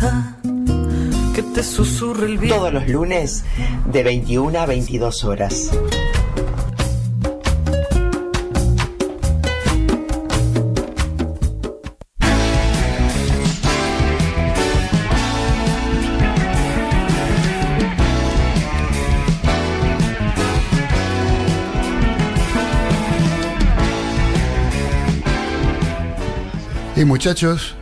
deja que te susurre el viento. Todos los lunes de 21 a 22 horas. Y muchachos,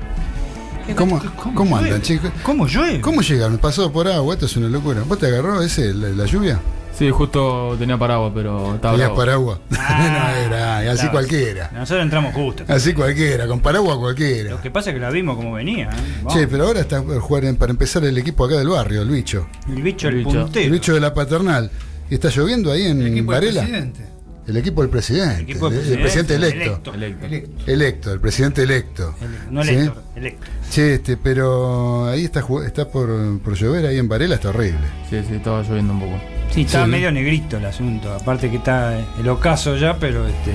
¿cómo, ¿cómo, andan, llueve? chicos? ¿Cómo llueve? ¿Cómo llegaron? ¿Pasó por agua? Esto es una locura. ¿Vos te agarró ese, la, la lluvia? Sí, justo tenía paraguas, pero estaba ¿Tenías paraguas? Ah, no era, así claro. cualquiera. Nosotros entramos justo. Así cualquiera, con paraguas cualquiera. Lo que pasa es que la vimos como venía. ¿eh? Che, pero ahora está jugar en- para empezar el equipo acá del barrio, el bicho. El bicho, el, El bicho. puntero. El bicho de la paternal. ¿Y está lloviendo ahí en El del Varela? presidente. El equipo del presidente. El equipo del el presidente electo. electo. Electo. Electo. Electo, el presidente electo. El- no ¿Sí? elector, electo. Che, este, pero ahí está, está por, por llover ahí en Varela, está horrible. Sí, sí, estaba lloviendo un poco. Sí, estaba Sí, medio negrito el asunto. Aparte que está el ocaso ya, pero este,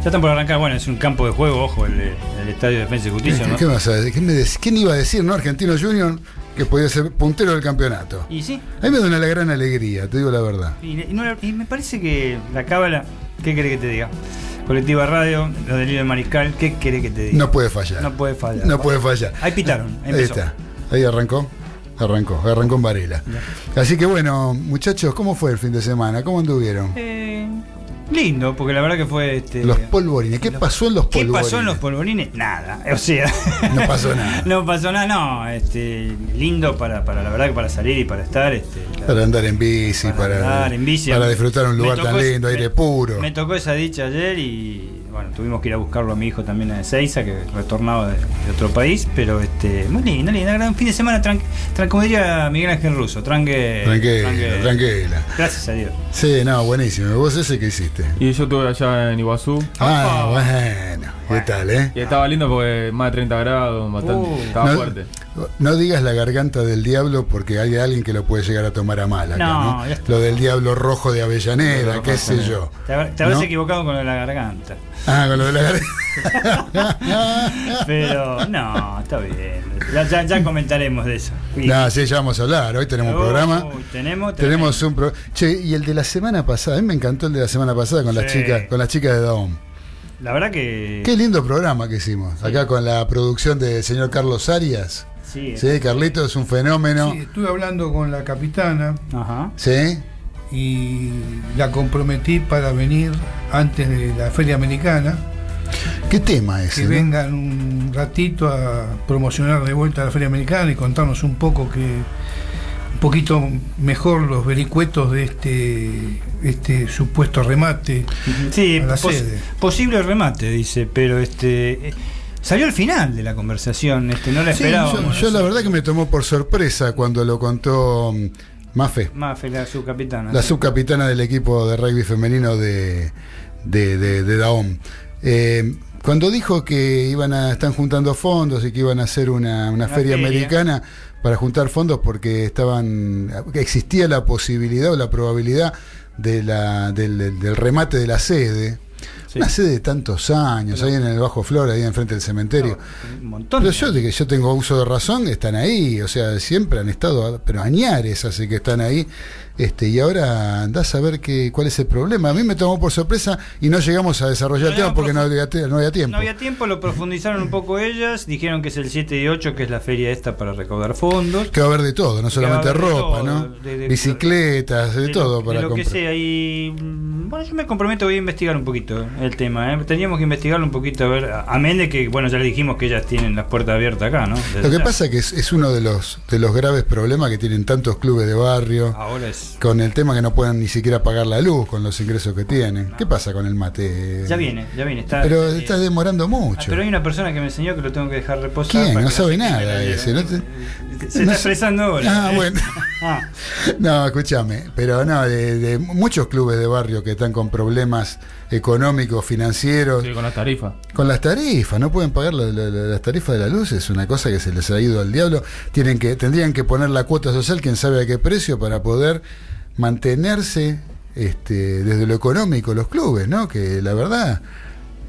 ya están por arrancar. Bueno, es un campo de juego, ojo, el, el Estadio de Defensa y Justicia, ¿Qué, ¿no? qué vas a decir? ¿Qué me dec- ¿Quién iba a decir, no? Argentino Junior, que podía ser puntero del campeonato. Y sí, A mí me da una gran alegría, te digo la verdad. y, y no- y me parece que la cábala, ¿qué querés que te diga? Colectiva Radio, lo del líder Mariscal, ¿qué querés que te diga? No puede fallar. No puede fallar. No puede fallar. Ahí pitaron, Ahí empezó. está. Ahí arrancó. Arrancó, arrancó en Varela. Así que bueno, muchachos, ¿cómo fue el fin de semana? ¿Cómo anduvieron? Eh, lindo, porque la verdad que fue. Este, Los polvorines. ¿Qué pasó en los ¿Qué polvorines? pasó en los polvorines? Nada. O sea. No pasó nada. no pasó nada, no. Este, lindo para, para la verdad que para salir y para estar. Este, Para andar en bici, para para, andar en bici. para disfrutar un lugar tocó tan lindo, aire puro. Me tocó esa dicha ayer y bueno, tuvimos que ir a buscarlo a mi hijo también a Ezeiza, que retornaba de, de otro país, pero este, muy lindo, lindo, gran fin de semana, tran, tran- como diría Miguel Ángel Russo, tranque, Tranquila, tranque- tranquila. Gracias a Dios. Sí, no, buenísimo. ¿Vos ese qué hiciste? Y yo estuve allá en Iguazú. Ah, bueno. ¿Qué tal, eh? Y estaba lindo porque más de 30 grados, bastante. Uh. estaba no, fuerte. no digas la garganta del diablo porque hay alguien que lo puede llegar a tomar a mal acá, No, ¿no? ya está. Lo del diablo rojo de Avellaneda, Rojo qué sé yo. Te, habrás- te habrás ¿No? equivocado con lo de la garganta. Ah, con lo de la garganta. Pero no, está bien. Ya, ya, ya comentaremos de eso. No, sí, ya vamos a hablar. Hoy tenemos un Uy, programa. Tenemos, Tenemos un pro... Che, y el de la semana pasada, a mí me encantó el de la semana pasada con las Sí. chicas, con las chicas de Daom. La verdad que. Qué lindo programa que hicimos. Acá con la producción del señor Carlos Arias. Sí. Sí, Carlito es un fenómeno. Sí, estuve hablando con la capitana Ajá. Sí. y la comprometí para venir antes de la feria americana, ¿Qué tema es? que vengan un ratito a promocionar de vuelta la feria americana y contarnos un poco que un poquito mejor los vericuetos de este este supuesto remate Sí, a la pos- sede. posible remate, dice, pero este. eh, Salió al final de la conversación, este, no la Sí, esperábamos. yo, yo la verdad que me tomó por sorpresa cuando lo contó mm, Mafe, Más la subcapitana. la sí. subcapitana del equipo de rugby femenino de, de, de, de Daom. Eh, cuando dijo que iban a están juntando fondos y que iban a hacer una, una Una feria, feria. americana para juntar fondos porque estaban existía la posibilidad o la probabilidad de la, del, del- remate de la sede. Sí. Una sede de tantos años, ahí en el Bajo Flora, ahí enfrente del cementerio. Un montón. Pero yo, de que yo tengo uso de razón, están ahí, o sea, siempre han estado, pero añares hace que están ahí, este, y ahora andás a ver qué, cuál es el problema. A mí me tomó por sorpresa y no llegamos a desarrollar el tema porque no había, te- no había tiempo. No había tiempo, lo profundizaron un poco ellas, dijeron que es el 7 y 8, que es la feria esta para recaudar fondos. Que va a haber de todo, no Que solamente ropa, todo, ¿no? de- de- Bicicletas, de, todo para lo que sea y mm, bueno yo me comprometo voy a investigar un poquito el tema ¿eh? teníamos que investigarlo un poquito a ver amén de que bueno ya le dijimos que ellas tienen las puertas abiertas acá no Desde Lo que ya. pasa que es, es uno de los, de los graves problemas que tienen tantos clubes de barrio. ahora es Con el tema que no pueden ni siquiera pagar la luz con los ingresos que tienen. ¿Qué pasa con el mate? ya viene ya viene está Pero eh, estás demorando ah, mucho. pero hay una persona que me enseñó que lo tengo que dejar reposar ¿Quién? No sabe nada ese, ¿no te- se no está expresando ahora Ah, bueno. Ah, No, escúchame, pero no, de, de muchos clubes de barrio que están con problemas económicos, financieros, Sí, con las tarifas. con las tarifas, no pueden pagar la- la- la- las tarifas de la luz, es una cosa que se les ha ido al diablo. Tienen que, tendrían que poner la cuota social, quién sabe a qué precio, para poder mantenerse este, desde lo económico los clubes, ¿no? Que la verdad,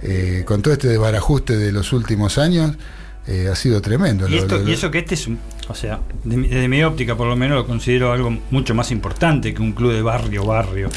eh, con todo este desbarajuste de los últimos años, eh, ha sido tremendo. y, Lo- esto, lo- y eso que este es un, O sea, de mi- desde mi óptica por lo menos lo considero algo mucho más importante que un club de barrio, barrio.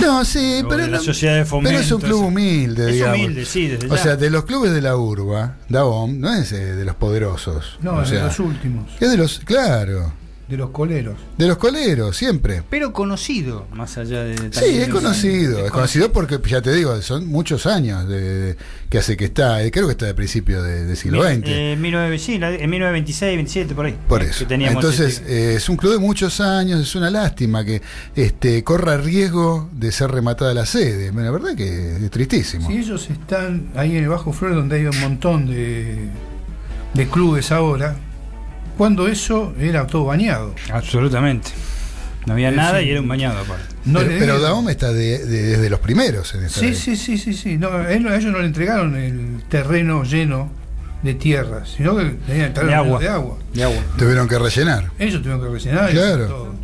No, sí, O pero, de la no- sociedad de fomento, pero es un club humilde, Es digamos. humilde, sí, desde O ya. sea, de los clubes de la urba, Daom, no es eh, de los poderosos. No, o es sea, de los últimos, es de los, claro, de los coleros. de los coleros, siempre. Pero conocido, más allá de... Sí, es conocido, es es conocido porque, ya te digo, son muchos años de, de- que hace que está, eh, creo que está de principio de, del siglo XX. eh, 19, sí, la- en 1926, 27, por ahí. Por eh, eso. que Entonces, eh, es un club de muchos años, es una lástima que este corra riesgo de ser rematada la sede. La verdad que es tristísimo. Si ellos están ahí en el Bajo Flores, donde hay un montón de, de clubes ahora, cuando eso era todo bañado. Absolutamente. No había Es nada decir, y era un bañado aparte. No pero le pero Daom está de- de- desde los primeros en esta Sí, sí, sí, sí, sí. No, a ellos no le entregaron el terreno lleno de tierras, sino que tenían el terreno De agua. de agua. De agua. Tuvieron que rellenar. Ellos tuvieron que rellenar y Claro. todo.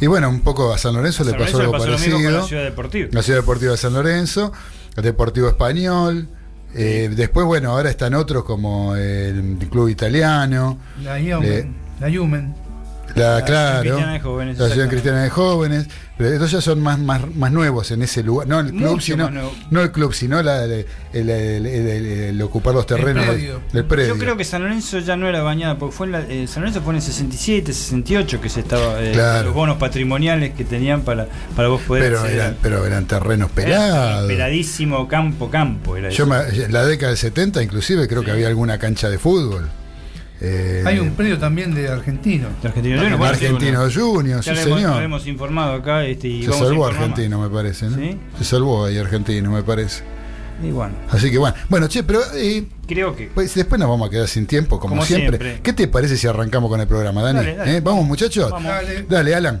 Y bueno, un poco a San Lorenzo le San pasó Lorenzo algo le pasó lo mismo parecido. con la ciudad deportiva. La Ciudad Deportiva de San Lorenzo, el Deportivo Español. Eh, después, bueno, ahora están otros como el Club Italiano, La Yumen, la Yumen. la, La claro, Cristiana de Jóvenes, la Asociación. Cristiana de Jóvenes. Pero estos ya son más, más, más nuevos en ese lugar. No el club, Mucho sino, no el club, sino la- el, el- ocupar los terrenos del- predio. del predio. Yo creo que San Lorenzo ya no era bañada, porque fue en la- eh, San Lorenzo fue en el 67, 68 que se estaba eh, Claro. los bonos patrimoniales que tenían para, para vos poder pero, eran, pero eran terrenos pelados. Peladísimo campo, campo. Era Yo eso. me- en la década del 70 inclusive creo que había alguna cancha de fútbol. Eh, Hay un predio también de argentino. De Argentino Junior, bueno, sí, Argentino Junior, ya sí señor. lo hemos informado acá. Este, y Se vamos salvó Argentino, me parece, ¿no? ¿Sí? Se salvó ahí Argentino, me parece. Y bueno, Así que bueno. Bueno, che, pero eh, creo que. pues, después nos vamos a quedar sin tiempo, como, Como siempre. siempre. ¿Qué te parece si arrancamos con el programa, Dani? Dale, dale. ¿Eh? ¿Vamos, muchachos? Vamos. Dale. Dale, Alan.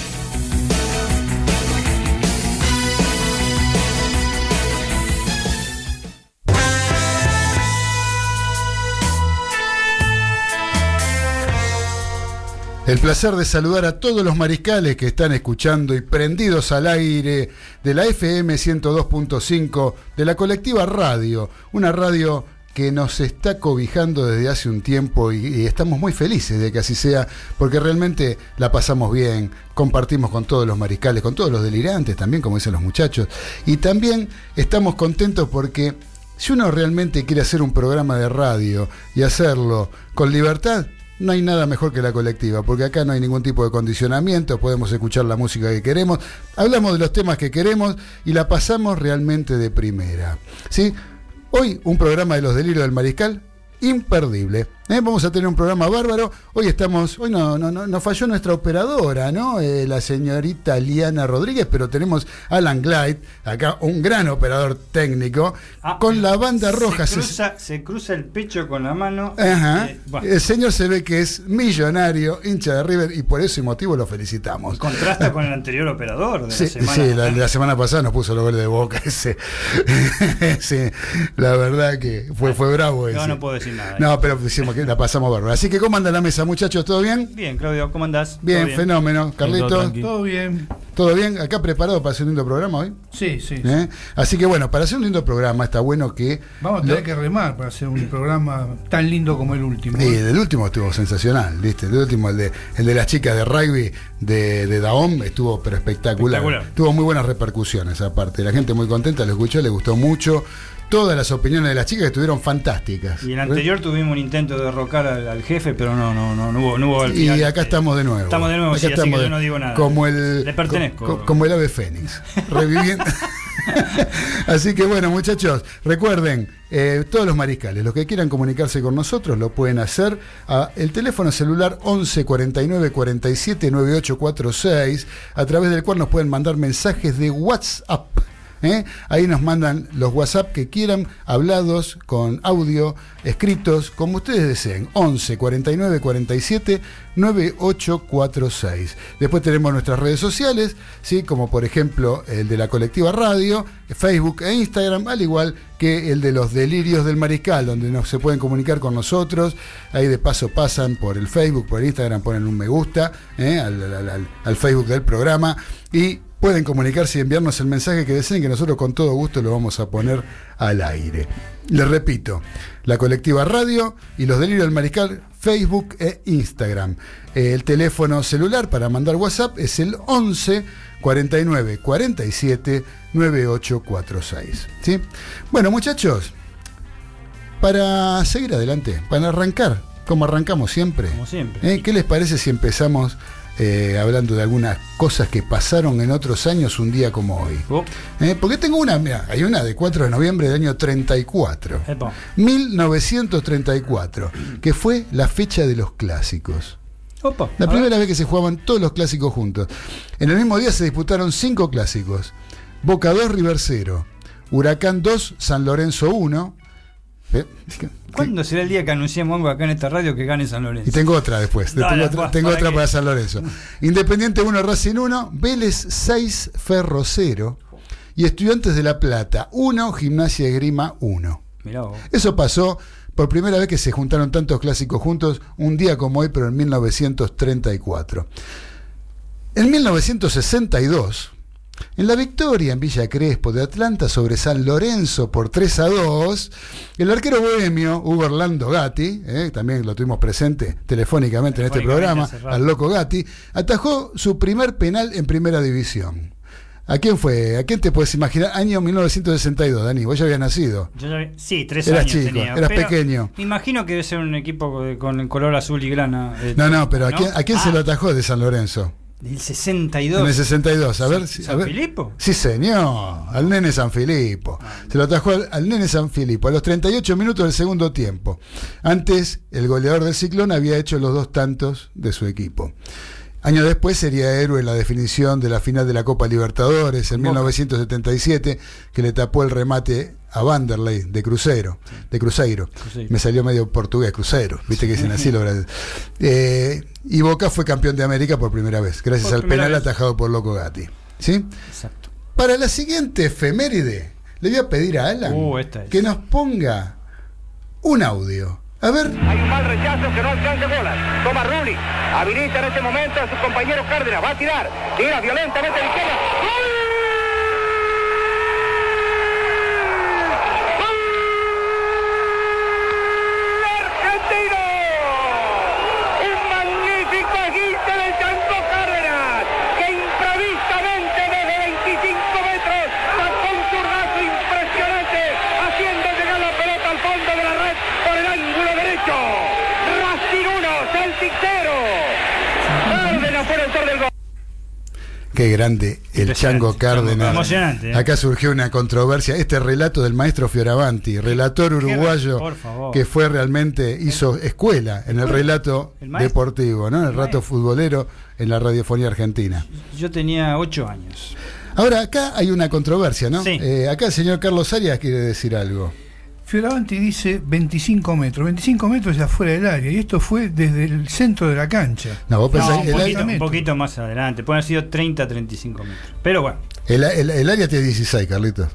El placer de saludar a todos los mariscales que están escuchando y prendidos al aire de la FM 102.5 de la colectiva radio, una radio que nos está cobijando desde hace un tiempo y, estamos muy felices de que así sea, porque realmente la pasamos bien, compartimos con todos los mariscales, con todos los delirantes también, como dicen los muchachos, y también estamos contentos porque si uno realmente quiere hacer un programa de radio y hacerlo con libertad, no hay nada mejor que la colectiva, porque acá no hay ningún tipo de condicionamiento, podemos escuchar la música que queremos, hablamos de los temas que queremos y la pasamos realmente de primera. ¿sí? Hoy un programa de los delirios del mariscal imperdible. ¿Eh? Vamos a tener un programa bárbaro. Hoy estamos, hoy no, no, no, nos falló nuestra operadora, ¿no? Eh, la señorita Liana Rodríguez, pero tenemos a Alan Glide, acá un gran operador técnico, Ah, con la banda roja. Se Se- cruza, se cruza el pecho con la mano. Ajá. Eh, bueno, El señor se ve que es millonario, hincha de River, y por ese motivo lo felicitamos. contrasta con el anterior operador de Sí, la semana. sí, la, la semana pasada nos puso los goles de boca ese. sí, la verdad que fue, fue bravo ese. No, no puedo decir nada. No, pero decimos que la pasamos bárbaro. Así que, ¿cómo anda la mesa, muchachos? ¿Todo bien? Bien, Claudio, ¿cómo andás? Bien, ¿Todo fenómeno. Carlitos. Todo bien. ¿todo bien? Acá preparado para hacer un lindo programa hoy. Sí, sí. ¿Eh? Así que, bueno, para hacer un lindo programa está bueno que. Vamos a tener lo- que remar para hacer un programa tan lindo como el último. Sí, el último estuvo sensacional, ¿viste? El último, el de, el de las chicas de rugby de, de Daom, estuvo pero espectacular. Espectacular. Tuvo muy buenas repercusiones aparte. La gente muy contenta, lo escuchó, le gustó mucho. Todas las opiniones de las chicas estuvieron fantásticas. Y en el anterior tuvimos un intento de derrocar al, al jefe, pero no, no, no, no hubo, no hubo al Y acá este, estamos de nuevo. Estamos de nuevo, sí, así estamos que de- yo no digo nada. Como el, Le pertenezco. co- como el ave fénix. Reviviendo. así que bueno, muchachos, recuerden, eh, todos los mariscales, los que quieran comunicarse con nosotros, lo pueden hacer a el teléfono celular 11 49 47 9846, a través del cual nos pueden mandar mensajes de WhatsApp. ¿Eh? Ahí nos mandan los WhatsApp que quieran, hablados, con audio, escritos, como ustedes deseen. 11 49 47 9846. Después tenemos nuestras redes sociales, ¿sí? como por ejemplo el de la colectiva radio, Facebook e Instagram, al igual que el de los delirios del mariscal, donde no se pueden comunicar con nosotros. Ahí de paso pasan por el Facebook, por el Instagram, ponen un me gusta ¿eh? al- al Facebook del programa y pueden comunicarse y enviarnos el mensaje que deseen, que nosotros con todo gusto lo vamos a poner al aire. Les repito, la colectiva radio y los delirios del mariscal, Facebook e Instagram. El teléfono celular para mandar WhatsApp es el 11 49 47 9846. ¿sí? Bueno, muchachos, para seguir adelante, para arrancar, como arrancamos siempre. Como siempre. ¿eh? ¿Qué les parece si empezamos eh, hablando de algunas cosas que pasaron en otros años un día como hoy? Oh, ¿Eh? Porque tengo una, mira, hay una de 4 de noviembre del año 34. epa. 1934, que fue la fecha de los clásicos. Opa, La primera vez que se jugaban todos los clásicos juntos. En el mismo día se disputaron cinco clásicos. Boca 2, River 0. Huracán 2, San Lorenzo 1. Eh, ¿Cuándo será el día que anunciemos algo acá en esta radio que gane San Lorenzo? Y tengo otra después. Dale, tengo otra, tengo ¿para otra para San Lorenzo. Independiente 1, Racing 1. Vélez 6, Ferro 0. Y Estudiantes de La Plata 1, Gimnasia de Grima 1. Mirá vos. Eso pasó por primera vez que se juntaron tantos clásicos juntos, un día como hoy, pero en 1934. En 1962, en la victoria en Villa Crespo de Atlanta sobre San Lorenzo por 3 a 2, el arquero bohemio, Hugo Orlando Gatti, eh, también lo tuvimos presente telefónicamente en este programa, al loco Gatti, atajó su primer penal en primera división. ¿A quién fue? ¿A quién te puedes imaginar? Año 1962, Dani, vos ya habías nacido. Yo ya sí, tres Eras años chico, tenía. eras pero pequeño. Me imagino que debe ser un equipo con el color azul y grana. eh, No, no, pero ¿a quién, a quién se Ah, lo atajó de San Lorenzo? Del 62. En el 62, a ver. si- a ¿San ver. Filipo? Sí, señor, al nene San Filipo. Se lo atajó al, al nene San Filipo a los 38 minutos del segundo tiempo. Antes, el goleador del Ciclón había hecho los dos tantos de su equipo. Años después sería héroe en la definición de la final de la Copa Libertadores en Boca. 1977, que le tapó el remate a Vanderlei de Cruzeiro, de Cruzeiro. Cruzeiro. Me salió medio portugués, Cruzeiro, viste que dicen así los. Eh, y Boca fue campeón de América por primera vez, gracias Por al penal vez. atajado por Loco Gatti. ¿Sí? Exacto. Para la siguiente efeméride, le voy a pedir a Alan Uh, es. que nos ponga un audio. A ver, Hay un mal rechazo que no alcanza bolas. Toma Rulli. Habilita en este momento a su compañero Cárdenas. Va a tirar. Tira violentamente a la izquierda. Qué grande el. Chango Cárdenas. Emocionante, ¿eh? Acá surgió una controversia. Este relato del maestro Fioravanti, relator uruguayo, que fue realmente, hizo escuela en el relato El deportivo, ¿no? En el maestro. futbolero en la radiofonía argentina. Yo tenía 8 años. Ahora, acá hay una controversia, ¿no? Sí. Eh, acá el señor Carlos Arias quiere decir algo. Fioravanti dice 25 metros, 25 metros ya fuera del área, y esto fue desde el centro de la cancha. No, vos No, pensás, un el, poquito, área- un poquito más adelante. Pueden haber sido 30, 35 metros. Pero bueno. el- el- el área tiene 16, Carlitos.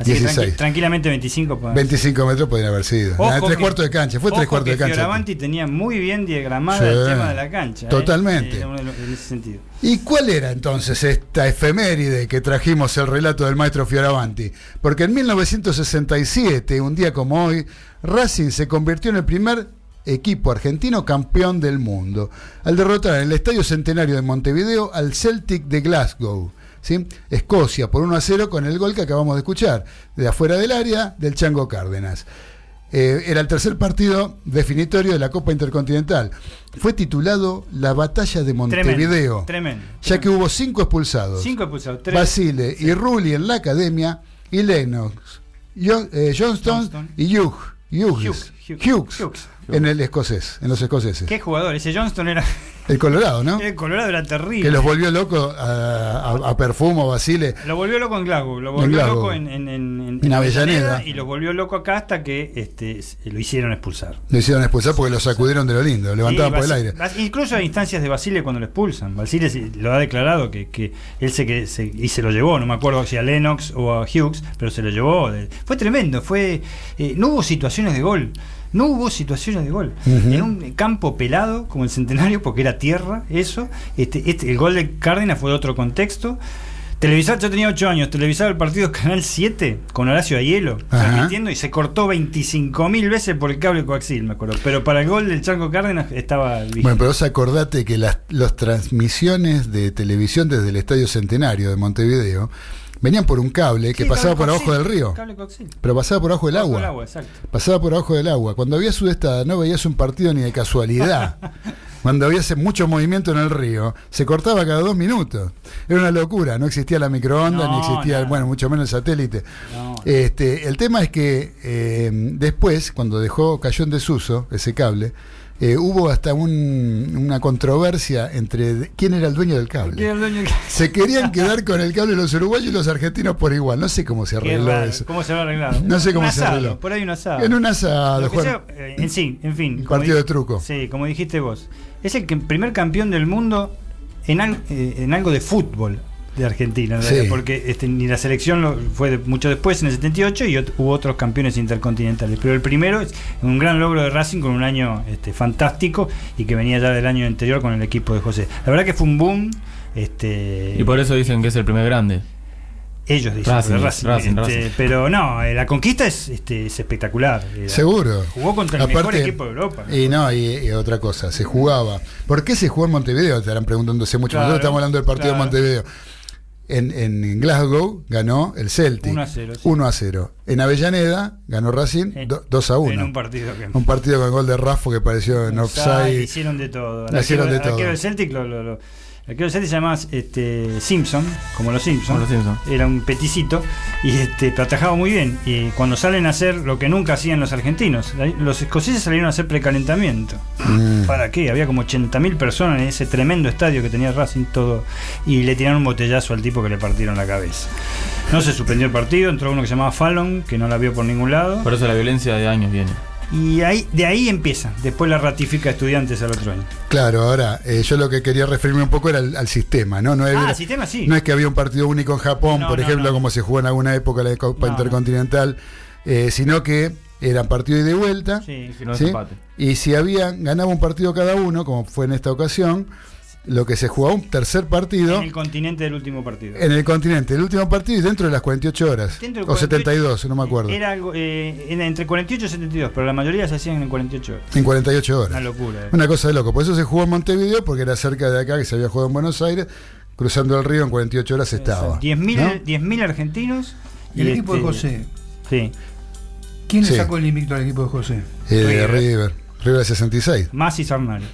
Así que 16. tranqui- tranquilamente 25. pueden- 25 metros podrían haber sido. Ojo tres que- cuartos de cancha, fue tres cuartos que de cancha. Fioravanti tenía muy bien diagramada Sí. el tema de la cancha. ¿eh? Totalmente. Eh, En ese sentido. ¿Y cuál era entonces esta efeméride que trajimos el relato del maestro Fioravanti? Porque en 1967, un día como hoy, Racing se convirtió en el primer equipo argentino campeón del mundo, al derrotar en el Estadio Centenario de Montevideo al Celtic de Glasgow. ¿Sí? Escocia por 1 a 0 con el gol que acabamos de escuchar, de afuera del área del Chango Cárdenas. Eh, era el tercer partido definitorio de la Copa Intercontinental. Fue titulado La Batalla de Montevideo, Tremendo. Tremendo. ya que hubo cinco expulsados. Cinco expulsados. Tres. Basile y Rulli en la academia y Lennox, eh, Johnston, Johnston. y Hughes, Hughes, Hughes. En el escocés, en los escoceses. Qué jugador. Ese Johnston era. El Colorado, ¿no? El Colorado era terrible. Que los volvió locos a, a, a Perfumo, Basile. Lo volvió loco en Glasgow, lo volvió loco en, en, en, En Avellaneda. y lo volvió loco acá hasta que este, lo hicieron expulsar. Lo hicieron expulsar porque lo sacudieron de lo lindo, lo levantaban Sí, por el aire. Incluso a instancias de Basile cuando lo expulsan. Basile lo ha declarado que, que él se, que se y se lo llevó, no me acuerdo si a Lennox o a Hughes, pero se lo llevó. fue tremendo, fue eh, no hubo situaciones de gol. No hubo situaciones de gol. En un campo pelado, como el centenario, porque era tierra, eso. Este, este, el gol de Cárdenas fue de otro contexto. Televisar, yo tenía 8 años, televisaba el partido Canal 7 con Horacio Aielo, Ajá. transmitiendo y se cortó 25.000 veces por el cable coaxil, me acuerdo. Pero para el gol del Chanco Cárdenas estaba vigente. Bueno, pero vos acordate que las las transmisiones de televisión desde el Estadio Centenario de Montevideo venían por un cable que Sí, pasaba cable por abajo del río, Cable pero pasaba por abajo del agua. Pasaba por abajo del agua. Cuando había sudestada no veías un partido ni de casualidad. Cuando había mucho movimiento en el río, se cortaba cada dos minutos. Era una locura, no existía la microonda, No, ni existía, nada. bueno, mucho menos el satélite. No. Este, el tema es que eh, después, cuando dejó, cayó en desuso ese cable, eh, hubo hasta un- una controversia entre quién era el dueño del ¿Quién era cable. el dueño del- Se querían quedar con el cable los uruguayos y los argentinos por igual. No sé cómo se arregló eso. ¿Cómo se va a arreglar? No sé cómo Un se arregló. Por ahí un asado. En un asado, Juan. sea, eh, en sí, en fin. Un partido de truco. Sí, como dijiste vos. Es el primer campeón del mundo en, al- eh, en algo de fútbol de Argentina, Sí. porque este, ni la selección lo- fue de- mucho después, en el 78, y ot- hubo otros campeones intercontinentales. Pero el primero es un gran logro de Racing con un año este, fantástico y que venía ya del año anterior con el equipo de José. La verdad que fue un boom. Este, Y por eso dicen que es el primer grande. ellos dicen Racing, de Racing, Racing, este, Racing. pero no, eh, la conquista es, este, es espectacular. Eh, Seguro. Jugó contra el mejor equipo de Europa. Y no, y, y otra cosa, se jugaba. ¿Por qué se jugó en Montevideo? Te estarán preguntándose mucho. Claro, Nosotros estamos hablando del partido claro. de Montevideo. En, en Glasgow ganó el Celtic 1 a 0, sí. 1 a 0. En Avellaneda ganó Racing En- do- 2 a 1. En un partido que Un partido con gol de Raffo que pareció en offside. Hicieron de todo. Hicieron de todo. El Celtic, lo, lo- lo- el arquero del Celtic se llamaba este, Simpson, como los Simpson. Como los Simpson. Era un peticito y este, pero atajaba muy bien. Y cuando salen a hacer lo que nunca hacían los argentinos, los escoceses salieron a hacer precalentamiento. Mm. ¿Para qué? Había como 80.000 personas en ese tremendo estadio que tenía Racing todo y le tiraron un botellazo al tipo que le partieron la cabeza. No se suspendió el partido, entró uno que se llamaba Fallon, que no la vio por ningún lado. Por eso la violencia de años viene. Y ahí, de ahí empieza. Después la ratifica Estudiantes al otro año. Claro, ahora, eh, yo lo que quería referirme un poco era al, al sistema, ¿no? No, Ah, era- el sistema sí. no es que había un partido único en Japón, No, por no, ejemplo, no. como se jugó en alguna época la Copa No, no. Intercontinental, eh, sino que eran partido y de vuelta. Sí. Si no es ¿sí? empate. Y si había ganaba un partido cada uno, como fue en esta ocasión, lo que se jugaba un tercer partido En el continente del último partido. en el continente, el último partido y dentro de las 48 horas. Dentro del o 48, 72, no me acuerdo. Era algo eh, entre 48 y 72, pero la mayoría se hacían en 48 horas. En 48 horas. Una locura. eh. Una cosa de loco. Por eso se jugó en Montevideo, porque era cerca de acá, que se había jugado en Buenos Aires. Cruzando el río en 48 horas estaba. 10.000 ¿no? 10.000 argentinos. El y equipo de este, José. Sí. ¿Quién Sí. le sacó el invicto al equipo de José? Eh, River. River. River 66. Más y Sarnari.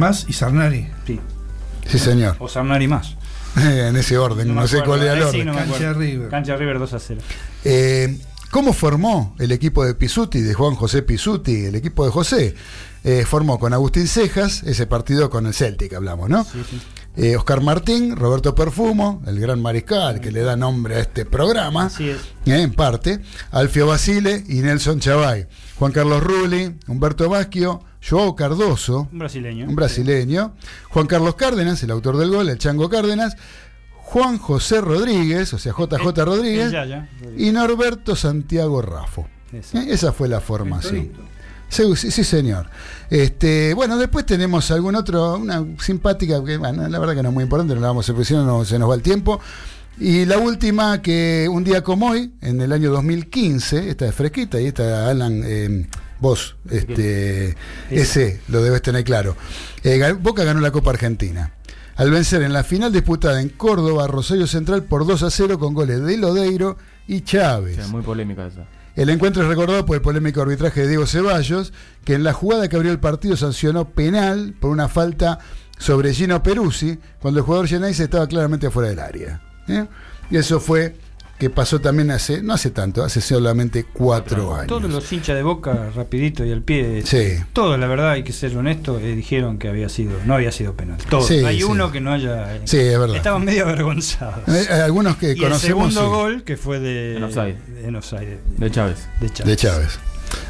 Más y Sarnari. Sí. Sí, señor. O Sarnari más. en ese orden, no, me sé cuál era el sí orden. no me Cancha. River. Cancha River 2 a 0. Eh, ¿Cómo formó el equipo de Pisuti, de Juan José Pisuti, el equipo de José? Eh, formó con Agustín Cejas, ese partido con el Celtic hablamos, ¿no? Eh, Oscar Martín, Roberto Perfumo, el gran mariscal que le da nombre a este programa, Así es. eh, en parte, Alfio Basile y Nelson Chavay, Juan Carlos Rulli, Humberto Baschio, Joao Cardoso, Un brasileño. un brasileño, Juan Carlos Cárdenas, el autor del gol, el Chango Cárdenas, Juan José Rodríguez, o sea, JJ El- Rodríguez, el Yaya. y Norberto Santiago Rafo. Eso. Eh, Esa fue la formación. Sí, sí, sí, señor. Este, bueno, después tenemos algún otro, una simpática, que bueno, la verdad que no es muy importante, no la vamos a no, no se nos va el tiempo. Y la última que un día como hoy, en el año 2015, esta es fresquita y esta Alan, eh, vos, este, ese lo debes tener claro. Eh, Boca ganó la Copa Argentina. Al vencer en la final disputada en Córdoba, Rosario Central por 2 a 0 con goles de Lodeiro y Chávez. O sea, muy polémica esa. El encuentro es recordado por el polémico arbitraje de Diego Ceballos, que en la jugada que abrió el partido sancionó penal por una falta sobre Gino Peruzzi, cuando el jugador Geneise estaba claramente fuera del área. ¿Eh? Y eso fue que pasó también hace, no hace tanto, hace solamente cuatro años. Todos los hinchas de Boca, rapidito y al pie. Sí. Todos, la verdad, hay que ser honesto, eh, dijeron que había sido, no había sido penal. Todos. Sí, hay sí. uno que no haya. eh, Sí, es verdad. Estaban medio avergonzados. Eh, algunos que y el conocemos segundo sí, gol que fue de. En offside. En offside, De Chávez. de Chávez. de Chávez.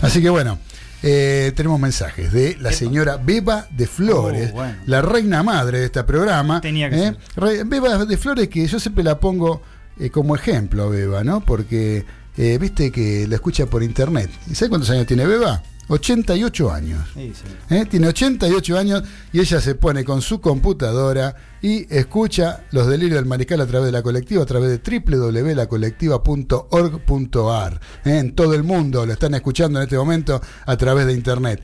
Así que bueno, eh, tenemos mensajes de la señora Beba de Flores, Oh, bueno. la reina madre de este programa. Tenía que ¿eh? ser. Beba de Flores, que yo siempre la pongo eh, como ejemplo a Beba, ¿no? Porque eh, viste que la escucha por internet. ¿Y sabes cuántos años tiene Beba? 88 años. Sí, sí. ¿eh? Tiene 88 años y ella se pone con su computadora y escucha los delirios del mariscal a través de la colectiva, a través de www.lacolectiva.org.ar. ¿eh? En todo el mundo lo están escuchando en este momento a través de internet.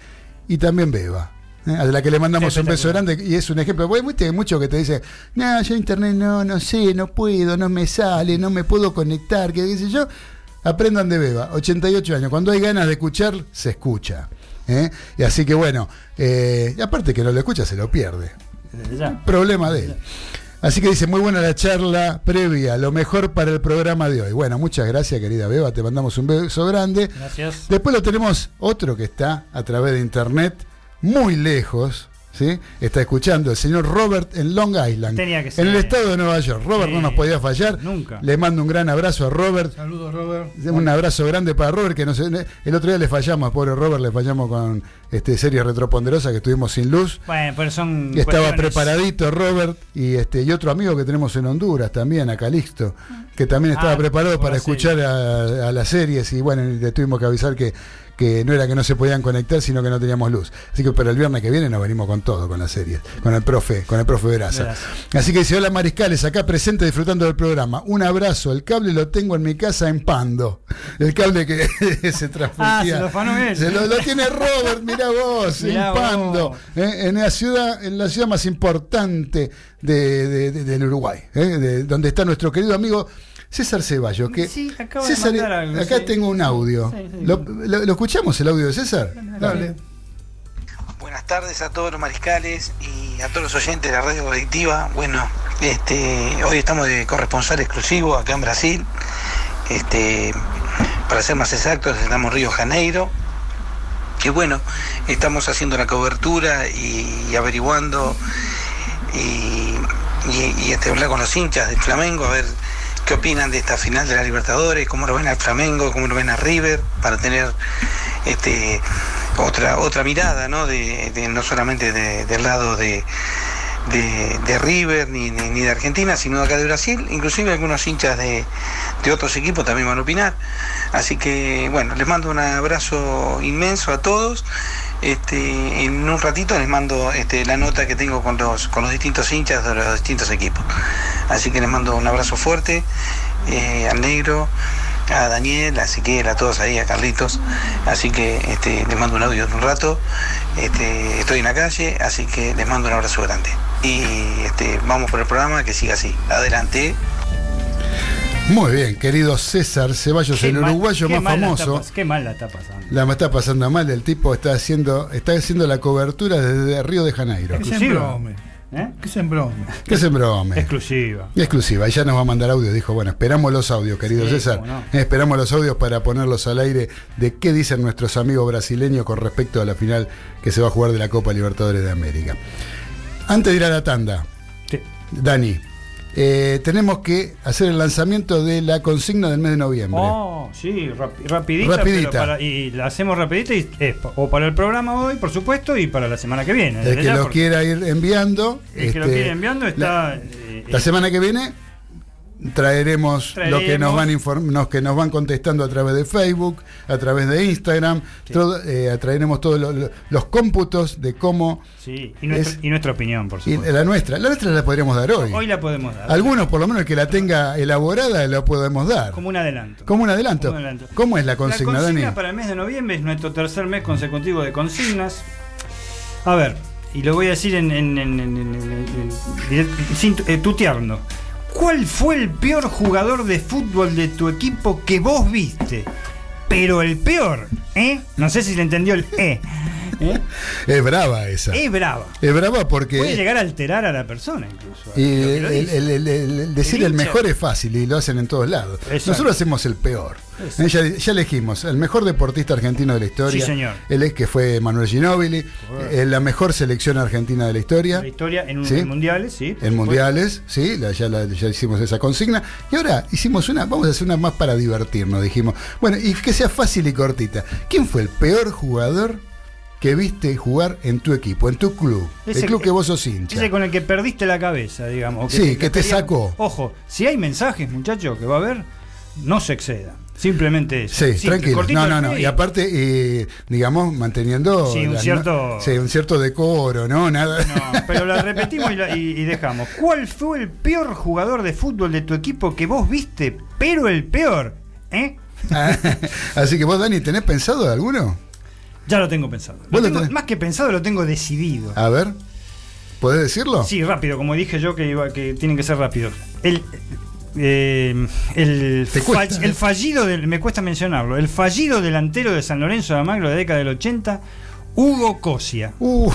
Y también Beba. ¿eh? A la que le mandamos un beso grande y es un ejemplo. Hay mucho- hay mucho que te dice, no, yo internet no, no sé, no puedo, no me sale, no me puedo conectar, que qué sé yo. Aprendan de Beba, 88 años. Cuando hay ganas de escuchar, se escucha. ¿eh? Y así que bueno, eh, y aparte que no lo escucha, se lo pierde. Ya. Problema de él. Así que dice, muy buena la charla previa, lo mejor para el programa de hoy. Bueno, muchas gracias querida Beba, te mandamos un beso grande. Gracias. Después lo tenemos otro que está a través de internet, muy lejos, ¿sí? Está escuchando el señor Robert en Long Island, Tenía que en ser. el estado de Nueva York. Robert no nos podía fallar. Nunca. Le mando un gran abrazo a Robert. Saludos, Robert. Un abrazo grande para Robert, que nos, el otro día le fallamos, pobre Robert, le fallamos con este serie retroponderosa que estuvimos sin luz. Bueno, pero son. Estaba cuestiones- preparadito Robert y este y otro amigo que tenemos en Honduras también, a Calixto, que también estaba Ah, preparado para escuchar a, a las series y bueno, le tuvimos que avisar que, que no era que no se podían conectar, sino que no teníamos luz. Así que pero el viernes que viene nos venimos con todo, con las series, con el profe, con el profe Veraza. Así que dice, hola Mariscales, acá presente disfrutando del programa. Un abrazo, el cable lo tengo en mi casa en Pando. El cable que se transmitía. Ah, se lo. Se lo, lo tiene Robert, mirá vos, Mirá en Pando. vos. ¿eh? en la ciudad en la ciudad más importante de, de- de- del Uruguay ¿eh? de- donde está nuestro querido amigo César Ceballos que Sí, acabo de César, algo, acá sí. tengo un audio Sí, sí. ¿Lo, lo- lo escuchamos el audio de César? Dale. Buenas tardes a todos los mariscales y a todos los oyentes de la radio colectiva. Bueno, este, hoy estamos de corresponsal exclusivo acá en Brasil. Este, para ser más exactos, estamos en Río Janeiro. Que bueno, estamos haciendo la cobertura y, averiguando y, este, hablar con los hinchas del Flamengo a ver qué opinan de esta final de la Libertadores, cómo lo ven al Flamengo, cómo lo ven a River, para tener este otra otra mirada, ¿no? De, no solamente de- del lado de, de, de River ni, ni- de Argentina, sino de acá de Brasil, inclusive algunos hinchas de, de otros equipos también van a opinar. Así que bueno, les mando un abrazo inmenso a todos. Este, en un ratito les mando este, la nota que tengo con los, con los distintos hinchas de los distintos equipos. Así que les mando un abrazo fuerte eh, al negro, a Daniel, a Ezequiel, a todos ahí, a Carlitos. Así que este, les mando un audio en un rato. Este, estoy en la calle, así que les mando un abrazo grande. Y este, vamos por el programa, que siga así. Adelante. muy bien querido César Ceballos Qué el mal- uruguayo más está famoso pas- Qué mal la está pasando. la está pasando mal el tipo está haciendo está haciendo la cobertura desde Río de Janeiro Es. ¿Eh? Que se embrome. Que se brome. Exclusiva. Exclusiva, ya nos va a mandar audio. Dijo, bueno, esperamos los audios, querido Sí, César. no. Esperamos los audios para ponerlos al aire de qué dicen nuestros amigos brasileños con respecto a la final que se va a jugar de la Copa Libertadores de América. Antes de ir a la tanda, Sí. Dani, eh, tenemos que hacer el lanzamiento de la consigna del mes de noviembre. Oh, sí, rapi- rapidita. Rapidita. pero para- y la hacemos rapidita y es o para el programa hoy, por supuesto, y para la semana que viene. el que ya, lo quiera ir enviando. El que lo este, quiere enviando está. La, eh, la semana que viene traeremos, lo que nos Traeremos. van inform- nos que nos van contestando a través de Facebook, a través de Instagram, todo, eh, traeremos todos lo- lo- los cómputos de cómo sí, y, nuestra, es- y nuestra opinión, por y supuesto. la nuestra, la nuestra la podríamos dar hoy. Hoy la podemos dar. Algunos, por lo menos el que la tenga elaborada, la podemos dar. Como un adelanto. Como un adelanto. Como un adelanto. ¿Cómo es la consigna, la consigna Dani? para el mes de noviembre es nuestro tercer mes consecutivo de consignas. A ver, y lo voy a decir en, en- en- en- en- ¿Cuál fue el peor jugador de fútbol de tu equipo que vos viste? Pero el peor, ¿eh? No sé si le entendió el E. ¿eh? Es brava esa. Es brava. Es brava porque. Puede llegar a alterar a la persona incluso. Y el, el- el- decir el, mejor es fácil y lo hacen en todos lados. Exacto. Nosotros hacemos el peor. Eh, Ya, ya elegimos el mejor deportista argentino de la historia. Sí, señor. Él es que fue Manuel Ginóbili. eh, la mejor selección argentina de la historia. La historia en, un- ¿Sí? en mundiales, sí. En mundiales, sí, la- ya, la- ya hicimos esa consigna. Y ahora hicimos una, vamos a hacer una más para divertirnos, dijimos. Bueno, y que sea fácil y cortita. ¿Quién fue el peor jugador que viste jugar en tu equipo, en tu club? Ese- el club que vos sos hincha. Ese con el que perdiste la cabeza, digamos. Sí, que te sacó. Ojo, si hay mensajes, muchachos, que va a haber, no se exceda. Simplemente eso. Sí, Simple, tranquilo. No, no, no. Y aparte, eh, digamos, manteniendo. Sí, un la- cierto- sí, un cierto decoro, ¿no? Nada. No, pero la repetimos y, la- y- y dejamos. ¿Cuál fue el peor jugador de fútbol de tu equipo que vos viste, pero el peor? ¿Eh? Así que vos, Dani, ¿tenés pensado alguno? Ya lo tengo pensado. Lo tengo- más que pensado, lo tengo decidido. A ver, ¿podés decirlo? Sí, rápido, como dije yo que, iba, que tienen que ser rápidos. El, eh, el, fall- ¿eh? el fallido, del, me cuesta mencionarlo, el fallido delantero de San Lorenzo de Almagro de la década del 80, Hugo Cosia. Uh,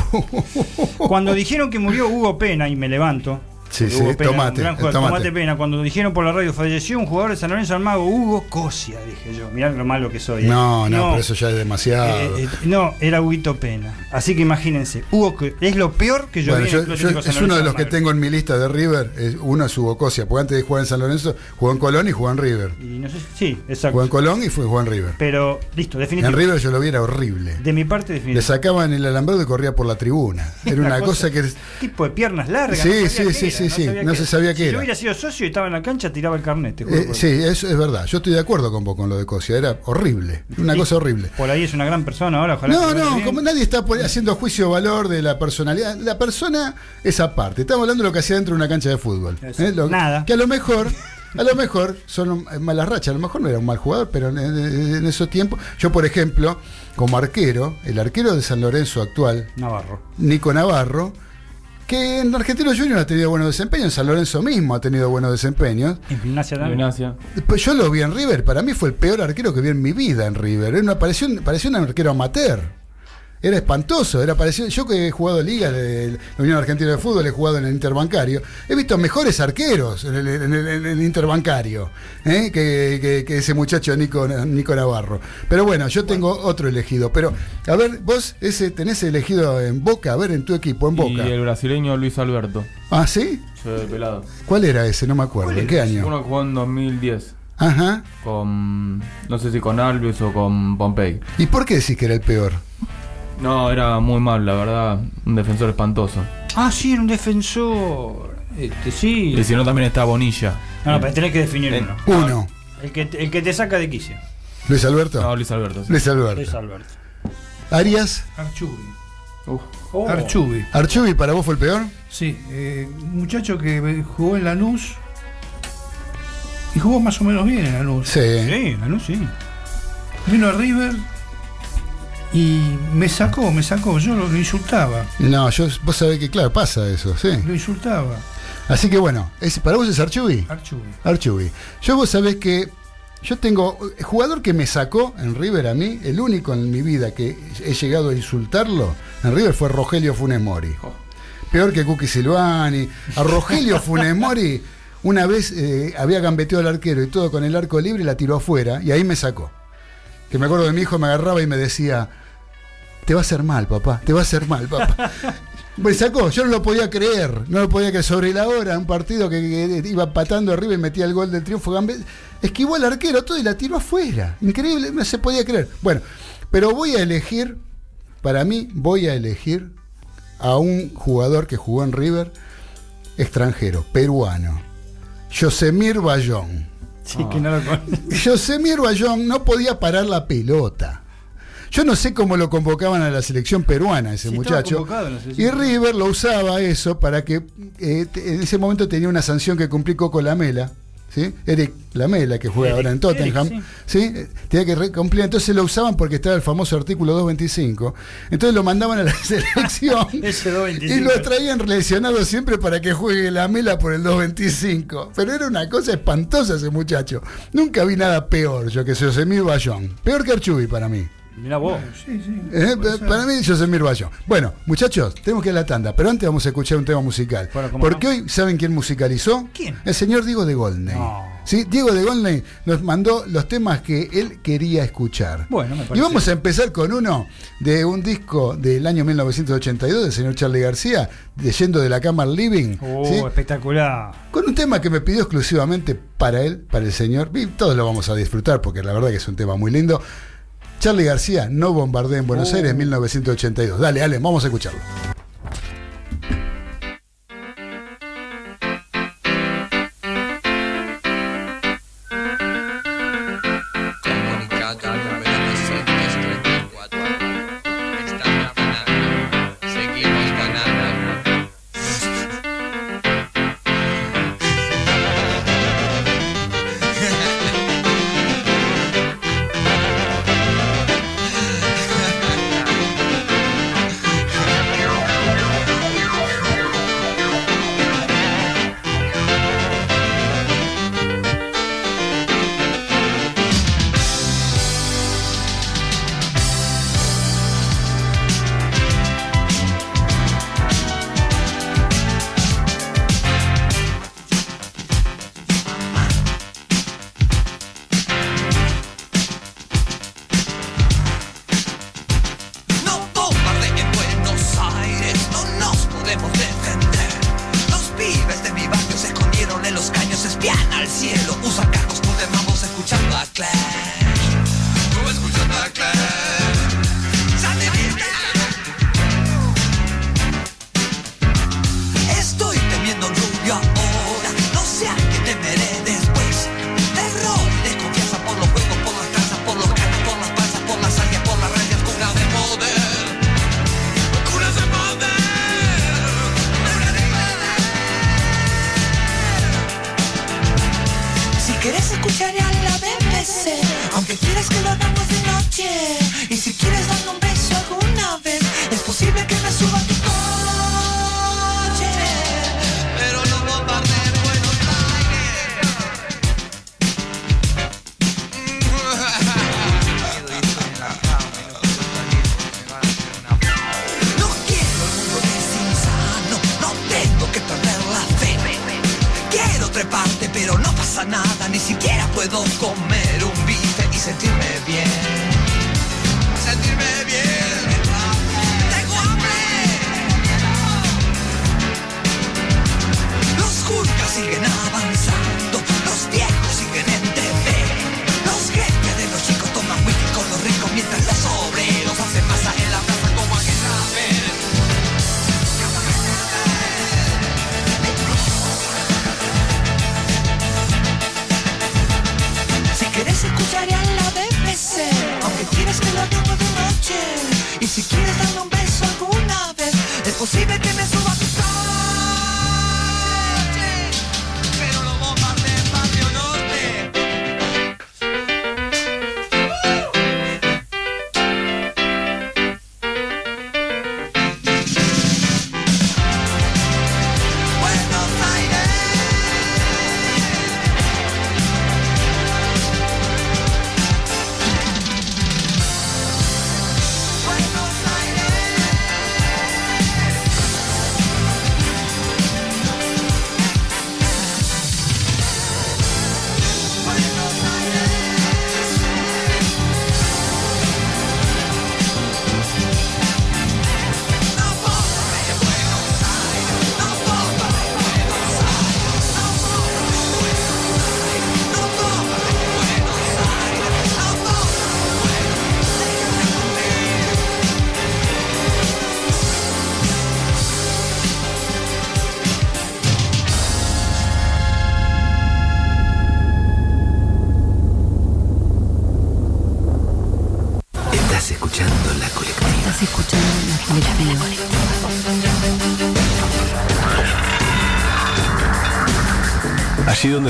Cuando dijeron que murió Hugo Pena, y me levanto. Sí, sí, Pena, tomate, gran jugador, tomate. tomate Pena. Cuando dijeron por la radio falleció un jugador de San Lorenzo de Almagro, Hugo Cosia, dije yo. Mirá lo malo que soy. ¿eh? no, no, pero eso ya es demasiado. Eh, eh, no, era Huguito Pena. Así que imagínense, Hugo es lo peor que yo Bueno, vi en el yo- es uno de los que tengo en mi lista de River. Es, uno es Hugo Cosia, porque antes de jugar en San Lorenzo, jugó en Colón y jugó en River. Y no sé, sí, exacto. Jugó en Colón y fue jugó en River. Pero listo, En definitivo. River yo lo vi, era horrible. De mi parte, Le definitivo. sacaban el alambrado y corría por la tribuna. Era una cosa que. Tipo de piernas largas. Sí, no sí, qué sí, era, sí, sabía no qué se sabía qué si era. yo hubiera sido socio y estaba en la cancha, tiraba el carnet. te juro Eh, sí, eso es verdad. Yo estoy de acuerdo con vos con lo de Cosia. Era horrible. Una Sí. cosa horrible. Por ahí es una gran persona ahora, ojalá. No, que no, como nadie está haciendo juicio de valor de la personalidad. La persona es aparte. Estamos hablando de lo que hacía dentro de una cancha de fútbol. ¿eh? Lo- Nada. Que a lo mejor, a lo mejor son malas rachas. A lo mejor no era un mal jugador, pero en, en- en esos tiempos. Yo, por ejemplo, como arquero, el arquero de San Lorenzo actual, Navarro. Nico Navarro, que en Argentino Junior ha tenido buenos desempeños, en San Lorenzo mismo ha tenido buenos desempeños. En gimnasia también. Gimnasia. Pues yo lo vi en River, para mí fue el peor arquero que vi en mi vida en River. Era una, parecía, un, parecía un arquero amateur. Era espantoso, era parecido. Yo que he jugado liga de la Unión Argentina de Fútbol, he jugado en el Interbancario, he visto mejores arqueros en el, en el- en el Interbancario ¿eh? que, que- que ese muchacho Nico, Nico Navarro. Pero bueno, yo tengo otro elegido. Pero, a ver, vos ese tenés elegido en Boca, a ver, en tu equipo, en Y Boca. el brasileño Luis Alberto. Ah, ¿sí? Sí, pelado. ¿Cuál era ese? No me acuerdo. ¿En qué año? Uno jugó en 2010. Ajá. Con. No sé si con Alves o con Pompey. ¿Y por qué decís que era el peor? No, era muy mal, la verdad. Un defensor espantoso. Ah, sí, era un defensor. Este, sí. Y si no, también está Bonilla. No, no, pero tenés que definir Eh, uno. Uno. El que, el que te saca de quicio. Luis Alberto. No, Luis Alberto. sí. Luis Alberto. Luis Alberto. Arias. Archubi. Oh. Archubi. Archubi, ¿para vos fue el peor? Sí, eh, un muchacho que jugó en Lanús y jugó más o menos bien en Lanús. Sí. Sí, Lanús sí. Vino a River y me sacó, me sacó. Yo lo, lo insultaba, No, yo, vos sabés que, claro, pasa eso, sí. lo insultaba. Así que bueno, es, ¿para vos es Archubi? Archubi. Archubi. Yo vos sabés que yo tengo, el jugador que me sacó en River a mí, el único en mi vida que he llegado a insultarlo en River fue Rogelio Funes Mori. peor que Cookie Silvani. A Rogelio Funes Mori, una vez eh, había gambeteado al arquero y todo con el arco libre la tiró afuera, y ahí me sacó. Que me acuerdo que mi hijo me agarraba y me decía, te va a hacer mal, papá, te va a hacer mal, papá. Me sacó, yo no lo podía creer, no lo podía creer sobre la hora, un partido que, que iba patando arriba y metía el gol del triunfo, esquivó al arquero todo y la tiró afuera, increíble, no se podía creer. Bueno, pero voy a elegir, para mí voy a elegir a un jugador que jugó en River, extranjero, peruano, Yosemir Bayón. Sí, que no lo con- Yosemir Bayón no podía parar la pelota. Yo no sé cómo lo convocaban a la selección peruana, ese Sí, muchacho. Y River lo usaba eso para que eh, en ese momento tenía una sanción que cumplí Coco Lamela. ¿Sí? Eric Lamela, que juega Eric, ahora en Tottenham, Eric, ¿sí? Tenía que cumplir, entonces lo usaban porque estaba el famoso artículo 225, entonces lo mandaban a la selección Ese 225. y lo traían lesionado siempre para que juegue Lamela por el 225, pero era una cosa espantosa ese muchacho, nunca vi nada peor yo que Yosemir Bayón, peor que Archubi para mí. Mirá vos. Sí, sí. Eh, ser. para mí, Yosemir Bayón. Bueno, muchachos, tenemos que ir a la tanda, pero antes vamos a escuchar un tema musical. Bueno, ¿cómo Porque no? hoy, ¿saben quién musicalizó? ¿Quién? El señor Diego de Goldney. No. ¿Sí? Diego de Goldney nos mandó los temas que él quería escuchar. Bueno, me Y parece. vamos a empezar con uno de un disco del año 1982 del señor Charlie García, leyendo de la cama al living. Oh, ¿sí? espectacular. Con un tema que me pidió exclusivamente para él, para el señor. Y todos lo vamos a disfrutar porque la verdad que es un tema muy lindo. Charlie García, No bombardea en Buenos Oh. Aires, 1982. Dale, Ale, vamos a escucharlo.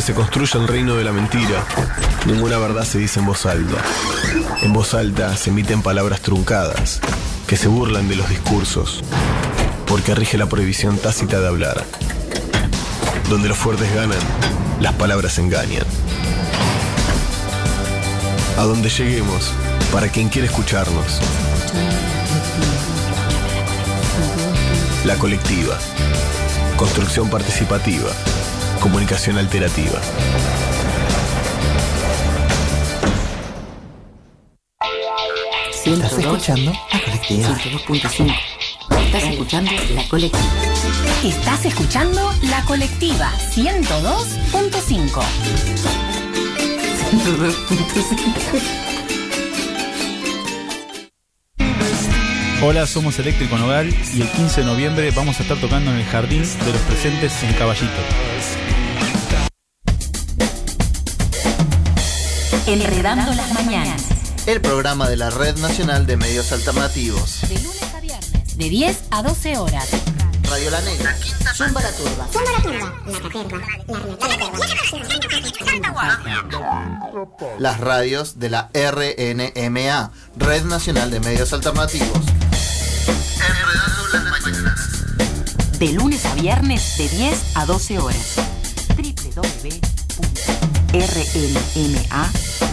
Se construye el reino de la mentira, ninguna verdad se dice en voz alta. En voz alta se emiten palabras truncadas, que se burlan de los discursos, porque rige la prohibición tácita de hablar. Donde los fuertes ganan, las palabras engañan. A donde lleguemos, para quien quiere escucharnos. La colectiva. Construcción participativa. Comunicación alterativa. ¿Estás escuchando? La colectiva. 102.5. Estás escuchando La Colectiva. Estás escuchando La Colectiva 102.5. Hola, somos Eléctrico Nogal y el 15 de noviembre vamos a estar tocando en el Jardín de los Presentes en Caballito. Enredando las mañanas. El programa de la Red Nacional de Medios Alternativos. De lunes a viernes. De 10 a 12 horas. Radio La Negra. Zumba la turba. Las radios de la RNMA, Red Nacional de Medios Alternativos. Enredando las mañanas. De lunes a viernes de 10 a 12 horas.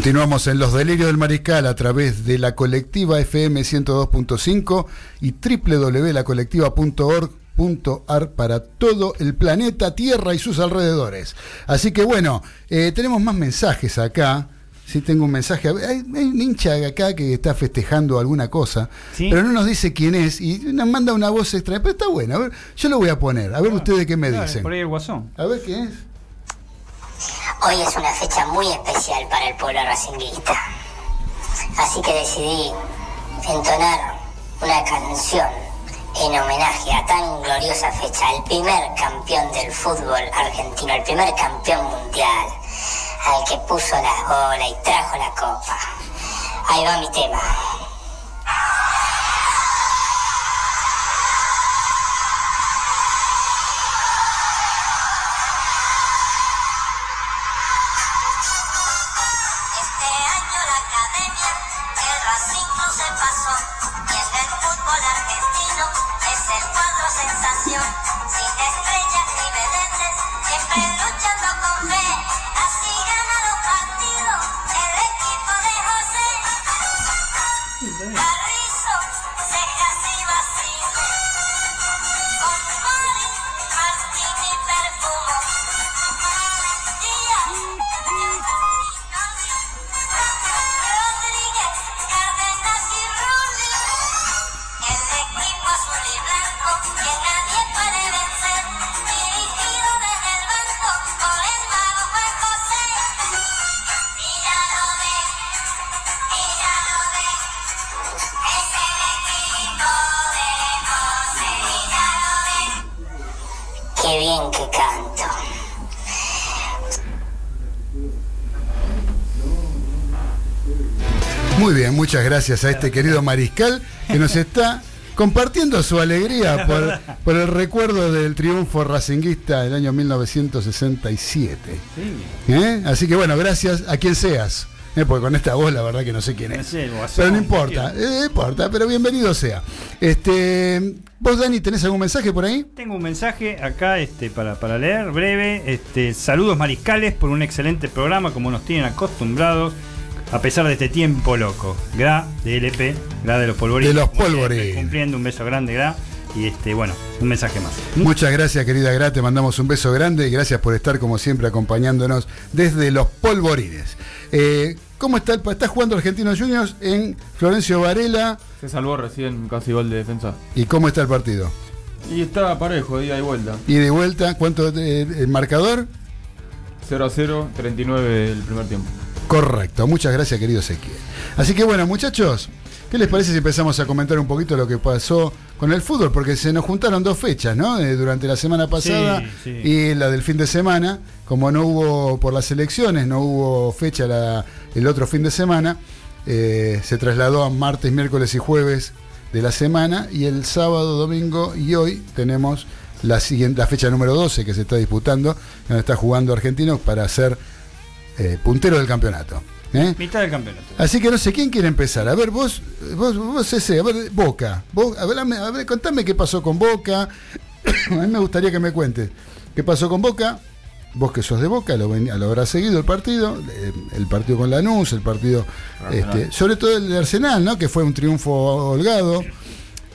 Continuamos en Los Delirios del Mariscal a través de la colectiva FM 102.5 y www.lacolectiva.org.ar para todo el planeta Tierra y sus alrededores. Así que bueno, eh, tenemos más mensajes acá. Sí, tengo un mensaje. Hay, hay un hincha acá que está festejando alguna cosa, Sí. pero no nos dice quién es y nos manda una voz extraña. Pero está bueno, a ver, yo lo voy a poner. A ver ustedes qué me Dale, dicen. Por ahí el guasón. A ver quién es. Hoy es una fecha muy especial para el pueblo racinguista. Así que decidí entonar una canción en homenaje a tan gloriosa fecha, el primer campeón del fútbol argentino, el primer campeón mundial, al que puso las bolas y trajo la copa. Ahí va mi tema. Gracias a este querido mariscal que nos está compartiendo su alegría por, por el recuerdo del triunfo racinguista del año 1967. ¿Eh? Así que bueno, gracias a quien seas. ¿eh? Porque con esta voz la verdad que no sé quién es. sé, Pero no importa, eh, no importa, pero bienvenido sea. Este, vos Dani, ¿tenés algún mensaje por ahí? Tengo un mensaje acá este, para, para leer, breve. Este, saludos mariscales por un excelente programa, como nos tienen acostumbrados, a pesar de este tiempo loco. Gra de LP, Gra de los polvorines. De los polvorines. Cumpliendo un beso grande, Gra. Y este, bueno, un mensaje más. Muchas gracias, querida Gra. Te mandamos un beso grande y gracias por estar, como siempre, acompañándonos desde los polvorines. Eh, ¿Cómo está el Está jugando Argentinos Juniors en Florencio Varela. Se salvó recién casi gol de defensa. ¿Y cómo está el partido? Y está parejo, de ida y vuelta. Y de vuelta, ¿cuánto eh, el marcador? 0 a 0, 39 el primer tiempo. Correcto, muchas gracias querido Ezequiel. Así que bueno, muchachos, ¿qué les parece si empezamos a comentar un poquito lo que pasó con el fútbol? Porque se nos juntaron dos fechas, ¿no? Eh, durante la semana pasada Sí, sí. y la del fin de semana. Como no hubo por las elecciones, no hubo fecha la- el otro fin de semana, eh, se trasladó a martes, miércoles y jueves de la semana y el sábado, domingo y hoy tenemos la, siguiente, la fecha número 12 que se está disputando, donde está jugando Argentinos para ser eh, puntero del campeonato. ¿eh? Mitad del campeonato. Así que no sé quién quiere empezar. A ver, vos, vos, vos ese, a ver, Boca. Vos, a ver, contame qué pasó con Boca. a mí me gustaría que me cuentes qué pasó con Boca. Vos que sos de Boca, lo, ven- lo habrás seguido el partido, eh, el partido con Lanús, el partido, Arsenal. este, sobre todo el de Arsenal, ¿no? Que fue un triunfo holgado.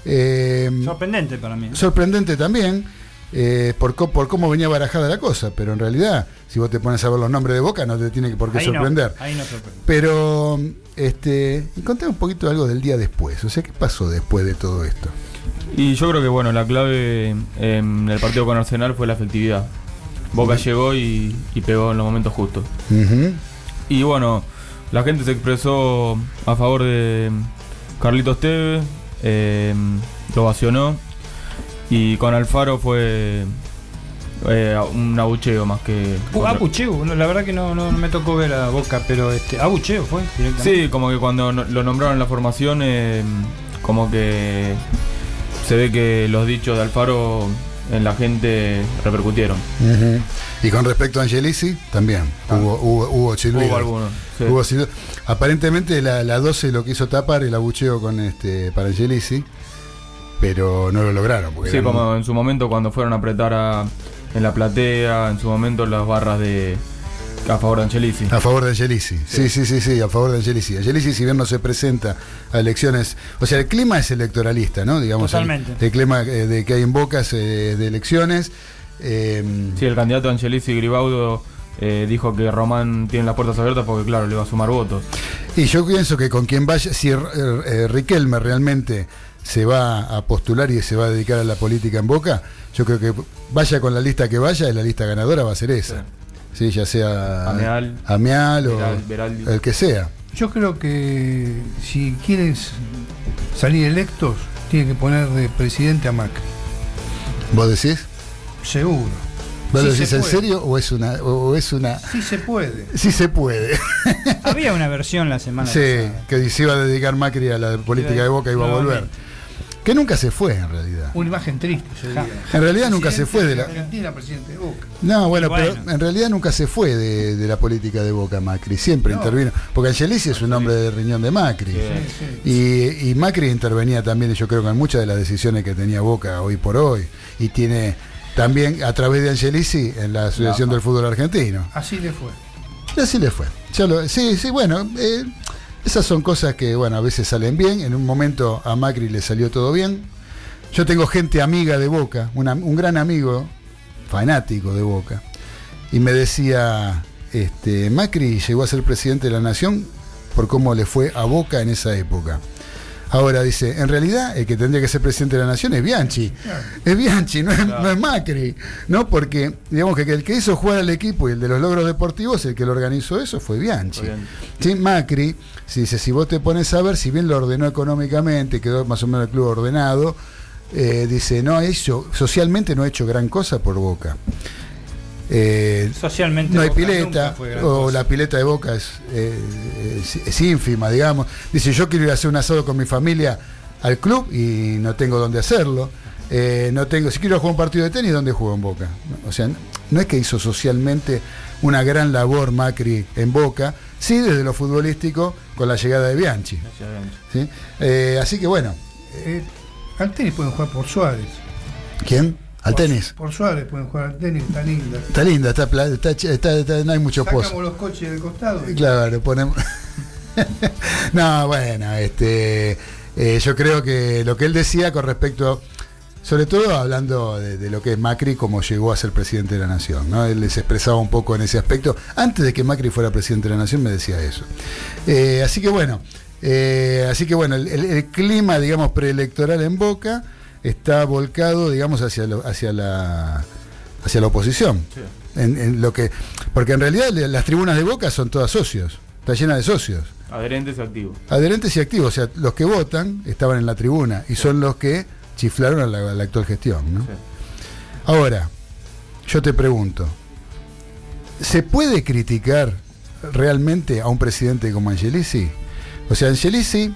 Eh, Sorprendente para mí. sorprendente también eh, por, co- por cómo venía barajada la cosa, pero en realidad, si vos te pones a ver los nombres de Boca, no te tiene que por qué Ahí no, sorprender. ahí no sorprende. Pero, este, y contame un poquito algo del día después. O sea, ¿qué pasó después de todo esto? Y yo creo que bueno, la clave en el partido con Arsenal fue la efectividad. Boca llegó y, y pegó en los momentos justos. Y bueno, la gente se expresó a favor de Carlitos Tevez, eh, lo ovacionó. Y con Alfaro fue eh, un abucheo más que. Uh, abucheo, la verdad que no, no me tocó ver a Boca, pero este abucheo fue directamente. Sí, como que cuando lo nombraron en la formación, eh, como que se ve que los dichos de Alfaro en la gente repercutieron. Y con respecto a Angelici, también hubo, hubo, hubo silbidos. Hubo algunos, sí. Hubo. Aparentemente la, la 12 lo quiso tapar el abucheo con este para Angelici, pero no lo lograron. porque Sí, eran- como en su momento cuando fueron a apretar a- en la platea, en su momento las barras de a favor de Angelici. A favor de Angelici. Sí, sí, sí, sí, a favor de Angelici. Angelici, si bien no se presenta a elecciones, o sea, el clima es electoralista, ¿no? Digamos, Totalmente. El, clima eh, de que hay en Bocas eh, de elecciones. eh, Sí, el candidato Angelici Gribaudo eh, dijo que Román tiene las puertas abiertas porque, claro, le va a sumar votos. Y yo pienso que con quien vaya, si eh, Riquelme realmente se va a postular y se va a dedicar a la política en Boca, yo creo que vaya con la lista que vaya, la lista ganadora va a ser esa. Sí, ya sea Ameal. Ameal o el que sea. Yo creo que si quieren s- salir electos, tienen que poner de presidente a Macri. ¿Vos decís? Seguro. ¿Vos Sí lo se decís en serio o es una o es una Sí se puede. sí se puede? Había una versión la semana sí, pasada. que se iba a dedicar Macri a la política de Boca y iba a volver. Que nunca se fue en realidad. Una imagen triste. En realidad nunca se fue de la Argentina, presidente de Boca. No, bueno, Bueno. pero en realidad nunca se fue de, de la política de Boca Macri, siempre No. intervino, porque Angelici es un hombre de riñón de Macri. Y, y Macri intervenía también, yo creo que en muchas de las decisiones que tenía Boca hoy por hoy, y tiene también a través de Angelici en la Asociación No. del Fútbol Argentino. Así le fue. Y así le fue. Ya lo- sí, sí, bueno, eh, esas son cosas que, bueno, a veces salen bien. En un momento a Macri le salió todo bien. Yo tengo gente amiga de Boca, una- un gran amigo, fanático de Boca, y me decía, este, Macri llegó a ser presidente de la Nación por cómo le fue a Boca en esa época. Ahora dice, en realidad el que tendría que ser presidente de la Nación es Bianchi. Es Bianchi, no es, no es Macri. ¿no? Porque, digamos que el que hizo jugar al equipo y el de los logros deportivos, el que lo organizó eso fue Bianchi. Sí, Macri, si, dice, si vos te pones a ver, si bien lo ordenó económicamente, quedó más o menos el club ordenado, eh, dice, no ha hecho, socialmente no ha hecho gran cosa por Boca. Eh, Socialmente no hay Boca pileta, o cosa. la pileta de Boca es, eh, es, es ínfima, digamos. Dice, yo quiero ir a hacer un asado con mi familia al club y no tengo dónde hacerlo. Eh, no tengo, si quiero jugar un partido de tenis, ¿dónde juego en Boca? O sea, no es que hizo socialmente una gran labor Macri en Boca, sí desde lo futbolístico con la llegada de Bianchi. ¿sí? Eh, así que bueno, Eh, al tenis pueden jugar por Suárez. ¿quién? Al tenis. Por Suárez pueden jugar al tenis, está linda. Está linda, está, está, está- está- no hay mucho pozo. Sacamos los coches del costado. y- Claro, ponemos. no, bueno, este, eh, yo creo que lo que él decía con respecto, sobre todo hablando de, de lo que es Macri como llegó a ser presidente de la nación, ¿no? Él les expresaba un poco en ese aspecto. Antes de que Macri fuera presidente de la nación me decía eso. Eh, así que bueno, eh, así que bueno, el, el- el clima, digamos, preelectoral en Boca. está volcado, digamos, hacia, lo- hacia, la, hacia la oposición. En, en lo que, porque en realidad las tribunas de Boca son todas socios, está llena de socios. Adherentes y activos. Adherentes y activos, o sea, los que votan estaban en la tribuna y son los que chiflaron a la, a la actual gestión. ¿no? Ahora, yo te pregunto, ¿se puede criticar realmente a un presidente como Angelici? O sea, Angelici,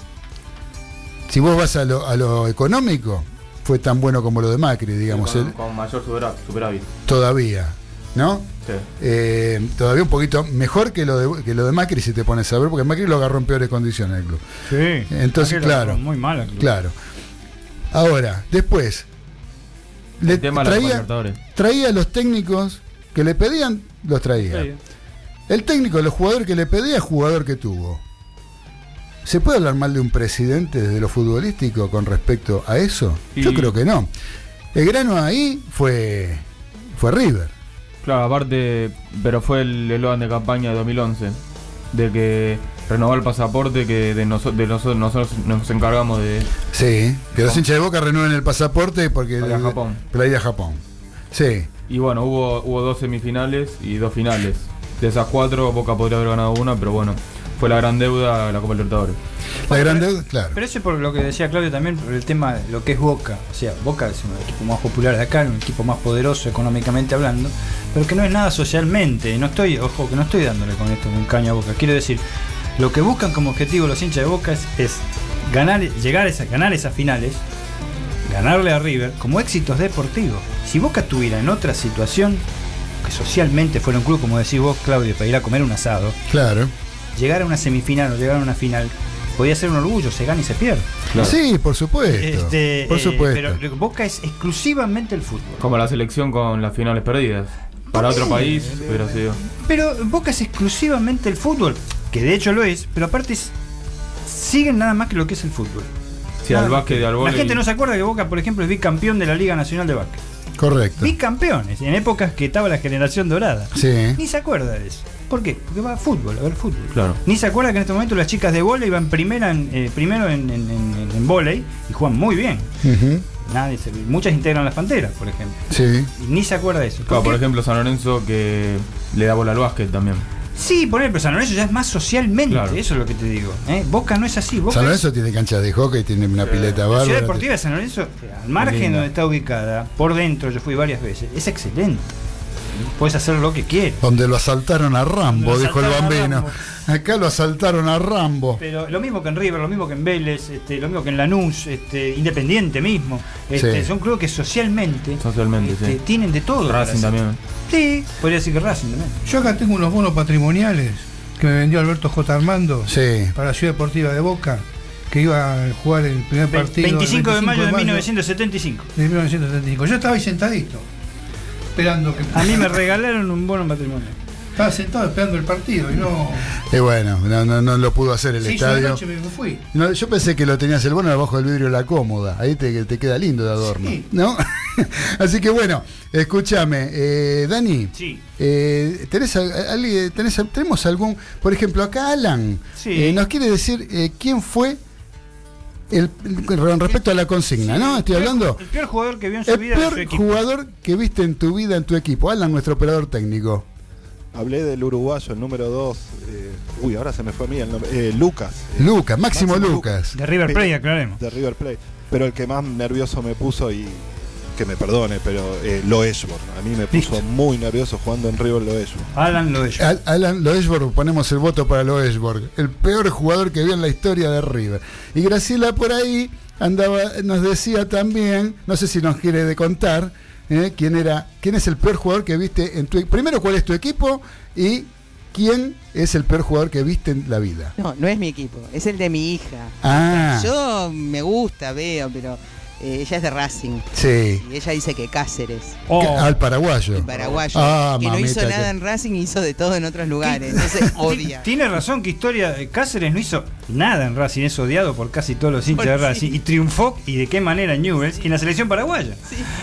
si vos vas a lo, a lo económico, fue tan bueno como lo de Macri, digamos, con, él- con mayor superávit. todavía, ¿no? Sí. Eh, todavía un poquito mejor que lo, de, que lo de Macri si te pones a ver, porque Macri lo agarró en peores condiciones el club. Sí. Entonces, lo claro. Muy mal. Claro. Ahora, después, le tema traía, traía a los técnicos que le pedían, los traía. Sí. El técnico, los jugadores que le pedía, jugador que tuvo. ¿Se puede hablar mal de un presidente desde lo futbolístico con respecto a eso? Yo creo que no. El grano ahí fue, fue River. Claro, aparte, pero fue el eslogan de campaña de 2011, de que renovar el pasaporte, que de, noso- de nosotros, nosotros nos encargamos de... Sí, que los hinchas de Boca renueven el pasaporte porque Para ir a Japón. para ir a Japón. Sí. Y bueno, hubo, hubo dos semifinales y dos finales. De esas cuatro, Boca podría haber ganado una, pero bueno, fue la gran deuda la Copa Libertadores. La gran deuda, claro. Pero eso es por lo que decía Claudio también, por el tema de lo que es Boca. O sea, Boca es un equipo más popular de acá, un equipo más poderoso económicamente hablando, pero que no es nada socialmente. No estoy, ojo, que no estoy dándole con esto un caño a Boca. Quiero decir, lo que buscan como objetivo los hinchas de Boca es, es ganar, llegar a esa, ganar esas finales, ganarle a River como éxitos deportivos. Si Boca estuviera en otra situación, que socialmente fuera un club, como decís vos, Claudio, para ir a comer un asado, Claro. llegar a una semifinal o llegar a una final, podía ser un orgullo, se gana y se pierde. Sí, por supuesto. Este, por eh, supuesto. pero Boca es exclusivamente el fútbol. Como la selección con las finales perdidas. Para otro país hubiera sido... Pero Boca es exclusivamente el fútbol, que de hecho lo es, pero aparte es- siguen nada más que lo que es el fútbol. Sí, Nada al básquet y al La vóley. gente no se acuerda que Boca, por ejemplo, es bicampeón de la Liga Nacional de Básquet. Correcto. Bicampeones, en épocas que estaba la generación dorada. Sí. Ni se acuerda de eso. ¿Por qué? Porque va a fútbol, a ver fútbol. Claro. Ni se acuerda que en este momento las chicas de vóley van primera en, eh, primero en, en, en, en vóley y juegan muy bien. Ujú. Nadie se- muchas integran las panteras, por ejemplo. Sí. Y ni se acuerda de eso. Claro, ¿Por ejemplo, San Lorenzo que le da bola al básquet también. Sí, poner, pero San Lorenzo ya es más socialmente, Claro. eso es lo que te digo. ¿eh? Boca no es así. Boca San es- Lorenzo tiene canchas de hockey, tiene una pileta La ciudad deportiva de San Lorenzo, eh, al margen Linda. donde está ubicada, por dentro, yo fui varias veces, es excelente. Puedes hacer lo que quieras. Donde lo asaltaron a Rambo, Lo dijo el bambino. Acá lo asaltaron a Rambo. Pero lo mismo que en River, lo mismo que en Vélez, este, lo mismo que en Lanús, este, Independiente mismo. Este, Sí. Son clubes que socialmente Socialmente, este, sí. tienen de todo. Racing también. Sí, podría decir que Racing también. Yo acá tengo unos bonos patrimoniales que me vendió Alberto J. Armando Sí. para la Ciudad Deportiva de Boca, que iba a jugar el primer partido. el 25 de mayo de 25 1975. de 1975. Yo estaba ahí sentadito, esperando que. A mí me regalaron un bono matrimonio. Estaba sentado esperando el partido y no. Y bueno, no, no, no lo pudo hacer el Se hizo de estadio. noche, me fui. No, yo pensé que lo tenías el bono debajo del vidrio la cómoda. Ahí te, te queda lindo de adorno. Sí. ¿No? Así que bueno, escúchame, eh, Dani. Sí. eh, ¿tenés, alguien- tenés ¿Tenemos algún.? Por ejemplo, acá Alan Sí. eh, nos quiere decir eh, quién fue. El, con respecto a la consigna, ¿no? Estoy hablando. El peor jugador que vio en su El vida en su peor jugador que viste en tu vida en tu equipo. Alan, nuestro operador técnico. Hablé del uruguayo, el número 2. uy, ahora se me fue a mí el nombre. eh, Lucas. eh, Lucas, Máximo Lucas. De River Plate, Sí, aclaremos. De River Plate. Pero el que más nervioso me puso y que me perdone, pero eh. A mí me puso muy nervioso jugando en River Loeshborn. Alan Loesch. Al- Alan Loesborg, ponemos el voto para Loesborg, el peor jugador que vio en la historia de River. Y Graciela por ahí andaba, nos decía también, no sé si nos quiere de contar, eh, quién era, quién es el peor jugador que viste en tu primero cuál es tu equipo y quién es el peor jugador que viste en la vida. No, no es mi equipo, es el de mi hija. Ah. Yo me gusta, veo, pero eh, ella es de Racing. Sí. Y ella dice que Cáceres. Que- Al paraguayo. El paraguayo. Ah, que no hizo nada que- en Racing, hizo de todo en otros lugares. Entonces odia. Tiene razón que historia de Cáceres no hizo nada en Racing, es odiado por casi todos los hinchas de Racing y triunfó y de qué manera en Newell's y en la selección paraguaya.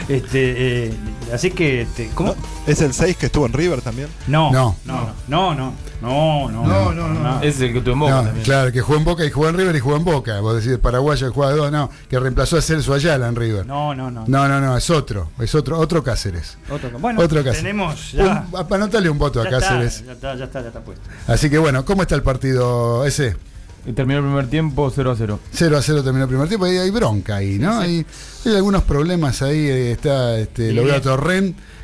Este, eh, así que, este, ¿cómo? ¿Es el 6 que estuvo en River también? No, No. no, no, no, no, no, No, no, no. Ese es el que tuvo en Boca No, también. claro, que jugó en Boca y jugó en River y jugó en Boca. Vos decís paraguayo juega dos, no, que reemplazó a Celso Ayala en River. No, no, no. No, no, no, es otro, es otro, otro Cáceres. Otro, bueno, Otro Cáceres. tenemos ya. Un- anótale un voto a ya está, Cáceres. ya está, ya está, ya está puesto. Así que bueno, ¿cómo está el partido ese? Y terminó el primer tiempo 0 a 0. 0 a 0 terminó el primer tiempo y hay bronca ahí, ¿no? Hay, hay algunos problemas ahí, eh, está, este, lo veo a bien.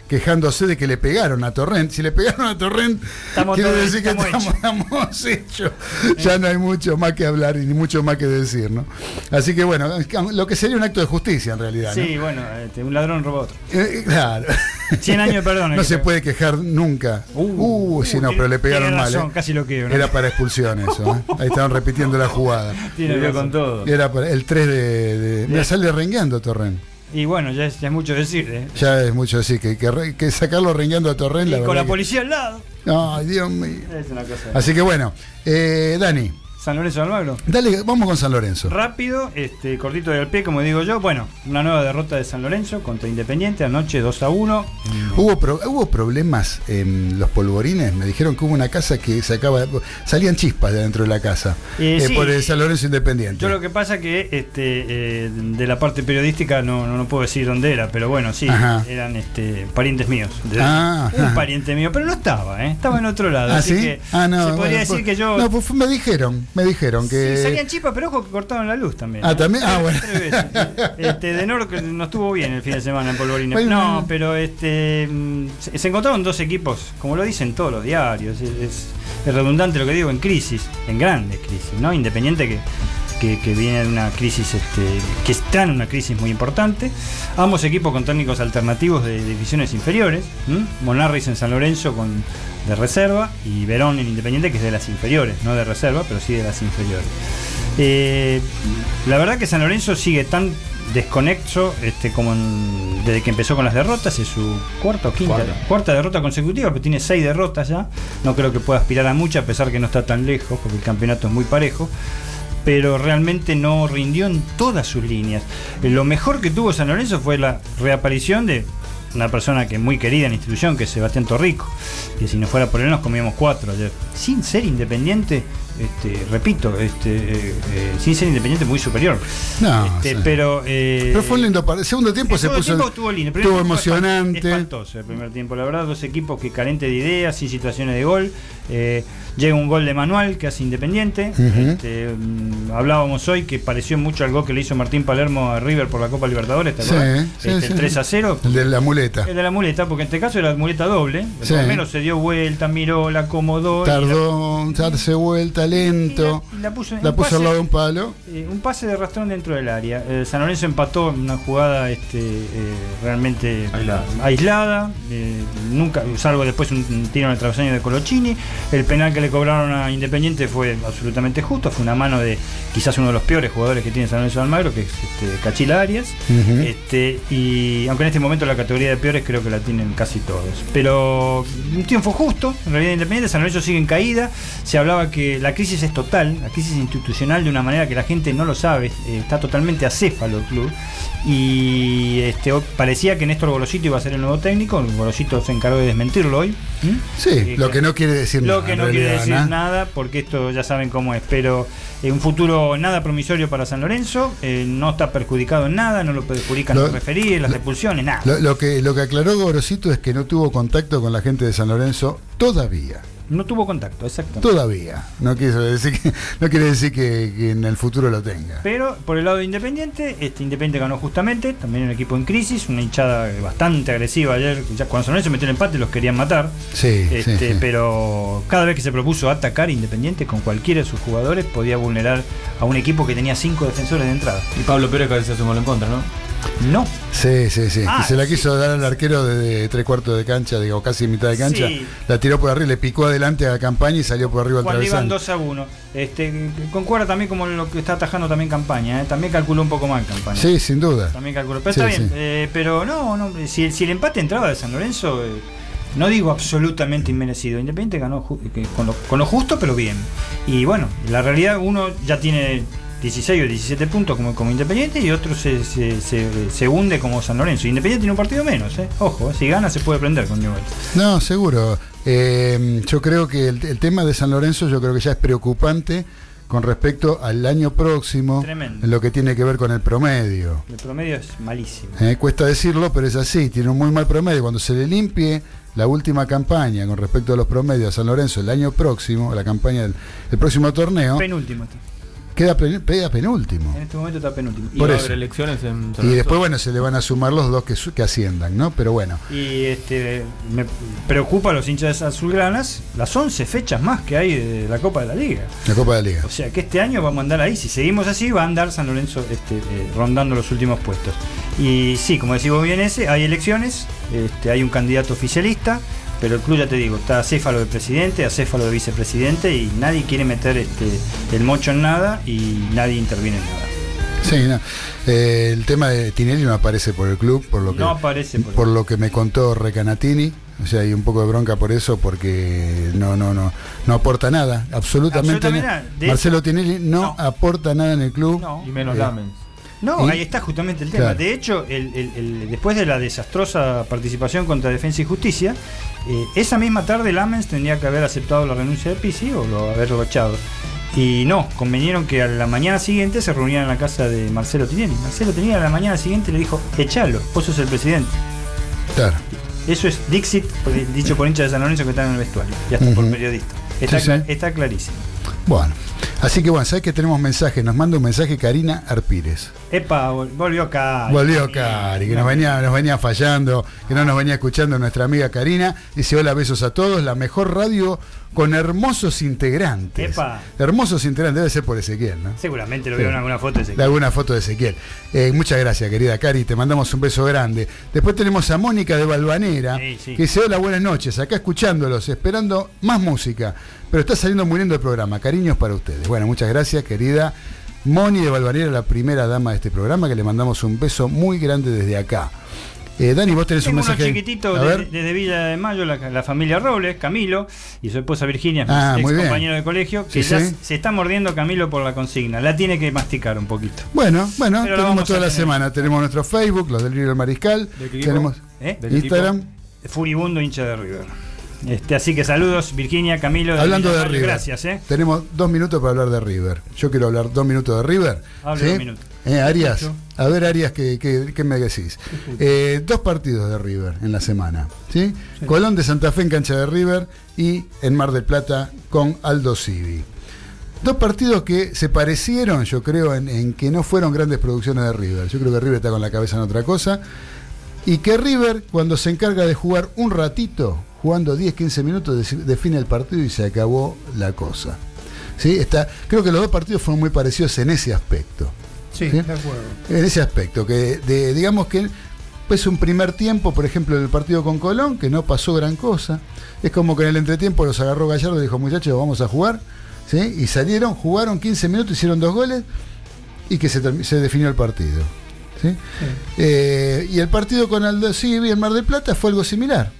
Torrent quejándose de que le pegaron a Torrent. Si le pegaron a Torrent, Estamos quiere todos- decir que estamos hechos. Ya no hay mucho más que hablar y ni mucho más que decir, ¿no? Así que bueno, lo que sería un acto de justicia en realidad, ¿no? Sí, bueno, este, un ladrón robó otro. Eh, claro. 100 años de perdón. No se puede quejar nunca. Uh, sí, no, tiene- pero le pegaron mal. razón, ¿eh? casi lo quiebra. Era para expulsión eso. ¿eh? Ahí estaban repitiendo la jugada. Tiene dio razón. con todo. Era para el 3 de. de me Bien. sale rengueando Torren. Y bueno, ya es, ya es mucho decir, ¿eh? Ya es mucho decir que, que, que sacarlo rengueando a Torren. Y La con la que- policía al lado. Ay, Dios mío. Es una cosa. Así que bueno, eh, Dani, San Lorenzo de Almagro. dale, vamos con San Lorenzo. Rápido, este, cortito del pie, como digo yo. Bueno, una nueva derrota de San Lorenzo contra Independiente, anoche 2 a 1. Hubo, pro- hubo problemas en los polvorines. Me dijeron que hubo una casa que se acaba, salían chispas de dentro de la casa Eh, eh, sí. por el San Lorenzo Independiente. Yo lo que pasa que este, eh, de la parte periodística no, no, no puedo decir dónde era, pero bueno, sí, Ajá. eran este, parientes míos. De- Ah, un ajá. pariente mío, pero no estaba, ¿eh? estaba en otro lado. ¿Ah, así sí? que ah, no. se podría bueno, decir pues- que yo. No, pues me dijeron, me dijeron que. Sí, salían chispas, pero ojo que cortaron la luz también. Ah, ¿eh? también, ah, bueno. Este, de Noro que no estuvo bien el fin de semana en Polvorines. Bueno, no, pero este se, encontraron dos equipos, como lo dicen todos los diarios. Es, es- es redundante lo que digo, en crisis, en grandes crisis, ¿no? Independiente que, que, que viene de una crisis, este, que está en una crisis muy importante. Ambos equipos con técnicos alternativos de divisiones inferiores. ¿m? Monarris en San Lorenzo con de reserva y Verón en Independiente que es de las inferiores, no de reserva, pero sí de las inferiores. Eh, la verdad que San Lorenzo sigue tan desconexo este, como en- desde que empezó con las derrotas, es su cuarta o quinta Cuarta. cuarta derrota consecutiva, pero tiene seis derrotas ya. No creo que pueda aspirar a mucha, a pesar que no está tan lejos, porque el campeonato es muy parejo. Pero realmente no rindió en todas sus líneas. Eh, Lo mejor que tuvo San Lorenzo fue la reaparición de una persona que muy querida en la institución, que es Sebastián Torrico. Que si no fuera por él nos comíamos cuatro ayer. Sin ser independiente, este, repito, este, eh, eh, sin ser independiente muy superior. No, Este, sí. pero, eh, Pero fue un lindo partido. Segundo tiempo el se segundo puso. tiempo estuvo lindo. El estuvo emocionante. espantoso el primer tiempo, la verdad. Dos equipos que carentes de ideas, sin situaciones de gol. Eh, llega un gol de Manuel que hace Independiente. Este, mm, hablábamos hoy que pareció mucho al gol que le hizo Martín Palermo a River por la Copa Libertadores. ¿te Sí, sí, Este, el 3 a 0. El de la muleta. El de la muleta, porque en este caso era muleta doble. Por lo menos se dio vuelta, miró, la acomodó. Tardó en darse vuelta lento. y la puso, La puso pase- al lado de un palo. eh, un pase de rastrón dentro del área. Eh, San Lorenzo empató en una jugada este, eh, realmente Aislada. aislada, nunca, salvo después un, tiro en el travesaño de Colochini. El penal que le cobraron a Independiente fue absolutamente justo, fue una mano de quizás uno de los peores jugadores que tiene San Lorenzo de Almagro, que es este, Cachila Arias. Este, y aunque en este momento la categoría de peores creo que la tienen casi todos. Pero un triunfo justo, en realidad Independiente, San Lorenzo sigue en caída. Se hablaba que la crisis es total, la crisis institucional de una manera que la gente no lo sabe, eh, está totalmente acéfalo el club. Y este, parecía que Néstor Golosito iba a ser el nuevo técnico, Golosito se encargó de desmentirlo hoy. ¿Mm? Sí, Eh, lo que no quiere decir Lo nada. que en no quiere decir ¿no? nada, porque esto ya saben cómo es. Pero eh, un futuro nada promisorio para San Lorenzo, no está perjudicado en nada, no lo perjudican Lo- los las expulsiones, nada. Lo, lo que, lo que aclaró Gorosito es que no tuvo contacto con la gente de San Lorenzo todavía. No tuvo contacto, exacto. Todavía. No quiere decir que, no quiere decir que, que en el futuro lo tenga. Pero por el lado de Independiente, este Independiente ganó justamente, también un equipo en crisis, una hinchada bastante agresiva ayer, ya cuando San Lorenzo metió el empate los querían matar. Sí, sí, Este, sí. Pero cada vez que se propuso atacar Independiente con cualquiera de sus jugadores podía vulnerar a un equipo que tenía cinco defensores de entrada. Y Pablo Pérez hace un gol en contra, ¿no? No. Sí, sí, sí. Ah, y se la sí. quiso dar al arquero de, de tres cuartos de cancha, digo, casi mitad de cancha. Sí. La tiró por arriba, le picó adelante a la campaña y salió por arriba al Cuando iban travesaño. 2 a 1. Este, concuerda también como lo que está atajando también campaña. ¿eh? También calculó un poco mal campaña. Sí, sin duda. También calculó. Pero Sí, está bien. eh, pero no, no si, si el empate entraba de San Lorenzo, eh, no digo absolutamente inmerecido. Independiente ganó con, lo, con lo justo, pero bien. Y bueno, la realidad uno ya tiene 16 o 17 puntos como, como Independiente y otro se, se, se- se hunde como San Lorenzo. Independiente tiene un partido menos, ¿eh? Ojo, eh, si gana se puede prender con Newell. No, seguro. Eh, yo creo que el, el tema de San Lorenzo yo creo que ya es preocupante con respecto al año próximo Tremendo. en lo que tiene que ver con el promedio. El promedio es malísimo. Eh, cuesta decirlo, pero es así, tiene un muy mal promedio. Cuando se le limpie la última campaña con respecto a los promedios a San Lorenzo el año próximo, la campaña del el próximo torneo, Penúltimo. Queda, pen- queda penúltimo. En este momento está penúltimo. Por va a eso. haber elecciones en Y después, bueno, se le van a sumar los dos que, que asciendan, ¿no? Pero bueno. Y este, me preocupa a los hinchas azulgranas las 11 fechas más que hay de la Copa de la Liga. La Copa de la Liga. O sea que este año vamos a andar ahí. Si seguimos así, va a andar San Lorenzo este, eh, rondando los últimos puestos. Y sí, como decimos bien ese, hay elecciones, este, hay un candidato oficialista, pero el club ya te digo, está acéfalo de presidente, acéfalo de vicepresidente y nadie quiere meter este, el mocho en nada y nadie interviene en nada. Sí, no. Eh, el tema de Tinelli no aparece por el club, por lo que, No aparece por lo que me contó Recanatini. O sea, hay un poco de bronca por eso, porque no, no, no, no aporta nada, absolutamente. Absolutamente nada. Marcelo Tinelli no, aporta nada en el club. Y menos Eh, Lamens. No, ¿Y? ahí está justamente el tema. Claro. De hecho, el- el- el- después de la desastrosa participación contra Defensa y Justicia, eh, esa misma tarde Lamens tendría que haber aceptado la renuncia de Pisi o lo haberlo echado. Y no, convenieron que a la mañana siguiente se reunieran en la casa de Marcelo Tinelli. Marcelo Tinelli a la mañana siguiente le dijo, echalo, vos sos el presidente. Claro. Eso es Dixit, dicho por hinchas de San Lorenzo que están en el vestuario, y hasta por periodista. Está, Sí, sí. cla- está clarísimo. Bueno, así que bueno, sabes que tenemos mensaje, nos manda un mensaje Karina Arpírez. Epa, vol- volvió acá. Volvió Cari, que nos venía, nos venía fallando, que no nos venía escuchando nuestra amiga Karina. Dice hola, besos a todos, la mejor radio con hermosos integrantes. Epa. Hermosos integrantes, debe ser por Ezequiel, ¿no? Seguramente lo Sí. vieron en alguna foto de De alguna foto de Ezequiel. Eh, muchas gracias, querida Cari, te mandamos un beso grande. Después tenemos a Mónica de Balvanera, Sí, sí. que dice hola, buenas noches, acá escuchándolos, esperando más música, pero está saliendo muy lindo el programa, cariños para ustedes. Bueno, muchas gracias, querida Moni de Balvanera, la primera dama de este programa, que le mandamos un beso muy grande desde acá. Eh, Dani, vos tenés Tengo un uno mensaje. chiquitito de- ver. desde Villa de Mayo, la, la familia Robles, Camilo y su esposa Virginia, Ah, ex compañero de colegio, que Sí, ya sí. se- está mordiendo Camilo por la consigna. La tiene que masticar un poquito. Bueno, bueno, Pero tenemos toda la semana. Tenemos nuestro Facebook, los del libro del Mariscal. Tenemos ¿Eh? Instagram. Furibundo hincha de River. Este, así que saludos, Virginia, Camilo. Hablando de River. Gracias, ¿eh? Tenemos dos minutos para hablar de River. Yo quiero hablar dos minutos de River. Hable dos minutos. Eh, Arias, a ver Arias, ¿qué, qué, qué me decís? Eh, dos partidos de River en la semana. ¿sí? Colón de Santa Fe en cancha de River y en Mar del Plata con Aldo Civi. Dos partidos que se parecieron, yo creo, en, en que no fueron grandes producciones de River. Yo creo que River está con la cabeza en otra cosa. Y que River, cuando se encarga de jugar un ratito, jugando 10-15 minutos, define el partido y se acabó la cosa. ¿Sí? Está, creo que los dos partidos fueron muy parecidos en ese aspecto. Sí, ¿Sí? de acuerdo. En ese aspecto, que de, digamos que pues un primer tiempo, por ejemplo, del partido con Colón, que no pasó gran cosa. Es como que en el entretiempo los agarró Gallardo y dijo, muchachos, vamos a jugar. ¿Sí? Y salieron, jugaron 15 minutos, hicieron dos goles y que se, se definió el partido. ¿Sí? Eh, y el partido con Aldo Civi en Mar del Plata fue algo similar.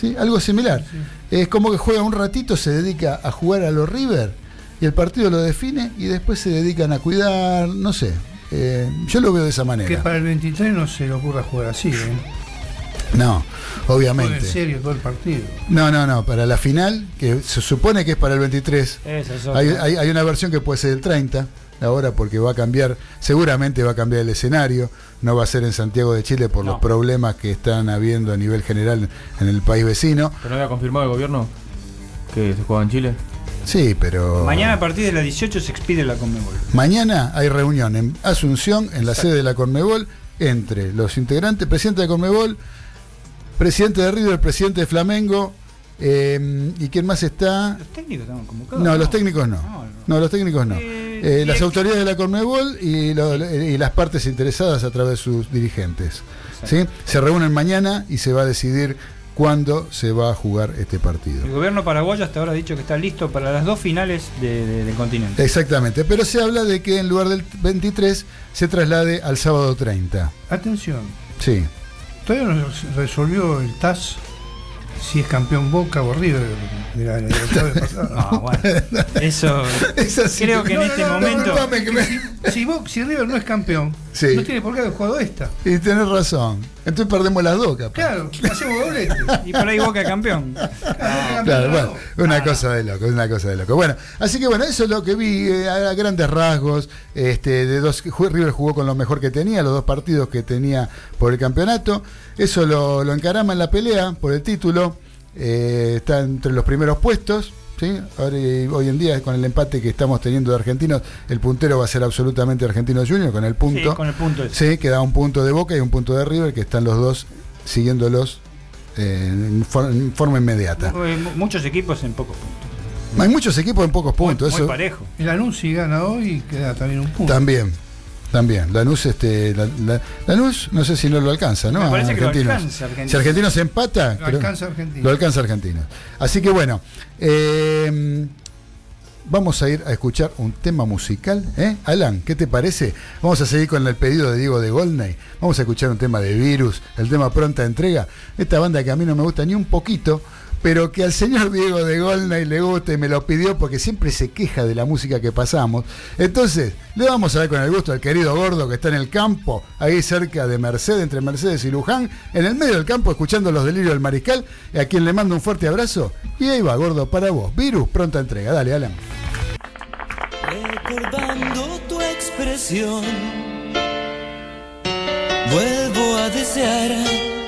¿Sí? Algo similar. Es como que juega un ratito, se dedica a jugar a los River y el partido lo define y después se dedican a cuidar, no sé. Eh, yo lo veo de esa Que manera. para el 23 no se le ocurra jugar así, ¿eh? No, Juega en obviamente. serio todo el partido. No, no, no, para la final, que se supone que es para el 23, Esa es otra. hay, hay- hay una versión que puede ser el 30, ahora porque va a cambiar, seguramente va a cambiar el escenario, no va a ser en Santiago de Chile por los problemas que están habiendo a nivel general en el país vecino. ¿Pero no había confirmado el gobierno que se juega en Chile? Sí, pero... Mañana a partir de las 18 se expide la Conmebol. Mañana hay reunión en Asunción, en la sede de la Conmebol, entre los integrantes, presidente de Conmebol, presidente de River, presidente de Flamengo, eh, ¿y quién más está? Los técnicos estaban convocados. No, los técnicos no. No, los técnicos no. Eh, las autoridades de la Conmebol y, lo- y las partes interesadas a través de sus dirigentes. ¿sí? Se reúnen mañana y se va a decidir cuándo se va a jugar este partido. El gobierno paraguayo hasta ahora ha dicho que está listo para las dos finales de- de- del continente. Exactamente, pero se habla de que en lugar del 23 se traslade al sábado 30. Atención, Sí. todavía no resolvió el TAS si es campeón Boca o River de la pasada. No, bueno. Eso creo que en No, este no, momento. si, River no es campeón, Sí. no tiene por qué haber jugado esta. Y tenés razón. Entonces perdemos las dos, capaz. Claro, hacemos doblete. Y por ahí Boca campeón. Claro, bueno, una cosa de loco, una cosa de loco. Bueno, así que bueno, eso es lo que vi eh, a grandes rasgos. Este, de dos, River jugó con lo mejor que tenía, los dos partidos que tenía por el campeonato. Eso lo, lo encarama en la pelea por el título. Eh, está entre los primeros puestos. ¿Sí? Ahora, hoy en día, con el empate que estamos teniendo de argentinos, el puntero va a ser absolutamente Argentino Junior con el punto. Sí, con el punto ese. Sí, queda un punto de Boca y un punto de River, que están los dos siguiéndolos eh, en, for- en forma inmediata. Mu- Muchos equipos en pocos puntos. Hay muchos equipos en pocos puntos. muy eso parejo. El Anuncio si gana hoy queda también un punto. También, también. Lanús, este, la, la- Lanús, no sé si no lo alcanza, ¿no? Me parece que lo alcanza Argentinos. Si Argentinos empata, Lo alcanza Argentinos. Lo alcanza Argentinos. Así que bueno, eh, vamos a ir a escuchar un tema musical. ¿eh? Alan, ¿qué te parece? Vamos a seguir con el pedido de Diego de Goldney. Vamos a escuchar un tema de Virus, el tema Pronta Entrega. Esta banda que a mí no me gusta ni un poquito, pero que al señor Diego de Goldney le gusta y me lo pidió porque siempre se queja de la música que pasamos. Entonces, le vamos a dar con el gusto al querido gordo que está en el campo, ahí cerca de Mercedes, entre Mercedes y Luján, en el medio del campo, escuchando los delirios del mariscal, a quien le mando un fuerte abrazo. Y ahí va, gordo, para vos. Virus, pronta entrega. Dale, Alan. Recordando tu expresión, vuelvo a desear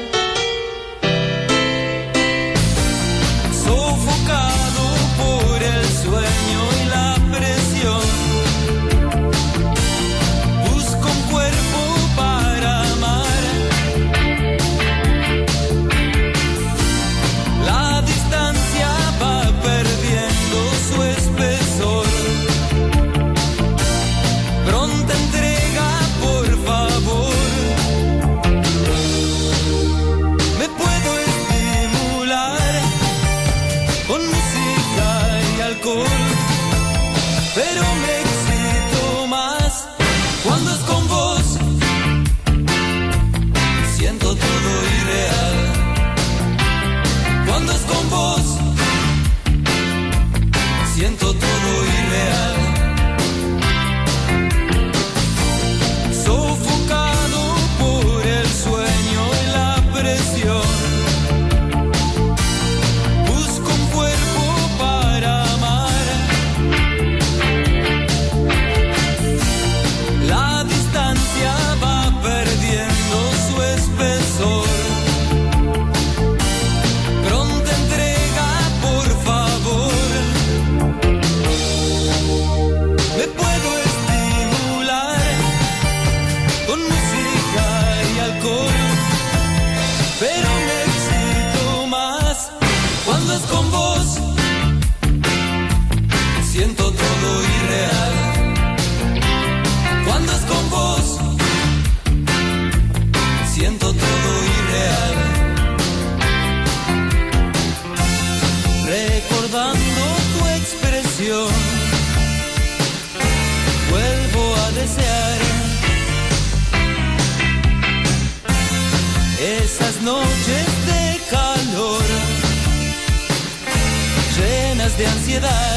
ansiedad.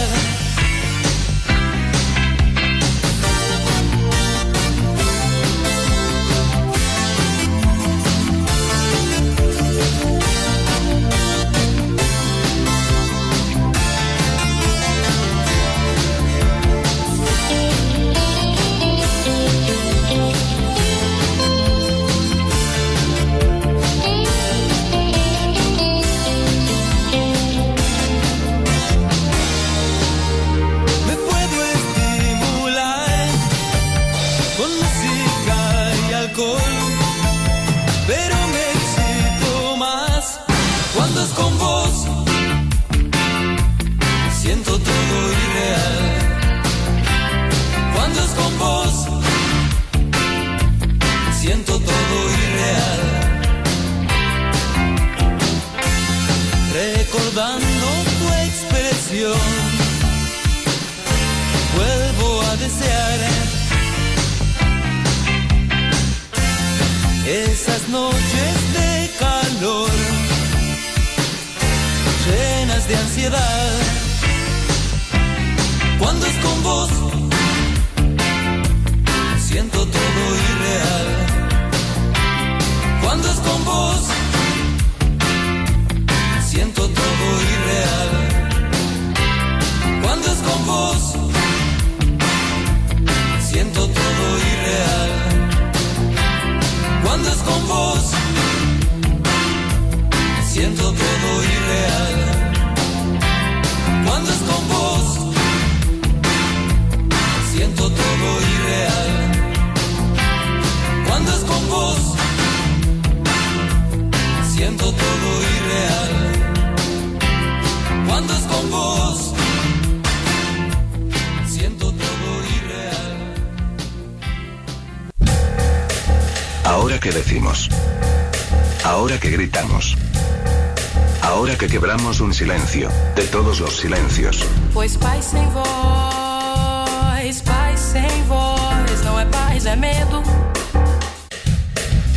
Silencio, de todos los silencios. Pois paz sem voz, paz sem voz, não é paz, é medo.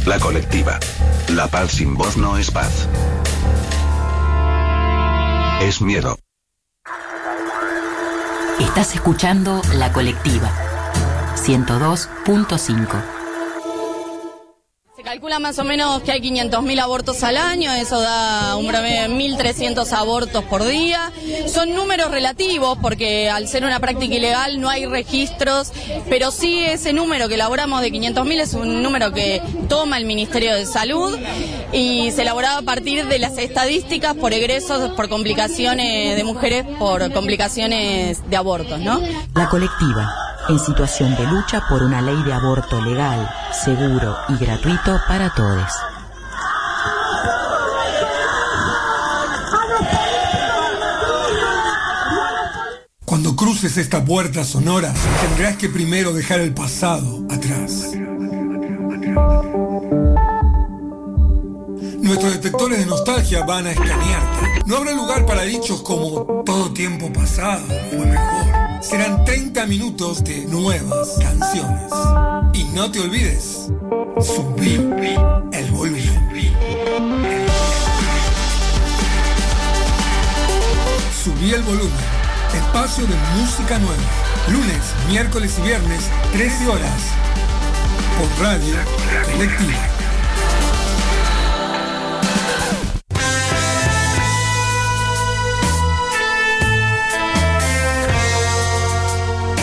La colectiva. La paz sin voz no es paz. Es miedo. Estás escuchando La Colectiva 102.5. Más o menos que hay 500.000 abortos al año, eso da un promedio de 1.300 abortos por día. Son números relativos porque al ser una práctica ilegal no hay registros, pero sí ese número que elaboramos de 500.000 es un número que toma el Ministerio de Salud y se elaboraba a partir de las estadísticas por egresos, por complicaciones de mujeres, por complicaciones de abortos, ¿no? La colectiva, en situación de lucha por una ley de aborto legal, seguro y gratuito para todos. Cuando cruces esta puerta sonora, tendrás que primero dejar el pasado atrás. Nuestros detectores de nostalgia van a escanearte. No habrá lugar para dichos como todo tiempo pasado fue mejor. Serán 30 minutos de nuevas canciones. Y no te olvides, subir el volumen. Subí el volumen. Espacio de música nueva. Lunes, miércoles y viernes, 13 horas. Por Radio Colectiva.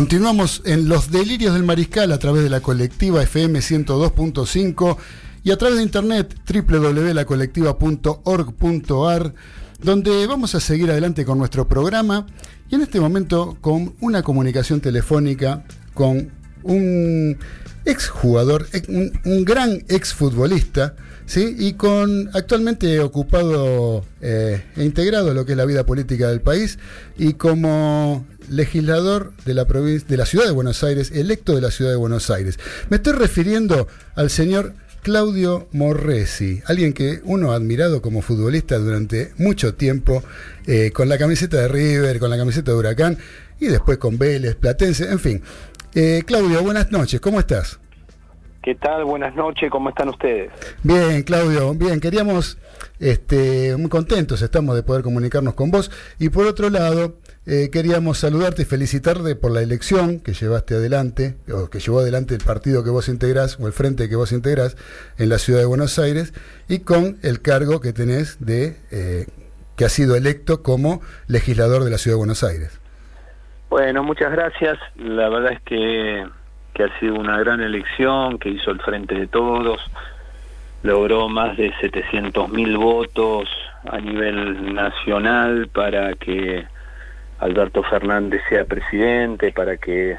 Continuamos en Los Delirios del Mariscal a través de la colectiva FM 102.5 y a través de internet www.lacolectiva.org.ar donde vamos a seguir adelante con nuestro programa y en este momento con una comunicación telefónica con un exjugador, ex- un, un gran exfutbolista, ¿sí? y con actualmente ocupado eh, e integrado lo que es la vida política del país y como legislador de la de la ciudad de Buenos Aires, electo de la ciudad de Buenos Aires. Me estoy refiriendo al señor Claudio Morresi, alguien que uno ha admirado como futbolista durante mucho tiempo, eh, con la camiseta de River, con la camiseta de Huracán y después con Vélez, Platense, en fin. Eh, Claudio, buenas noches, ¿cómo estás? ¿Qué tal? Buenas noches, ¿cómo están ustedes? Bien, Claudio, bien, queríamos, este, muy contentos estamos de poder comunicarnos con vos y por otro lado, eh, queríamos saludarte y felicitarte por la elección que llevaste adelante, o que llevó adelante el partido que vos integrás, o el frente que vos integrás en la ciudad de Buenos Aires, y con el cargo que tenés de, eh, que has sido electo como legislador de la ciudad de Buenos Aires. Bueno, muchas gracias. La verdad es que, ha sido una gran elección que hizo el Frente de Todos. Logró más de 700 mil votos a nivel nacional para que Alberto Fernández sea presidente, para que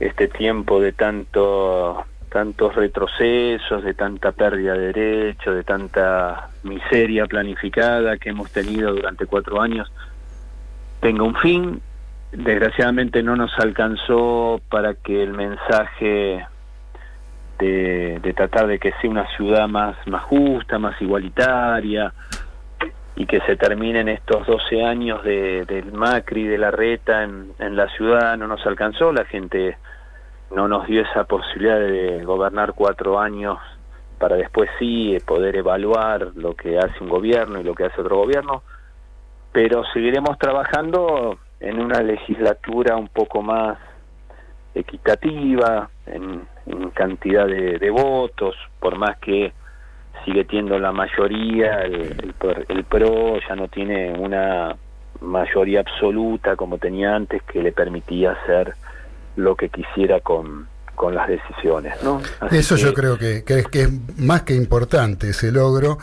este tiempo de tanto tantos retrocesos, de tanta pérdida de derechos, de tanta miseria planificada que hemos tenido durante cuatro años, tenga un fin. Desgraciadamente no nos alcanzó para que el mensaje de, de tratar de que sea una ciudad más, más justa, más igualitaria, y que se terminen estos 12 años de, del Macri, de la reta en, en la ciudad, no nos alcanzó, la gente no nos dio esa posibilidad de gobernar cuatro años para después sí poder evaluar lo que hace un gobierno y lo que hace otro gobierno, pero seguiremos trabajando en una legislatura un poco más equitativa en, en cantidad de, de votos, por más que sigue teniendo la mayoría, el, el, el PRO ya no tiene una mayoría absoluta como tenía antes que le permitía hacer lo que quisiera con, con las decisiones, ¿no? Así Eso yo creo que, que es, que es más que importante ese logro.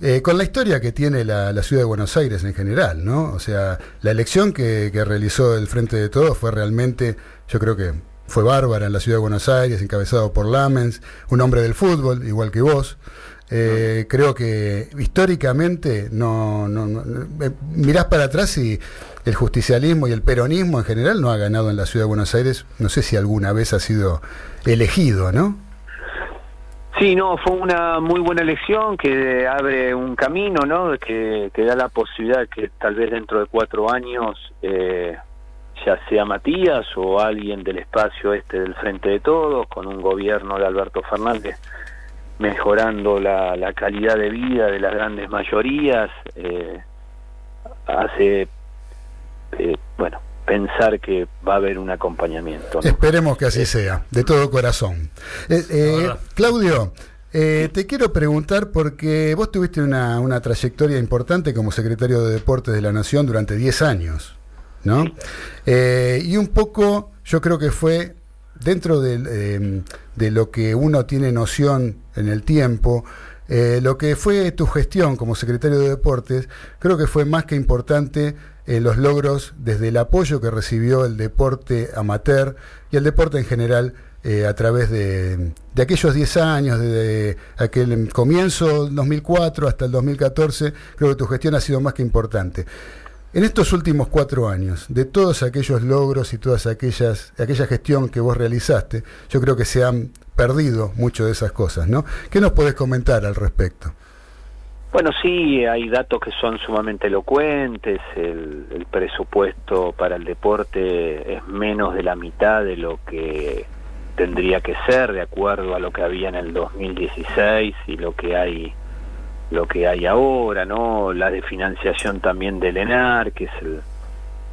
Eh, con la historia que tiene la, la ciudad de Buenos Aires en general, ¿no? O sea, la elección que, que realizó el Frente de Todos fue realmente, yo creo que fue bárbara en la ciudad de Buenos Aires, encabezado por Lamens, un hombre del fútbol, igual que vos. Eh, creo que históricamente no, no, no- eh, mirás para atrás y el justicialismo y el peronismo en general no ha ganado en la ciudad de Buenos Aires. No sé si alguna vez ha sido elegido, ¿no? Sí, no, fue una muy buena elección que abre un camino, ¿no? Que, da la posibilidad que tal vez dentro de cuatro años, eh, ya sea Matías o alguien del espacio este del Frente de Todos, con un gobierno de Alberto Fernández mejorando la, la calidad de vida de las grandes mayorías, eh, hace, eh, bueno, pensar que va a haber un acompañamiento. ¿no? Esperemos que así sea, de todo corazón. Eh, eh, Claudio, eh, te quiero preguntar porque vos tuviste una, una trayectoria importante como secretario de Deportes de la Nación durante 10 años, ¿no? Eh, y un poco, yo creo que fue dentro del, eh, de lo que uno tiene noción en el tiempo, eh, lo que fue tu gestión como secretario de Deportes, creo que fue más que importante eh, los logros desde el apoyo que recibió el deporte amateur y el deporte en general eh, a través de, de aquellos 10 años, desde aquel comienzo 2004 hasta el 2014, creo que tu gestión ha sido más que importante. En estos últimos cuatro años, de todos aquellos logros y todas aquellas aquella gestión que vos realizaste, yo creo que se han perdido mucho de esas cosas, ¿no? ¿Qué nos podés comentar al respecto? Bueno, sí, hay datos que son sumamente elocuentes. El, el presupuesto para el deporte es menos de la mitad de lo que tendría que ser, de acuerdo a lo que había en el 2016 y lo que hay lo que hay ahora, ¿no? La de financiación también del ENAR, que es el-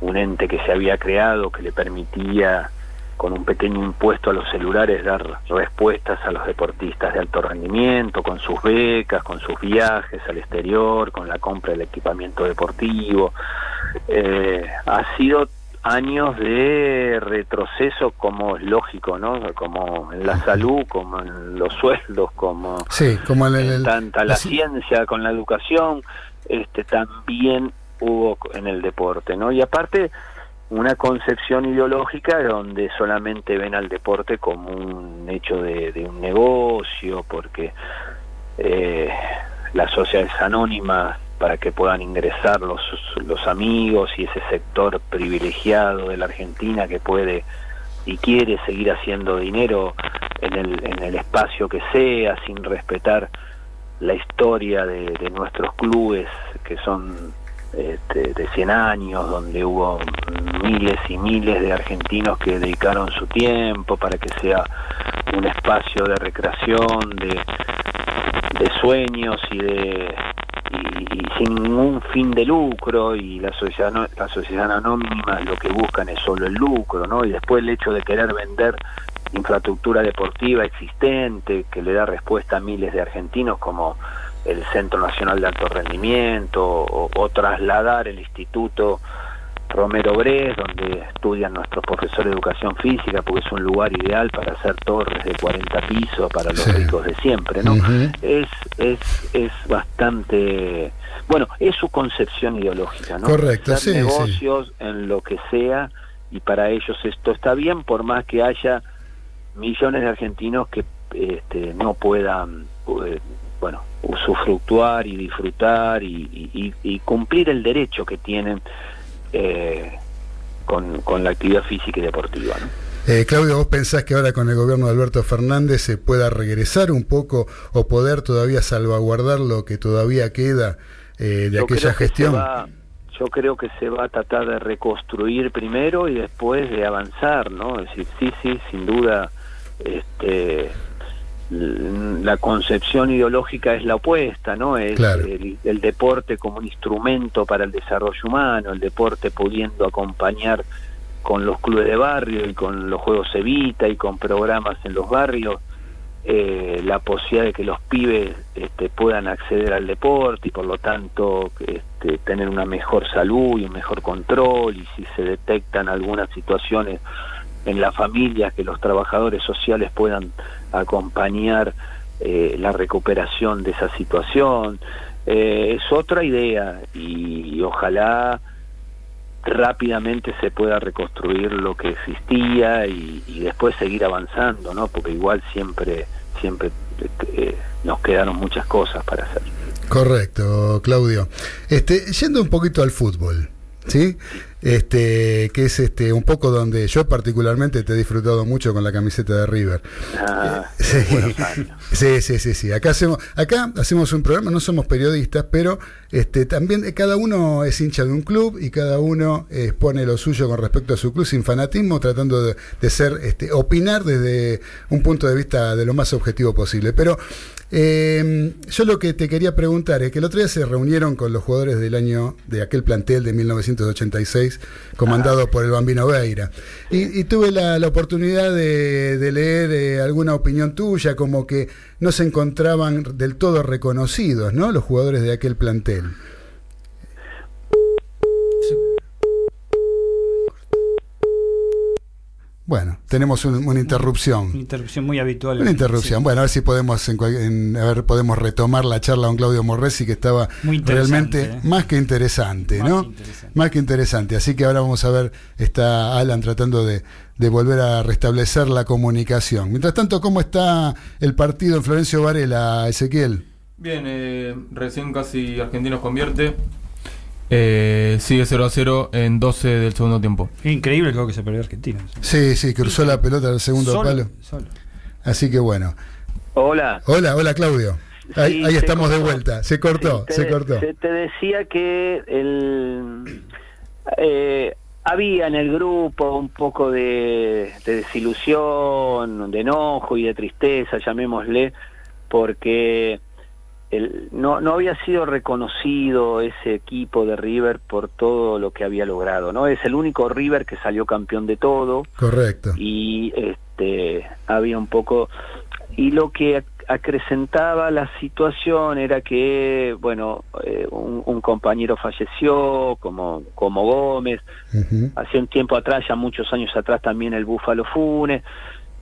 un ente que se había creado que le permitía con un pequeño impuesto a los celulares dar respuestas a los deportistas de alto rendimiento, con sus becas, con sus viajes al exterior, con la compra del equipamiento deportivo. Eh, ha sido años de retroceso como es lógico, ¿no? Como en la salud, como en los sueldos, como Sí, como el, tanta la la- ciencia con la educación, este también hubo en el deporte, ¿no? Y aparte una concepción ideológica donde solamente ven al deporte como un hecho de, un negocio, porque eh, las sociedades anónimas para que puedan ingresar los, los amigos y ese sector privilegiado de la Argentina que puede y quiere seguir haciendo dinero en el, en el espacio que sea, sin respetar la historia de nuestros clubes que son este, de 100 años, donde hubo miles y miles de argentinos que dedicaron su tiempo para que sea un espacio de recreación, de, sueños y de y sin ningún fin de lucro y la sociedad no- la sociedad anónima lo que buscan es solo el lucro, ¿no? Y después el hecho de querer vender infraestructura deportiva existente que le da respuesta a miles de argentinos como el Centro Nacional de Alto Rendimiento o, o trasladar el Instituto Romero Bres, donde estudian nuestros profesores de educación física, porque es un lugar ideal para hacer torres de 40 pisos para los Sí. ricos de siempre, ¿no? Es, es, es bastante... Bueno, es su concepción ideológica, ¿no? Correcto, Hacer sí, sí. negocios en lo que sea, y para ellos esto está bien, por más que haya millones de argentinos que este, no puedan, eh, bueno, usufructuar y disfrutar y, y- y- y cumplir el derecho que tienen eh, con, con la actividad física y deportiva. ¿no? Eh, Claudio, ¿vos pensás que ahora con el gobierno de Alberto Fernández se pueda regresar un poco o poder todavía salvaguardar lo que todavía queda eh, de Yo aquella gestión? va- yo creo que se va a tratar de reconstruir primero y después de avanzar, ¿no? Es decir, sí, sí, sin duda, este, la concepción ideológica es la opuesta, ¿no? Es Claro. el, el deporte como un instrumento para el desarrollo humano, el deporte pudiendo acompañar con los clubes de barrio y con los juegos Evita y con programas en los barrios eh, la posibilidad de que los pibes este, puedan acceder al deporte y por lo tanto este, tener una mejor salud y un mejor control y si se detectan algunas situaciones en la familia que los trabajadores sociales puedan acompañar eh, la recuperación de esa situación Eh, es otra idea y, ojalá rápidamente se pueda reconstruir lo que existía y, y después seguir avanzando, ¿no? Porque igual siempre, siempre eh, nos quedaron muchas cosas para hacer. Correcto, Claudio. Este, yendo un poquito al fútbol, ¿sí? Este, que es este un poco donde yo particularmente te he disfrutado mucho con la camiseta de River. Ah, Sí. años. Sí, sí, sí, sí. Acá hacemos, acá hacemos un programa, no somos periodistas, pero este también eh, cada uno es hincha de un club y cada uno eh, expone lo suyo con respecto a su club sin fanatismo, tratando de, de ser, este, opinar desde un punto de vista de lo más objetivo posible. Pero eh, yo lo que te quería preguntar es que el otro día se reunieron con los jugadores del año de aquel plantel de 1986, comandado por el Bambino Veira. Y, y tuve la, la oportunidad de, de leer eh, alguna opinión tuya, como que no se encontraban del todo reconocidos, ¿no? Los jugadores de aquel plantel. Bueno, tenemos un- una interrupción. Una interrupción muy habitual. Una interrupción. Bueno, a ver si podemos en en- a ver podemos retomar la charla con Claudio Morresi que estaba Muy interesante, realmente ¿eh? más que interesante, Más ¿no? interesante. Más que interesante. Así que ahora vamos a ver, está Alan tratando de, de volver a restablecer la comunicación. Mientras tanto, ¿cómo está el partido en Florencio Varela, Ezequiel? Bien, eh, recién casi Argentinos convierte. Eh, sigue 0 a 0 en 12 del segundo tiempo. Increíble juego que se perdió Argentina. Sí, sí, cruzó la pelota al segundo Solo, palo. solo. Así que bueno. Hola. Hola, hola Claudio. Ahí, Sí, ahí se estamos de vuelta. Se cortó, te, se cortó. se- te decía que el, eh, había en el grupo un poco de, de desilusión, de enojo y de tristeza, llamémosle, porque el- no, no había sido reconocido ese equipo de River por todo lo que había logrado, ¿no? Es el único River que salió campeón de todo Correcto. y este había un poco y lo que ac- acrecentaba la situación era que bueno eh, un, un compañero falleció como como Gómez hace un tiempo atrás ya muchos años atrás también el Búfalo Funes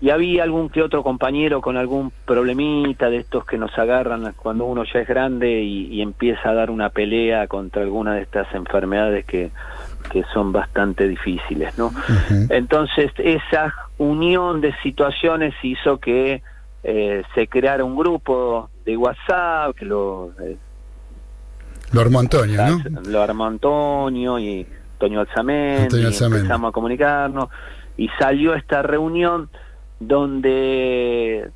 y había algún que otro compañero con algún problemita de estos que nos agarran cuando uno ya es grande y, y empieza a dar una pelea contra alguna de estas enfermedades que, que son bastante difíciles, ¿no? Entonces esa unión de situaciones hizo que eh, se creara un grupo de WhatsApp, que lo, eh, Lo armó Antonio, ¿no? lo armó Antonio y Antonio Alzamendi, Antonio y Alzamendi. empezamos a comunicarnos y salió esta reunión donde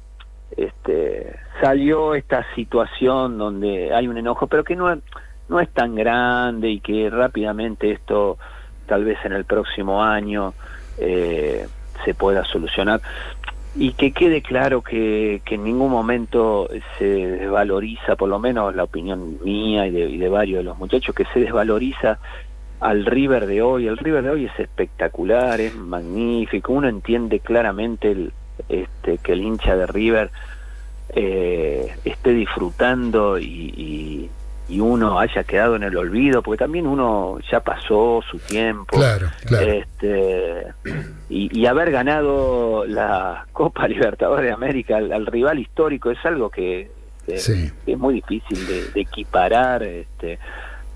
este salió esta situación donde hay un enojo, pero que no no es tan grande y que rápidamente esto tal vez en el próximo año eh, se pueda solucionar. Y que quede claro que, que en ningún momento se desvaloriza, por lo menos la opinión mía y de, y de varios de los muchachos, que se desvaloriza al River de hoy. El River de hoy es espectacular, es magnífico. Uno entiende claramente el, este, que el hincha de River eh, esté disfrutando y, y- y uno haya quedado en el olvido, porque también uno ya pasó su tiempo. Claro, claro. Este, y, y haber ganado la Copa Libertadores de América al, al rival histórico es algo que, que- Sí. que es muy difícil de, de equiparar. Este,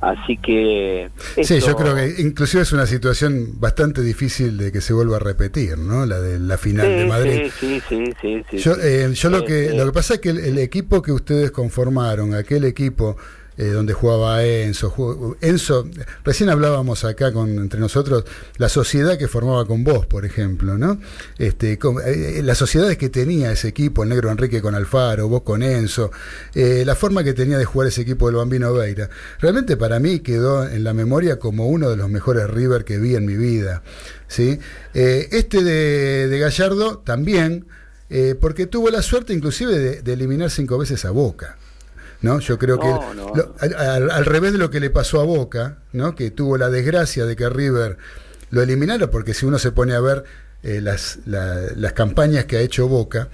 así que... Sí, yo creo que inclusive es una situación bastante difícil de que se vuelva a repetir, ¿no? La de la final Sí, de Madrid. Sí, sí, sí, Yo, eh, yo lo que Este, lo que pasa es que el, el equipo que ustedes conformaron, aquel equipo eh, donde jugaba Enzo, jugó- Enzo, recién hablábamos acá con entre nosotros la sociedad que formaba con vos, por ejemplo, ¿no? Este, con- eh, eh, las sociedades que tenía ese equipo, el negro Enrique con Alfaro, vos con Enzo, la forma que tenía de jugar ese equipo del Bambino Veira, realmente para mí quedó en la memoria como uno de los mejores River que vi en mi vida, ¿sí? Este de, Gallardo también, porque tuvo la suerte inclusive de eliminar cinco veces a Boca. ¿No? Yo creo que No, no. lo- al, al- al revés de lo que le pasó a Boca, ¿no? que tuvo la desgracia de que River lo eliminara, porque si uno se pone a ver eh, las, la- las campañas que ha hecho Boca,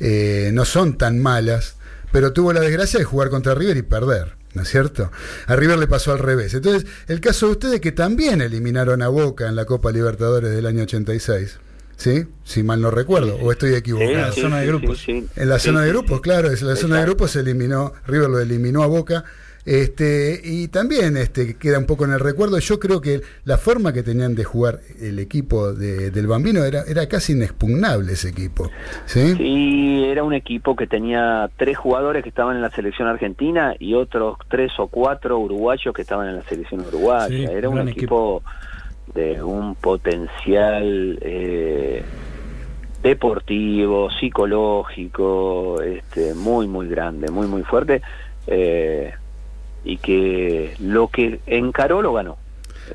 eh, no son tan malas, pero tuvo la desgracia de jugar contra River y perder. ¿No es cierto? A River le pasó al revés. Entonces, el caso de ustedes que también eliminaron a Boca en la Copa Libertadores del año 86, ¿sí? Si mal no recuerdo, o estoy equivocado. Sí, sí, sí, sí, sí. En la Sí, zona de grupos, sí. claro, es la zona de grupos se eliminó, River lo eliminó a Boca. Este, y también este, queda un poco en el recuerdo. Yo creo que la forma que tenían de jugar el equipo de- del Bambino era, era casi inexpugnable ese equipo. ¿sí? Sí, era un equipo que tenía tres jugadores que estaban en la selección argentina y otros tres o cuatro uruguayos que estaban en la selección uruguaya. Sí, era un equipo de un potencial eh, deportivo, psicológico, este, muy, muy grande, muy, muy fuerte. eh, y que lo que encaró lo ganó.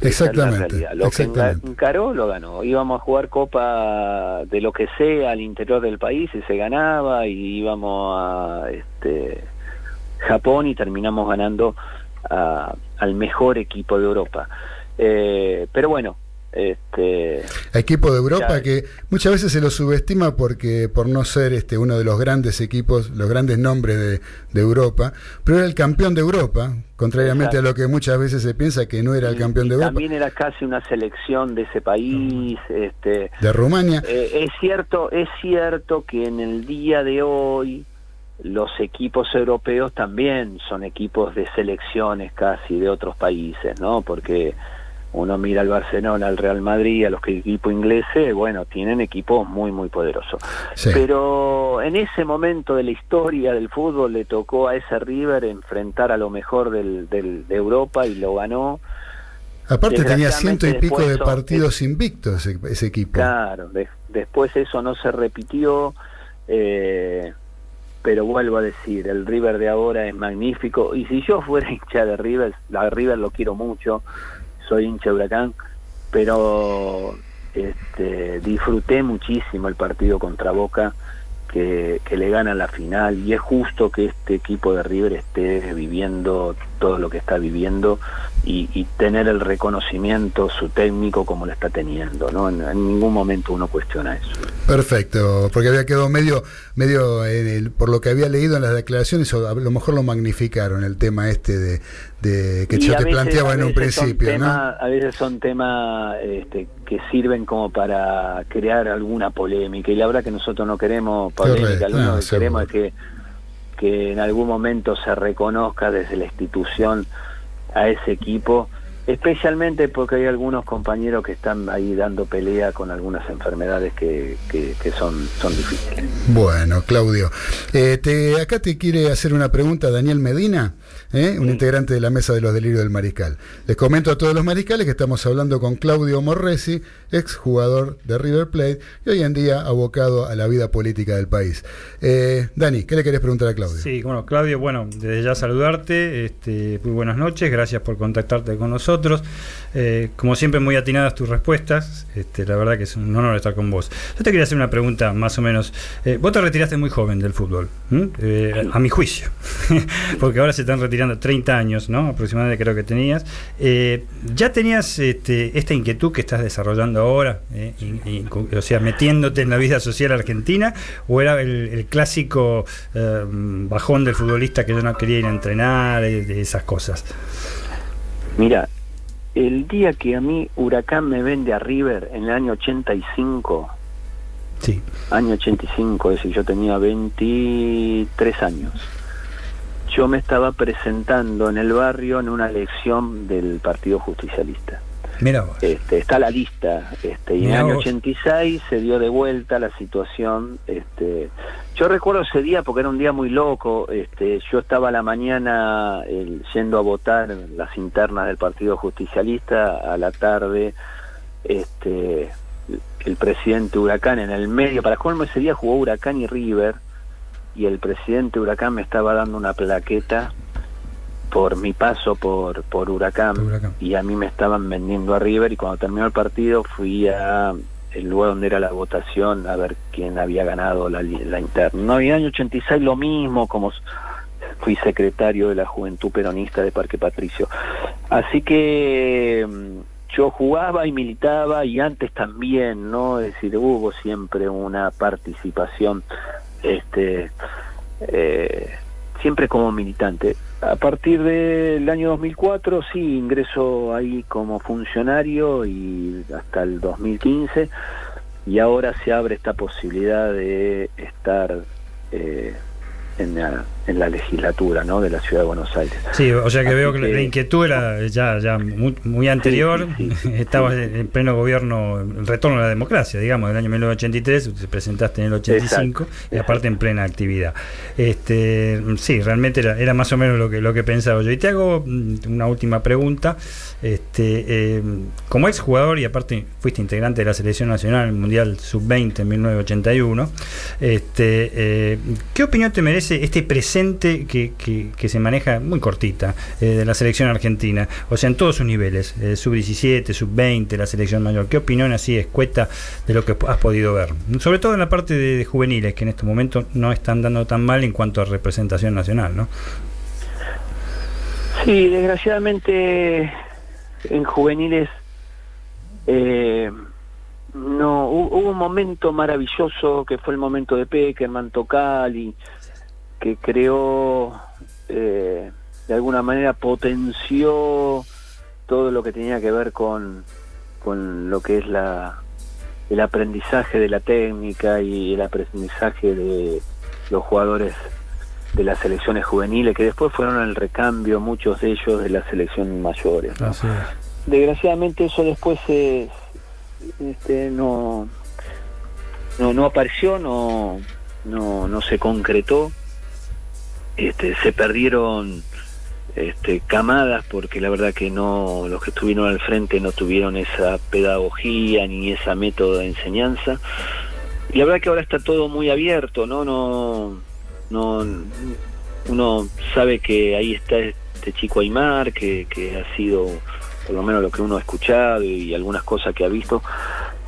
Exactamente. Lo que encaró lo ganó. Íbamos a jugar copa de lo que sea al interior del país y se ganaba y íbamos a este Japón y terminamos ganando a- al mejor equipo de Europa. Eh, pero bueno, este Equipo de Europa Ya. que muchas veces se lo subestima porque por no ser este uno de los grandes equipos, los grandes nombres de, de Europa, pero era el campeón de Europa, contrariamente Exacto. a lo que muchas veces se piensa que no era el campeón de Europa, también era casi una selección de ese país, este de Rumania. Eh, es cierto, es cierto que en el día de hoy los equipos europeos también son equipos de selecciones casi de otros países, ¿no? Porque uno mira al Barcelona, al Real Madrid, a los que- equipos ingleses, bueno, tienen equipos muy, muy poderosos. Sí. Pero en ese momento de la historia del fútbol le tocó a ese River enfrentar a lo mejor del, del- de Europa y lo ganó. Aparte tenía ciento y pico de eso- partidos invictos ese, ese equipo. Claro, de- después eso no se repitió, eh, pero vuelvo a decir, el River de ahora es magnífico y si yo fuera hincha de River, la River lo quiero mucho, soy hincha Huracán, pero este, disfruté muchísimo el partido contra Boca que, que le gana la final y es justo que este equipo de River esté viviendo todo lo que está viviendo y, y tener el reconocimiento su técnico como lo está teniendo no en, en ningún momento uno cuestiona eso Perfecto, porque había quedado medio, medio en el- por lo que había leído en las declaraciones, o a lo mejor lo magnificaron el tema este de, de que Y yo te veces- planteaba en un principio, ¿no? a veces son temas este, que sirven como para crear alguna polémica y la verdad que nosotros no queremos polémica Correcto, lo único no, que seguro. queremos es que que en algún momento se reconozca desde la institución a ese equipo, especialmente porque hay algunos compañeros que están ahí dando pelea con algunas enfermedades que, que, son, son difíciles. Bueno, Claudio, eh, te- acá te quiere hacer una pregunta Daniel Medina, ¿eh? un integrante de la Mesa de los Delirios del Mariscal. Les comento a todos los mariscales que estamos hablando con Claudio Morresi, ex jugador de River Plate y hoy en día abocado a la vida política del país. Eh, Dani, ¿qué le querés preguntar a Claudio? Sí, bueno, Claudio, bueno, desde ya saludarte, este, muy buenas noches, gracias por contactarte con nosotros. Eh, como siempre, muy atinadas tus respuestas. Este, la verdad que es un honor estar con vos. Yo te quería hacer una pregunta más o menos. Vos te retiraste muy joven del fútbol, a mi juicio, porque ahora se están retirando 30 años, ¿no? Aproximadamente creo que tenías. Eh, ¿Ya tenías este, esta inquietud que estás desarrollando ahora, eh, y- y- o sea, metiéndote en la vida social argentina, o era el, el clásico eh, bajón del futbolista que yo no quería ir a entrenar, de esas cosas? Mira, el día que a mí Huracán me vende a River en el año 85, Sí. año 85, es decir, yo tenía 23 años. Yo me estaba presentando en el barrio en una elección del Partido Justicialista. Mira vos. Este, está la lista, este, y en el año vos. 86 se dio de vuelta la situación. Este, yo recuerdo ese día porque era un día muy loco. Este, yo estaba a la mañana el- yendo a votar en las internas del Partido Justicialista, a la tarde este, el presidente Huracán en el medio. Para colmo ese día jugó Huracán y River y el presidente Huracán me estaba dando una plaqueta por mi paso por, por Huracán, y a mí me estaban vendiendo a River y cuando terminó el partido fui a el lugar donde era la votación a ver quién había ganado la, la interna. No, y en el año 86 lo mismo, como fui secretario de la Juventud Peronista de Parque Patricio. Así que mm, yo jugaba y militaba y antes también, ¿no? Es decir, hubo siempre una participación este eh, siempre como militante. A partir del año 2004 sí ingreso ahí como funcionario y hasta el 2015 y ahora se abre esta posibilidad de estar eh, en, la, en la legislatura ¿no? de la ciudad de Buenos Aires. Sí, o sea que Así veo que, la- inquietud era ya, ya muy, muy anterior. Estabas en pleno gobierno, el retorno a la democracia, digamos, del año 1983, te presentaste en el 85 y aparte en plena actividad. Este, sí, realmente era, era más o menos lo que, lo que pensaba yo. Y te hago mm, una última pregunta. Este, eh, como ex jugador y aparte fuiste integrante de la selección nacional en el Mundial Sub-20 en 1981, este, eh, ¿qué opinión te merece este presente que, que- se maneja muy cortita eh, de la selección argentina? O sea, en todos sus niveles, eh, Sub-17, Sub-20, la selección mayor. ¿Qué opinión así escueta de lo que has podido ver? Sobre todo en la parte de, juveniles, que en este momento no están dando tan mal en cuanto a representación nacional, ¿no? Sí, desgraciadamente en juveniles eh, no hu- hubo un momento maravilloso que fue el momento de Peckerman, Tocali, que creó eh, de alguna manera potenció todo lo que tenía que ver con, con lo que es la el aprendizaje de la técnica y el aprendizaje de los jugadores de las selecciones juveniles que después fueron el recambio muchos de ellos de las selecciones mayores ¿no? desgraciadamente eso después se este, no, no no apareció no no no se concretó este se perdieron este camadas porque la verdad que no los que estuvieron al frente no tuvieron esa pedagogía ni esa método de enseñanza. Y la verdad que ahora está todo muy abierto no no no uno sabe que ahí está este chico Aymar que, que ha sido por lo menos lo que uno ha escuchado y algunas cosas que ha visto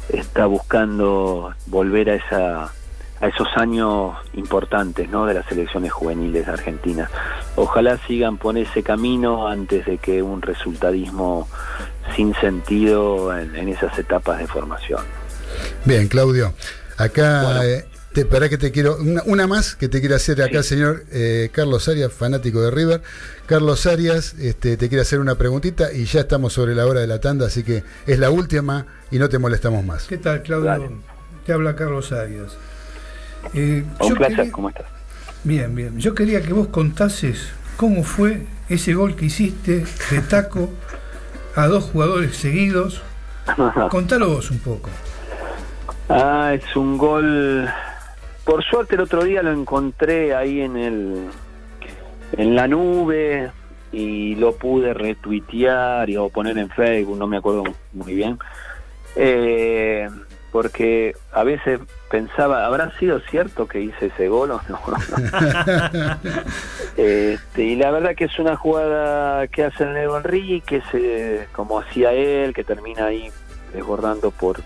está buscando volver a esa a esos años importantes ¿no? de las selecciones juveniles argentinas. Ojalá sigan por ese camino antes de que un resultadismo sin sentido en, en esas etapas de formación. Bien, Claudio. Acá, eh, te, para que te quiero. Una, una más que te quiere hacer acá el señor eh, Carlos Arias, fanático de River. Carlos Arias, este, te quiere hacer una preguntita y ya estamos sobre la hora de la tanda, así que es la última y no te molestamos más. ¿Qué tal, Claudio? Te habla Carlos Arias. Eh, Un placer, quería- ¿cómo estás? Bien, bien. Yo quería que vos contases cómo fue ese gol que hiciste de taco a dos jugadores seguidos. Contalo vos un poco. Ah, es un gol. Por suerte el otro día lo encontré ahí en el en la nube y lo pude retuitear y o poner en Facebook, no me acuerdo muy bien. Eh, porque a veces pensaba, ¿habrá sido cierto que hice ese gol o no? Este, y la verdad que es una jugada que hace el Leo Enrique, se, como hacía él, que termina ahí desbordando por,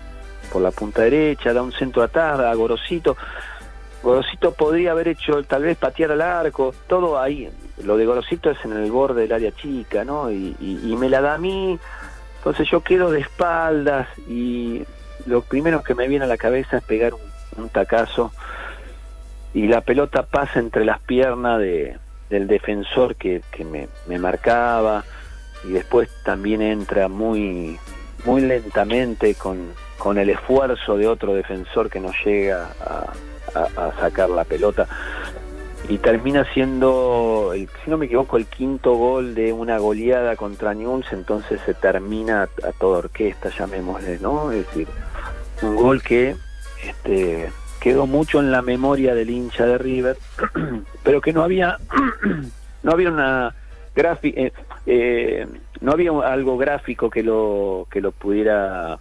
por la punta derecha, da un centro atrás a Gorosito. Gorosito podría haber hecho tal vez patear al arco, todo ahí. Lo de Gorosito es en el borde del área chica, ¿no? Y, y- y me la da a mí, entonces yo quedo de espaldas y lo primero que me viene a la cabeza es pegar un, un tacazo y la pelota pasa entre las piernas de, del defensor que, que me, marcaba y después también entra muy muy lentamente con, con el esfuerzo de otro defensor que no llega a, sacar la pelota y termina siendo, si no me equivoco, el quinto gol de una goleada contra Newell's, entonces se termina a toda orquesta, llamémosle, ¿no? Es decir, un gol que este, quedó mucho en la memoria del hincha de River, pero que no había, no había una gráfica, no había algo gráfico que lo que lo pudiera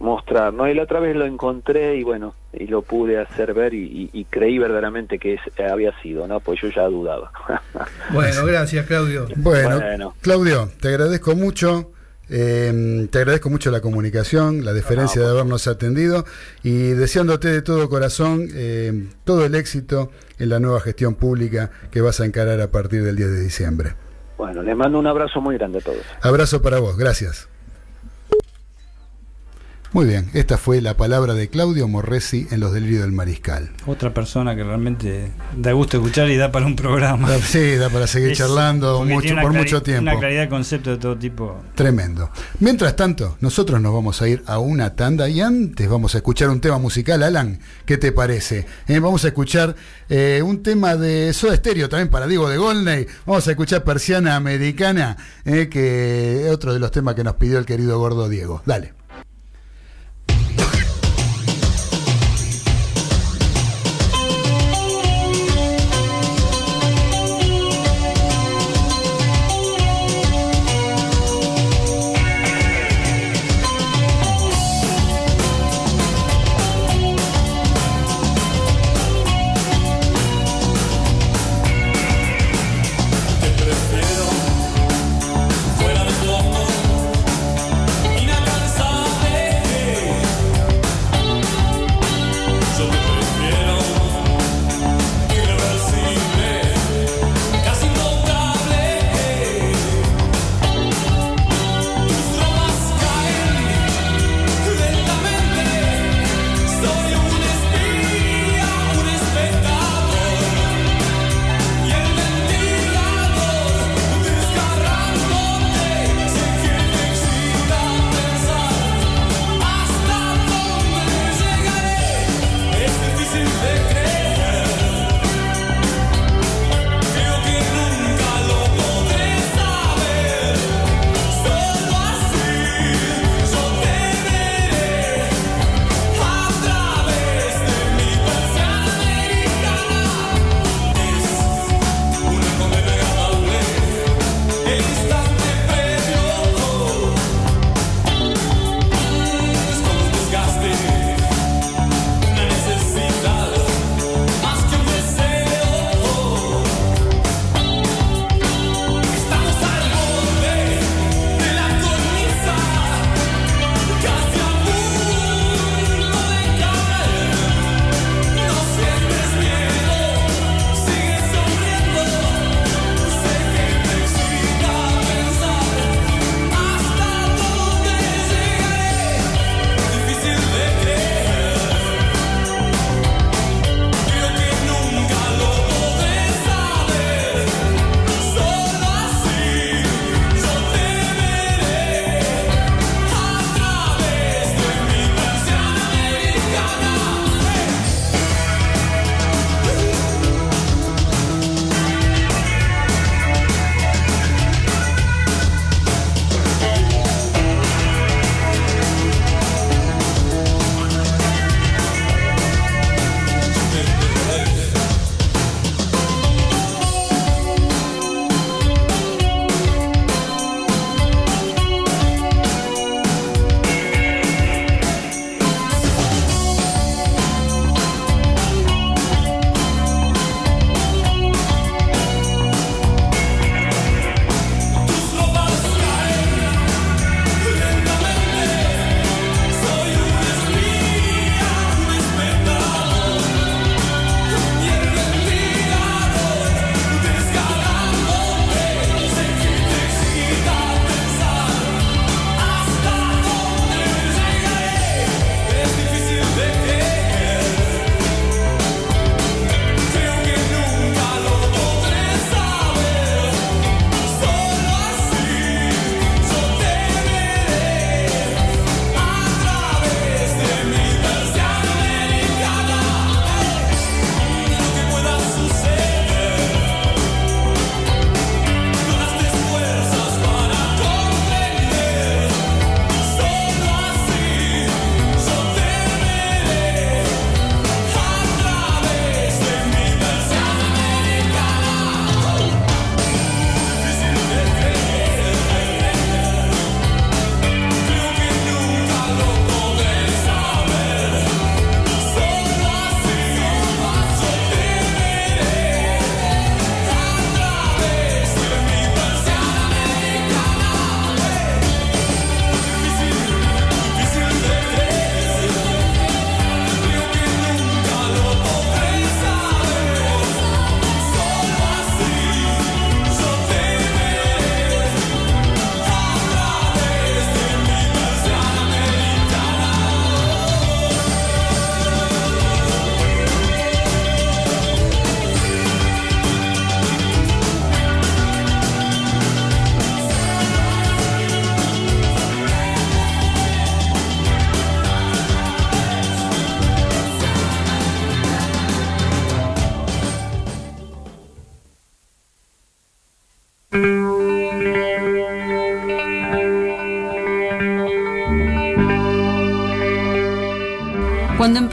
mostrar, ¿no? Y la otra vez lo encontré y bueno, y lo pude hacer ver y, y- y creí verdaderamente que es- había sido, ¿no? Pues yo ya dudaba. Bueno, gracias, Claudio. Bueno, Bueno. Claudio, te agradezco mucho. Eh, te agradezco mucho la comunicación, la deferencia de habernos atendido y deseándote de todo corazón eh, todo el éxito en la nueva gestión pública que vas a encarar a partir del 10 de diciembre. Bueno, les mando un abrazo muy grande a todos. Abrazo para vos, gracias. Muy bien, esta fue la palabra de Claudio Morresi en Los Delirios del Mariscal. Otra persona que realmente da gusto escuchar y da para un programa. Da- sí, da para seguir charlando mucho- por mucho tiempo. Una claridad de concepto de todo tipo. Tremendo. Mientras tanto, nosotros nos vamos a ir a una tanda y antes vamos a escuchar un tema musical. Alan, ¿qué te parece? Eh, vamos a escuchar eh, un tema de Soda Stereo también para Diego de Golney. Vamos a escuchar Persiana Americana, eh, que es otro de los temas que nos pidió el querido gordo Diego. Dale.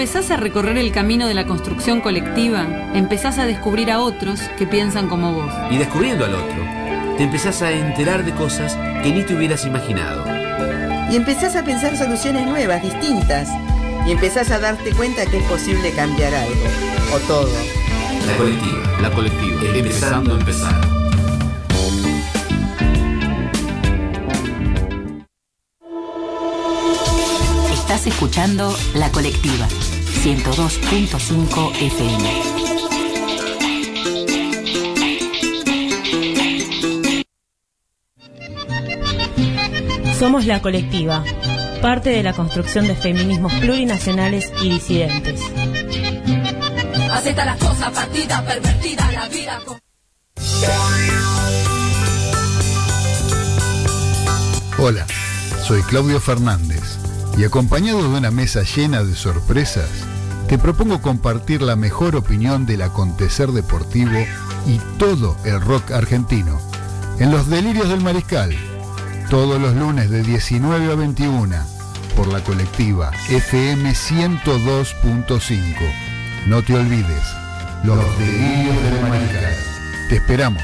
Empezás a recorrer el camino de la construcción colectiva, empezás a descubrir a otros que piensan como vos. Y descubriendo al otro, te empezás a enterar de cosas que ni te hubieras imaginado. Y empezás a pensar soluciones nuevas, distintas. Y empezás a darte cuenta que es posible cambiar algo. O todo. La colectiva. La colectiva. Empezando a empezar. Estás escuchando La Colectiva, 102.5 FM. Somos la colectiva, parte de la construcción de feminismos plurinacionales y disidentes. Acepta las cosas partidas, pervertida la vida. con- Hola, soy Claudio Fernández y acompañado de una mesa llena de sorpresas, te propongo compartir la mejor opinión del acontecer deportivo y todo el rock argentino en los delirios del mariscal, todos los lunes de 19 a 21 por la colectiva FM 102.5. No te olvides, los delirios del mariscal. Te esperamos.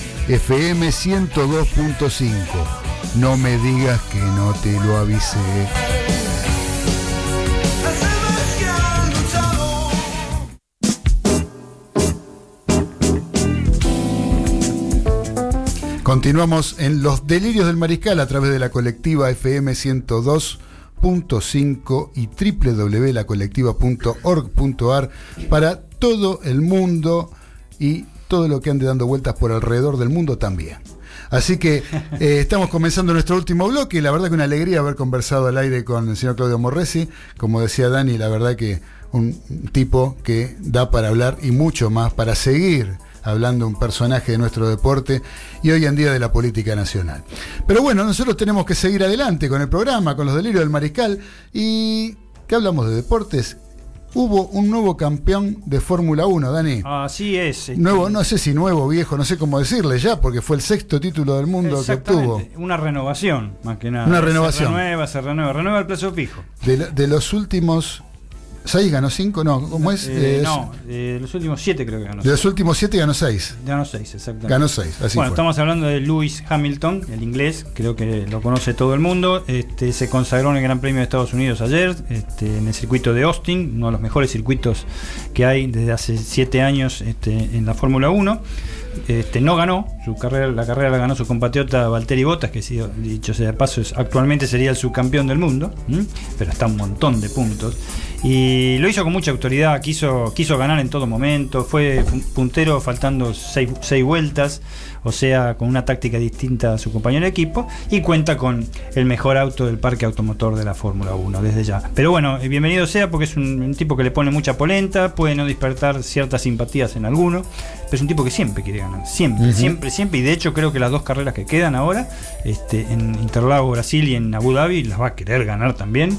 FM 102.5. No me digas que no te lo avisé. Continuamos en los delirios del mariscal a través de la colectiva FM 102.5 y www.lacolectiva.org.ar para todo el mundo y todo lo que ande dando vueltas por alrededor del mundo también. Así que eh, estamos comenzando nuestro último bloque y la verdad que una alegría haber conversado al aire con el señor Claudio Morresi. Como decía Dani, la verdad que un tipo que da para hablar y mucho más para seguir hablando un personaje de nuestro deporte y hoy en día de la política nacional. Pero bueno, nosotros tenemos que seguir adelante con el programa, con los delirios del mariscal y ¿qué hablamos de deportes? Hubo un nuevo campeón de Fórmula 1, Dani. Así es. este, Nuevo, no sé si nuevo, viejo, no sé cómo decirle ya, porque fue el sexto título del mundo que obtuvo. Una renovación, más que nada. Una renovación. Se renueva, se renueva, renueva el plazo fijo. De los últimos ¿Seis ganó cinco? No, ¿cómo es? Eh, Eh, no, de los últimos siete creo que ganó. De los últimos siete ganó seis. Ganó seis, exactamente. Ganó seis, así bueno, fue. estamos hablando de Lewis Hamilton, el inglés, creo que lo conoce todo el mundo. Este, se consagró en el Gran Premio de Estados Unidos ayer, este, en el circuito de Austin, uno de los mejores circuitos que hay desde hace siete años este, en la Fórmula 1. Este, no ganó, su carrera, la carrera la ganó su compatriota Valtteri Bottas, que sí, dicho sea de paso, es, actualmente sería el subcampeón del mundo, ¿m? pero está a un montón de puntos. Y lo hizo con mucha autoridad, quiso, quiso ganar en todo momento, fue pu- puntero faltando seis, seis vueltas, o sea, con una táctica distinta a su compañero de equipo, y cuenta con el mejor auto del parque automotor de la Fórmula 1 desde ya. Pero bueno, eh, bienvenido sea porque es un, un tipo que le pone mucha polenta, puede no despertar ciertas simpatías en alguno, pero es un tipo que siempre quiere ganar, siempre, siempre, siempre, y de hecho creo que las dos carreras que quedan ahora, este, en Interlagos, Brasil y en Abu Dhabi, las va a querer ganar también,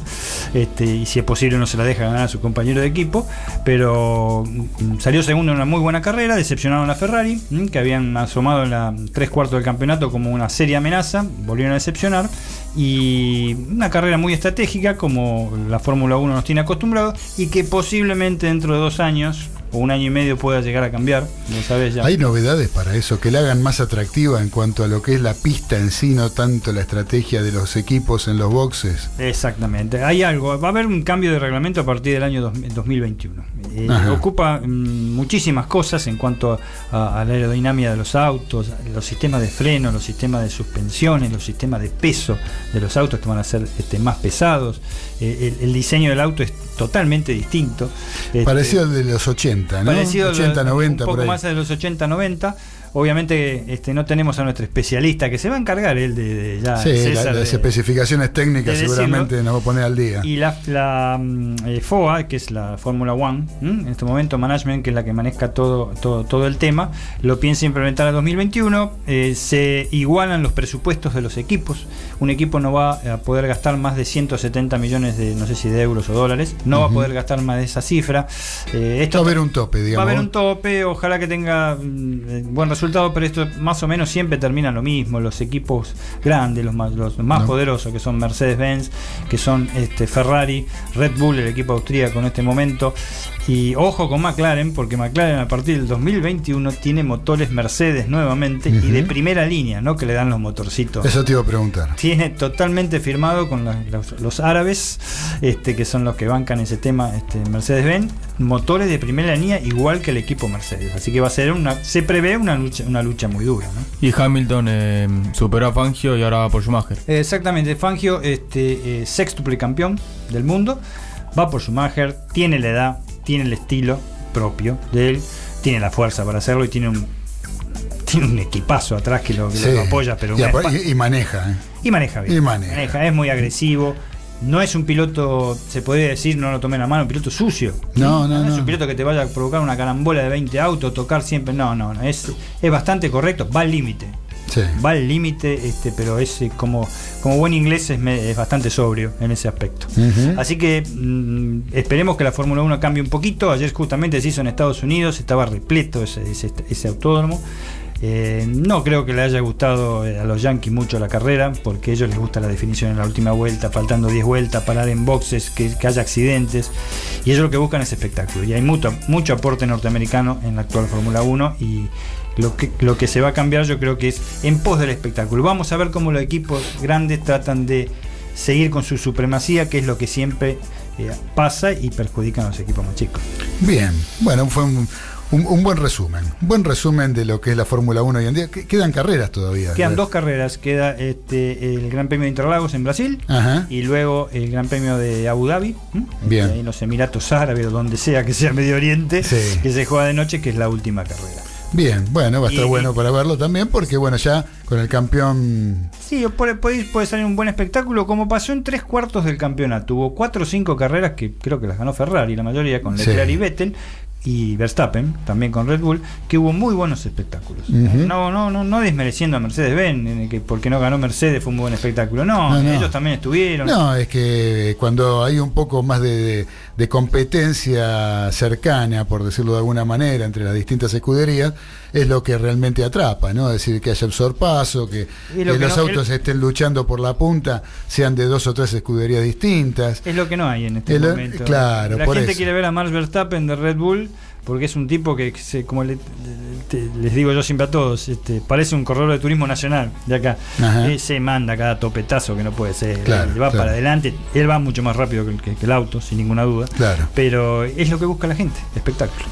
este, y si es posible no se la deja ganar a su compañero de equipo, pero mm, salió segundo en una muy buena carrera, decepcionaron a Ferrari, mm, que habían asomado en la tres cuartos del campeonato como una seria amenaza, volvieron a decepcionar, y una carrera muy estratégica como la Fórmula 1 nos tiene acostumbrados, y que posiblemente dentro de dos años o un año y medio pueda llegar a cambiar, lo sabes ya. Hay novedades para eso, que la hagan más atractiva en cuanto a lo que es la pista en sí, no tanto la estrategia de los equipos en los boxes. Exactamente, hay algo, va a haber un cambio de reglamento a partir del año dos- 2021. Eh, Ajá. ocupa mm, muchísimas cosas en cuanto a, a la aerodinámica de los autos, los sistemas de freno, los sistemas de suspensiones, los sistemas de peso de los autos que van a ser este, más pesados. Eh, el, el diseño del auto es totalmente distinto. Este, Parecido al de los 80, ¿no? Parecido a lo- 80, 90, un poco por ahí. más de los 80, 90. Obviamente este, no tenemos a nuestro especialista que se va a encargar él de, de ya Sí, la- César, las especificaciones técnicas de decirlo. seguramente nos va a poner al día. y la, la, mm, eh, FOA, que es la Fórmula One, en este momento Management, que es la que maneja todo, todo, todo el tema, lo piensa implementar a 2021. eh, se igualan los presupuestos de los equipos. Un equipo no va a poder gastar más de 170 millones de, no sé si de euros o dólares, no va a poder gastar más de esa cifra. Eh, esto Va a haber un tope, Va a digamos. haber un tope, ojalá que tenga mm, buen resultado, pero esto más o menos siempre termina lo mismo. Los equipos grandes, los más, los más No. poderosos, que son Mercedes-Benz, que son este, Ferrari, Red Bull, el equipo austríaco en este momento. Y ojo con McLaren, porque McLaren a partir del 2021 tiene motores Mercedes nuevamente y de primera línea, no que le dan los motorcitos. Eso te iba a preguntar. Tiene totalmente firmado con la- los, los árabes, este, que son los que bancan ese tema, este, Mercedes-Benz, motores de primera línea igual que el equipo Mercedes. Así que va a ser una, se prevé una lucha, una lucha muy dura. ¿no? Y Hamilton eh, superó a Fangio y ahora va por Schumacher. Exactamente, Fangio, este, eh, sextuple campeón del mundo, va por Schumacher, tiene la edad, tiene el estilo propio de él, tiene la fuerza para hacerlo y tiene un, tiene un equipazo atrás que lo, que Sí. lo apoya, pero y, maneja. ¿eh? y maneja bien. Y maneja. es muy agresivo. No es un piloto, se podría decir, no lo tomé en la mano, un piloto sucio. No, no, es no. un piloto que te vaya a provocar una carambola de 20 autos, tocar siempre. No, no, no. Es, es bastante correcto, va al límite. Sí. Va al límite, este, pero es eh, como, como buen inglés es, me- es bastante sobrio en ese aspecto. Así que mm, esperemos que la Fórmula 1 cambie un poquito. Ayer justamente se hizo en Estados Unidos, estaba repleto ese, ese, ese autódromo. Eh, no creo que le haya gustado eh, a los Yankees mucho la carrera, porque a ellos les gusta la definición en la última vuelta, faltando 10 vueltas, parar en boxes, que, que haya accidentes. Y ellos lo que buscan es espectáculo. Y hay mucho, mucho aporte norteamericano en la actual Fórmula 1 y lo que, lo que se va a cambiar yo creo que es en pos del espectáculo. Vamos a ver cómo los equipos grandes tratan de seguir con su supremacía, que es lo que siempre eh, pasa y perjudican a los equipos más chicos. Bien, bueno, fue un, un- un buen resumen. Un buen resumen de lo que es la Fórmula 1 hoy en día. Que- Quedan carreras todavía. Quedan dos carreras, queda este, el Gran Premio de Interlagos en Brasil Ajá. y luego el Gran Premio de Abu Dhabi. Bien. Este, en los Emiratos Árabes o donde sea que sea Medio Oriente, Sí. que se juega de noche, que es la última carrera. Bien, bueno, va a estar Y- bueno para verlo también, porque bueno, ya con el campeón. Sí, puede, puede, puede salir un buen espectáculo, como pasó en tres cuartos del campeonato. Hubo cuatro o cinco carreras que creo que las ganó Ferrari, la mayoría con Sí. Leclerc y Vettel, y Verstappen, también con Red Bull, que hubo muy buenos espectáculos. No, no, no, no desmereciendo a Mercedes-Benz, que porque no ganó Mercedes fue un buen espectáculo. No, No, no. ellos también estuvieron. No, es que cuando hay un poco más de, de- de competencia cercana, por decirlo de alguna manera, entre las distintas escuderías, es lo que realmente atrapa, ¿no? Es decir, que haya el sorpaso, que, Y lo que que los no- autos estén luchando por la punta, sean de dos o tres escuderías distintas. Es lo que no hay en este Es lo- momento. claro, la por gente eso. quiere ver a Max Verstappen de Red Bull porque es un tipo que, se- como le- te- les digo yo siempre a todos, este, parece un corredor de turismo nacional de acá. Ajá. Eh, se manda cada topetazo que no puede ser. Claro, Él va claro. para adelante. Él va mucho más rápido que- que el auto, sin ninguna duda. Claro. Pero es lo que busca la gente, espectáculo.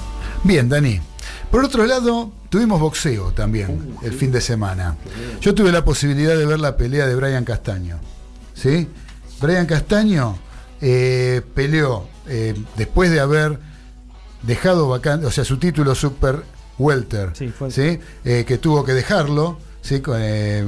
Bien, Dani. Por otro lado, tuvimos boxeo también el fin de semana. Yo tuve la posibilidad de ver la pelea de Brian Castaño. ¿Sí? Brian Castaño eh, peleó eh, después de haber dejado vacante, o sea, su título Super Welter, Sí, fue- ¿sí? Eh, que tuvo que dejarlo. ¿Sí? Eh,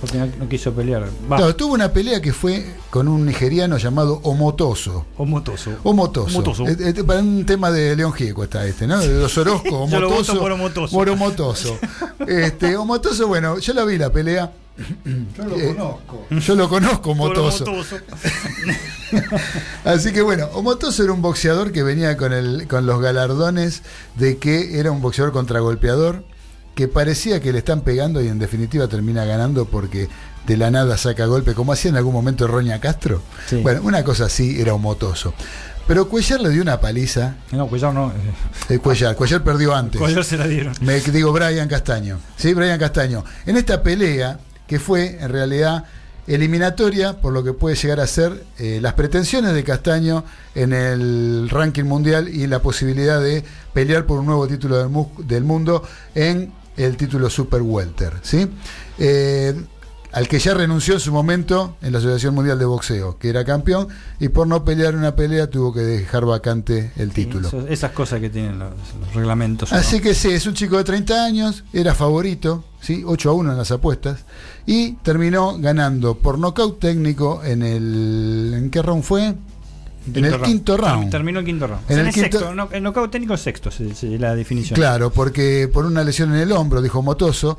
Porque no, no quiso pelear. Va. claro, tuvo una pelea que fue con un nigeriano llamado Omotoso. Omotoso. Omotoso. Omotoso. Eh, eh, para un tema de León Gieco está este, ¿no? De los Orozco, Yo lo Omotoso. voto por Omotoso. por Omotoso. Este, Omotoso, bueno, yo la vi la pelea. Yo lo Eh, conozco. Yo lo conozco, Omotoso. Omotoso. Así que bueno, Omotoso era un boxeador que venía con, el, con los galardones de que era un boxeador contragolpeador, que parecía que le están pegando y en definitiva termina ganando porque de la nada saca golpe, como hacía en algún momento Roña Castro. Sí. Bueno, una cosa así era Omotoso. Pero Cuellar le dio una paliza. No, Cuellar no. Eh, Cuellar, Cuellar perdió antes. Cuellar se la dieron. Me digo Brian Castaño. Sí, Brian Castaño. En esta pelea, que fue en realidad eliminatoria por lo que puede llegar a ser eh, las pretensiones de Castaño en el ranking mundial y la posibilidad de pelear por un nuevo título del mundo en el título Super Welter. ¿sí? Eh, al que ya renunció en su momento en la Asociación Mundial de Boxeo, que era campeón, y por no pelear una pelea tuvo que dejar vacante el título. Esas cosas que tienen los, los reglamentos. Así ¿no? que sí, es un chico de 30 años, era favorito, ¿sí? 8 a 1 en las apuestas, y terminó ganando por nocaut técnico en el. ¿En qué round fue? En el round. quinto round. Term- Terminó el quinto round. En En el el, quinto- sexto, no, el knockout técnico es sexto, se- se- la definición. Claro, porque por una lesión en el hombro, dijo Motoso.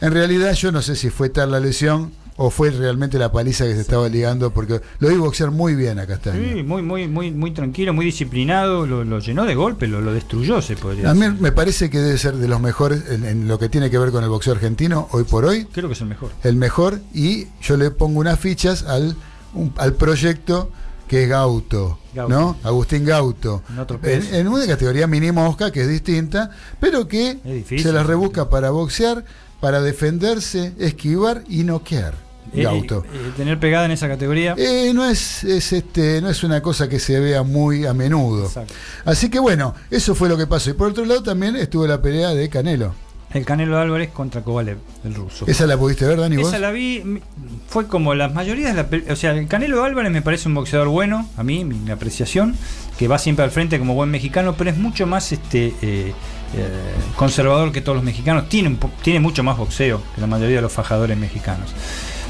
En realidad, yo no sé si fue tal la lesión o fue realmente la paliza que se estaba ligando, porque lo vi boxear muy bien a Castaño. Sí, muy, muy, muy, muy tranquilo, muy disciplinado, lo, lo llenó de golpe, lo, lo destruyó, se podría A mí decir. me parece que debe ser de los mejores en, en lo que tiene que ver con el boxeo argentino hoy por hoy. Creo que es el mejor. el mejor y yo le pongo unas fichas al, un- al proyecto que es Gauto, Gauto. ¿no? Agustín Gauto. En otro En, una categoría mini mosca que es distinta, pero que difícil. se la rebusca para boxear, para defenderse, esquivar y noquear. Eh, Gauto. eh, tener pegada en esa categoría. Eh, no es, es, este no es una cosa que se vea muy a menudo. Exacto. Así que bueno, eso fue lo que pasó. Y por otro lado también estuvo la pelea de Canelo. El Canelo Álvarez contra Kovalev, el ruso. ¿Esa la pudiste ver, Dani? vos? Esa la vi, fue como las mayorías de la O sea, el Canelo Álvarez me parece un boxeador bueno, a mí, mi, mi apreciación, que va siempre al frente como buen mexicano, pero es mucho más este eh, eh, conservador que todos los mexicanos. Tiene, un tiene mucho más boxeo que la mayoría de los fajadores mexicanos.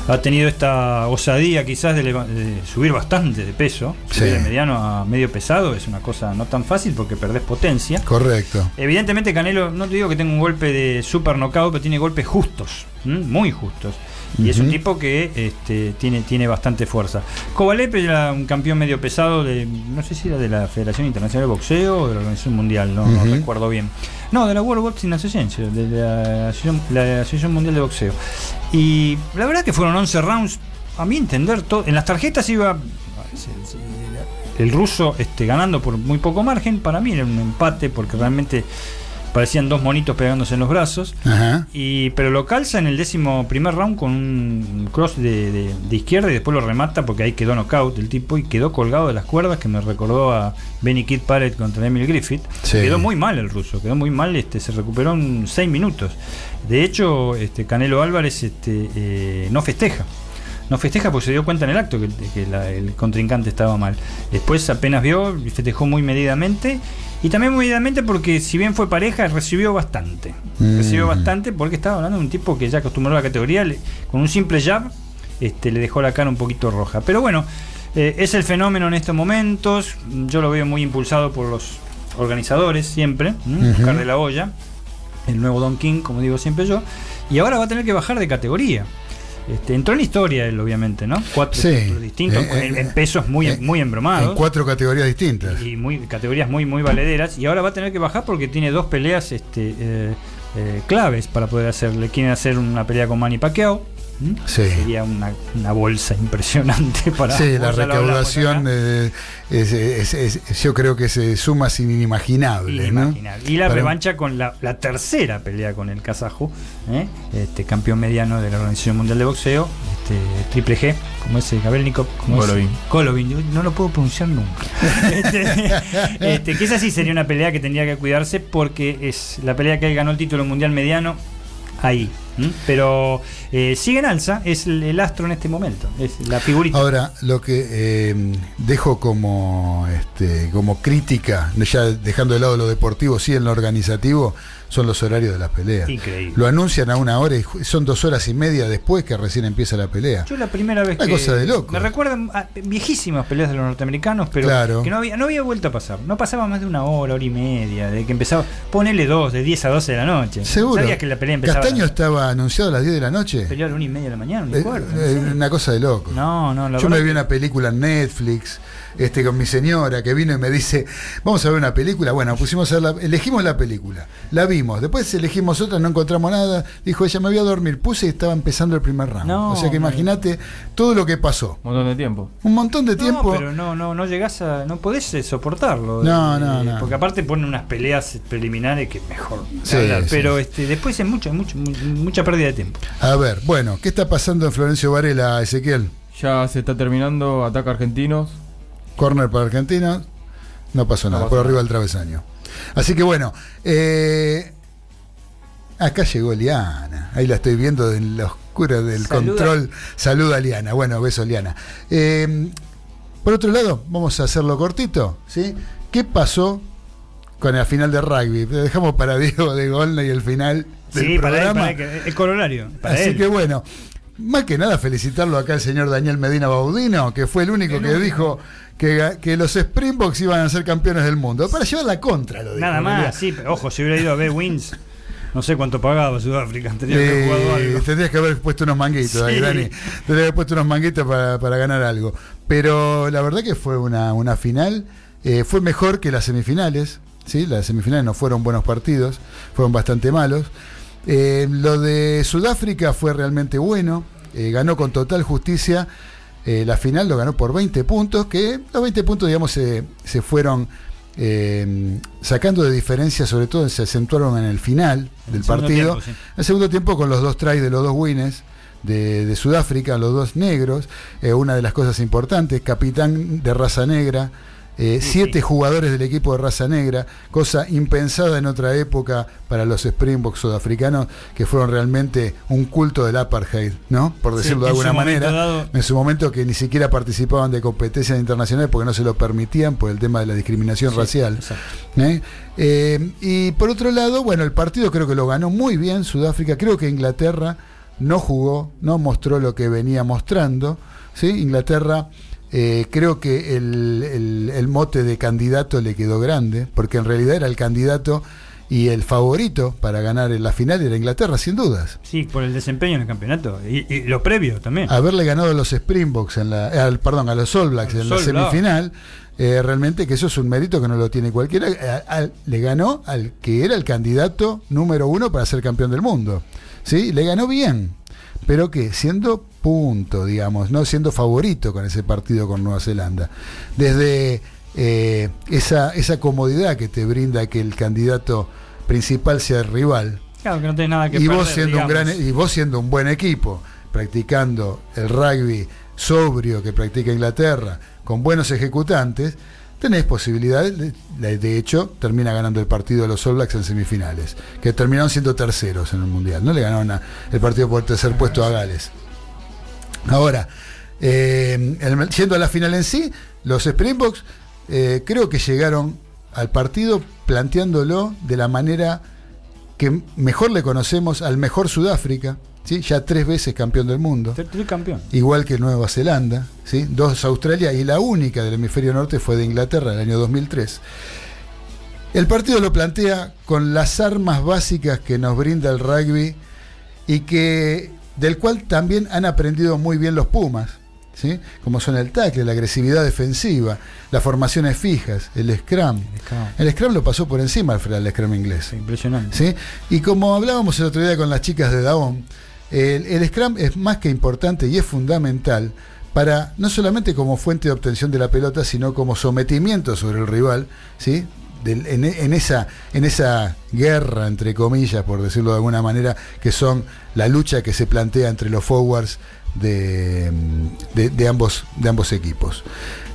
Ha tenido esta osadía quizás de, de subir bastante de peso, subir Sí. de mediano a medio pesado, es una cosa no tan fácil porque perdés potencia. Correcto. Evidentemente Canelo, no te digo que tenga un golpe de super knockout, pero tiene golpes justos, ¿m? muy justos. Y es un tipo que este, tiene, tiene bastante fuerza. Kovalev era un campeón medio pesado de, no sé si era de la Federación Internacional de Boxeo o de la Organización Mundial, no, recuerdo bien. No, de la World Boxing Association, de la Asociación, la Asociación Mundial de Boxeo. Y la verdad que fueron 11 rounds, a mi entender, to- en las tarjetas iba el ruso este, ganando por muy poco margen. Para mí era un empate porque realmente parecían dos monitos pegándose en los brazos. Ajá. Y, pero lo calza en el décimo primer round con un cross de, de- de izquierda y después lo remata porque ahí quedó knockout el tipo y quedó colgado de las cuerdas que me recordó a Benny Kid Parrott contra Emil Griffith. Sí. Quedó muy mal el ruso, quedó muy mal, este, se recuperó en 6 minutos. De hecho, este, Canelo Álvarez este, eh, no festeja. No festeja porque se dio cuenta en el acto que, que la- el contrincante estaba mal. Después apenas vio y festejó muy medidamente. Y también muy medidamente porque si bien fue pareja, recibió bastante. Mm. Recibió bastante porque estaba hablando de un tipo que ya acostumbró a la categoría, le- con un simple jab este, le dejó la cara un poquito roja. Pero bueno, eh, es el fenómeno en estos momentos. Yo lo veo muy impulsado por los organizadores siempre. Oscar de la Hoya, el nuevo Don King, como digo siempre yo. Y ahora va a tener que bajar de categoría. Este, entró en la historia él, obviamente, ¿no? Cuatro Sí. distintos, Eh, en, eh, en pesos muy, eh, muy embromados En cuatro categorías distintas. y muy categorías muy muy valederas y ahora va a tener que bajar porque tiene dos peleas este eh, claves para poder hacerle quieren hacer una pelea con Manny Pacquiao sería una, una bolsa impresionante para Sí, la recaudación eh, es- es- es- yo creo que se suma sin inimaginable. Y la Para- revancha con la, la tercera pelea con el kazajo, ¿eh? este campeón mediano de la Organización Mundial de Boxeo, este triple G, como ese Gabelnikov, como ese- Golovin. No lo puedo pronunciar nunca. este, este, que esa sí sería una pelea que tendría que cuidarse porque es la pelea que él ganó el título mundial mediano ahí. ¿M? Pero eh, sigue en alza, es el, el astro en este momento, es la figurita. Ahora, lo que eh, dejo como, este, como crítica, ya dejando de lado lo deportivo, sí en lo organizativo, son los horarios de las peleas. Increíble. Lo anuncian a una hora y son dos horas y media después que recién empieza la pelea. Yo la primera vez Una que cosa de loco. me recuerdan a viejísimas peleas de los norteamericanos, pero Claro. que no había no había vuelto a pasar. No pasaba más de una hora, hora y media, de que empezaba, ponele dos, de 10 a 12 de la noche. Seguro. Sabías que la pelea empezaba. Castaño estaba estaba anunciado a las 10 de la noche. Pelear a la una y media de la mañana, un Eh, cuarto, no eh, sé. una cosa de loco. No, no, la Yo me vi una película en Netflix este, con mi señora que vino y me dice, vamos a ver una película. Bueno, pusimos a la, elegimos la película, la vimos, después elegimos otra, no encontramos nada. Dijo ella, me voy a dormir. Puse y estaba empezando el primer round. No, o sea que no. imagínate todo lo que pasó. Un montón de tiempo. Un montón de tiempo. No, pero no, no, no llegás a. No podés eh, soportarlo. No, Eh, no, no. Porque aparte ponen unas peleas preliminares que mejor. Sí, hablar, sí, pero sí. este después es mucha, mucha, mu- mucha pérdida de tiempo. A ver, bueno, ¿qué está pasando en Florencio Varela, Ezequiel? Ya se está terminando ataque argentinos. Corner para Argentina. No pasó nada, pasó por nada. arriba del travesaño. Así que bueno, eh, acá llegó Liana. Ahí la estoy viendo en la oscura del Saluda. control. Saluda a Liana. Bueno, beso Liana. Eh, por otro lado, vamos a hacerlo cortito. ¿sí? ¿Qué pasó con la final de rugby? Dejamos para Diego de Golna y el final del Sí, para él, programa. para él, el corolario. Para Así él. que bueno, más que nada felicitarlo acá al señor Daniel Medina Baudino, que fue el único que dijo que, que los Springboks iban a ser campeones del mundo. Para llevar la contra, lo dijo. Nada más, sí, pero ojo, si hubiera ido a ver Wins, no sé cuánto pagaba Sudáfrica. Tendría que haber Eh, jugado algo. tendrías que haber puesto unos manguitos ahí. Dani. Tendrías que haber puesto unos manguitos para, para ganar algo. Pero la verdad que fue una, una final. eh, fue mejor que las semifinales. ¿sí? Las semifinales no fueron buenos partidos, fueron bastante malos. Eh, lo de Sudáfrica fue realmente bueno. eh, ganó con total justicia. Eh, la final lo ganó por 20 puntos, que los 20 puntos, digamos, se, se fueron sacando de diferencia, sobre todo se acentuaron en el final del partido. tiempo, sí. El segundo tiempo con los dos tries de los dos winners de, de Sudáfrica, los dos negros, una de las cosas importantes, capitán de raza negra, eh, siete jugadores del equipo de raza negra, cosa impensada en otra época para los Springboks sudafricanos, que fueron realmente un culto del apartheid, ¿no? Por Sí, decirlo de alguna manera. dado- En su momento que ni siquiera participaban de competencias internacionales porque no se lo permitían por el tema de la discriminación Sí, racial. ¿eh? Eh, y por otro lado, bueno, el partido creo que lo ganó muy bien Sudáfrica. Creo que Inglaterra no jugó, no mostró lo que venía mostrando. ¿sí? Inglaterra, eh, creo que el, el- el mote de candidato le quedó grande, porque en realidad era el candidato y el favorito para ganar en la final era Inglaterra, sin dudas. Sí, por el desempeño en el campeonato. Y, y lo previo también. Haberle ganado a los Springboks, en la, eh, al- perdón, a los All Blacks los en la semifinal, eh, realmente que eso es un mérito que no lo tiene cualquiera. Eh, le ganó al que era el candidato número uno para ser campeón del mundo. ¿Sí? Le ganó bien, pero que siendo punto, digamos, no siendo favorito con ese partido con Nueva Zelanda. Desde eh, esa, esa comodidad que te brinda que el candidato principal sea el rival, Claro, que no tenés nada que y perder, vos siendo un gran e- y vos siendo un buen equipo practicando el rugby sobrio que practica Inglaterra con buenos ejecutantes tenés posibilidades de, de- de hecho termina ganando el partido de los All Blacks en semifinales que terminaron siendo terceros en el mundial. No le ganaron a- el partido por tercer puesto a Gales ahora eh, yendo a la final en sí los Springboks eh, creo que llegaron al partido planteándolo de la manera que mejor le conocemos al mejor Sudáfrica, ¿sí? ya tres veces campeón del mundo, Tricampeón. igual que Nueva Zelanda, ¿sí? dos Australia y la única del hemisferio norte fue de Inglaterra en el año 2003. El partido lo plantea con las armas básicas que nos brinda el rugby y que del cual también han aprendido muy bien los Pumas, ¿sí? como son el tackle, la agresividad defensiva, las formaciones fijas, el scrum. El scrum lo pasó por encima al el scrum inglés. Impresionante. ¿sí? Y como hablábamos el otro día con las chicas de Daon, el, el Scrum es más que importante y es fundamental para no solamente como fuente de obtención de la pelota, sino como sometimiento sobre el rival, ¿sí? Del- en, en esa, en esa guerra, entre comillas, por decirlo de alguna manera, que son la lucha que se plantea entre los forwards de, de- de ambos, de ambos equipos.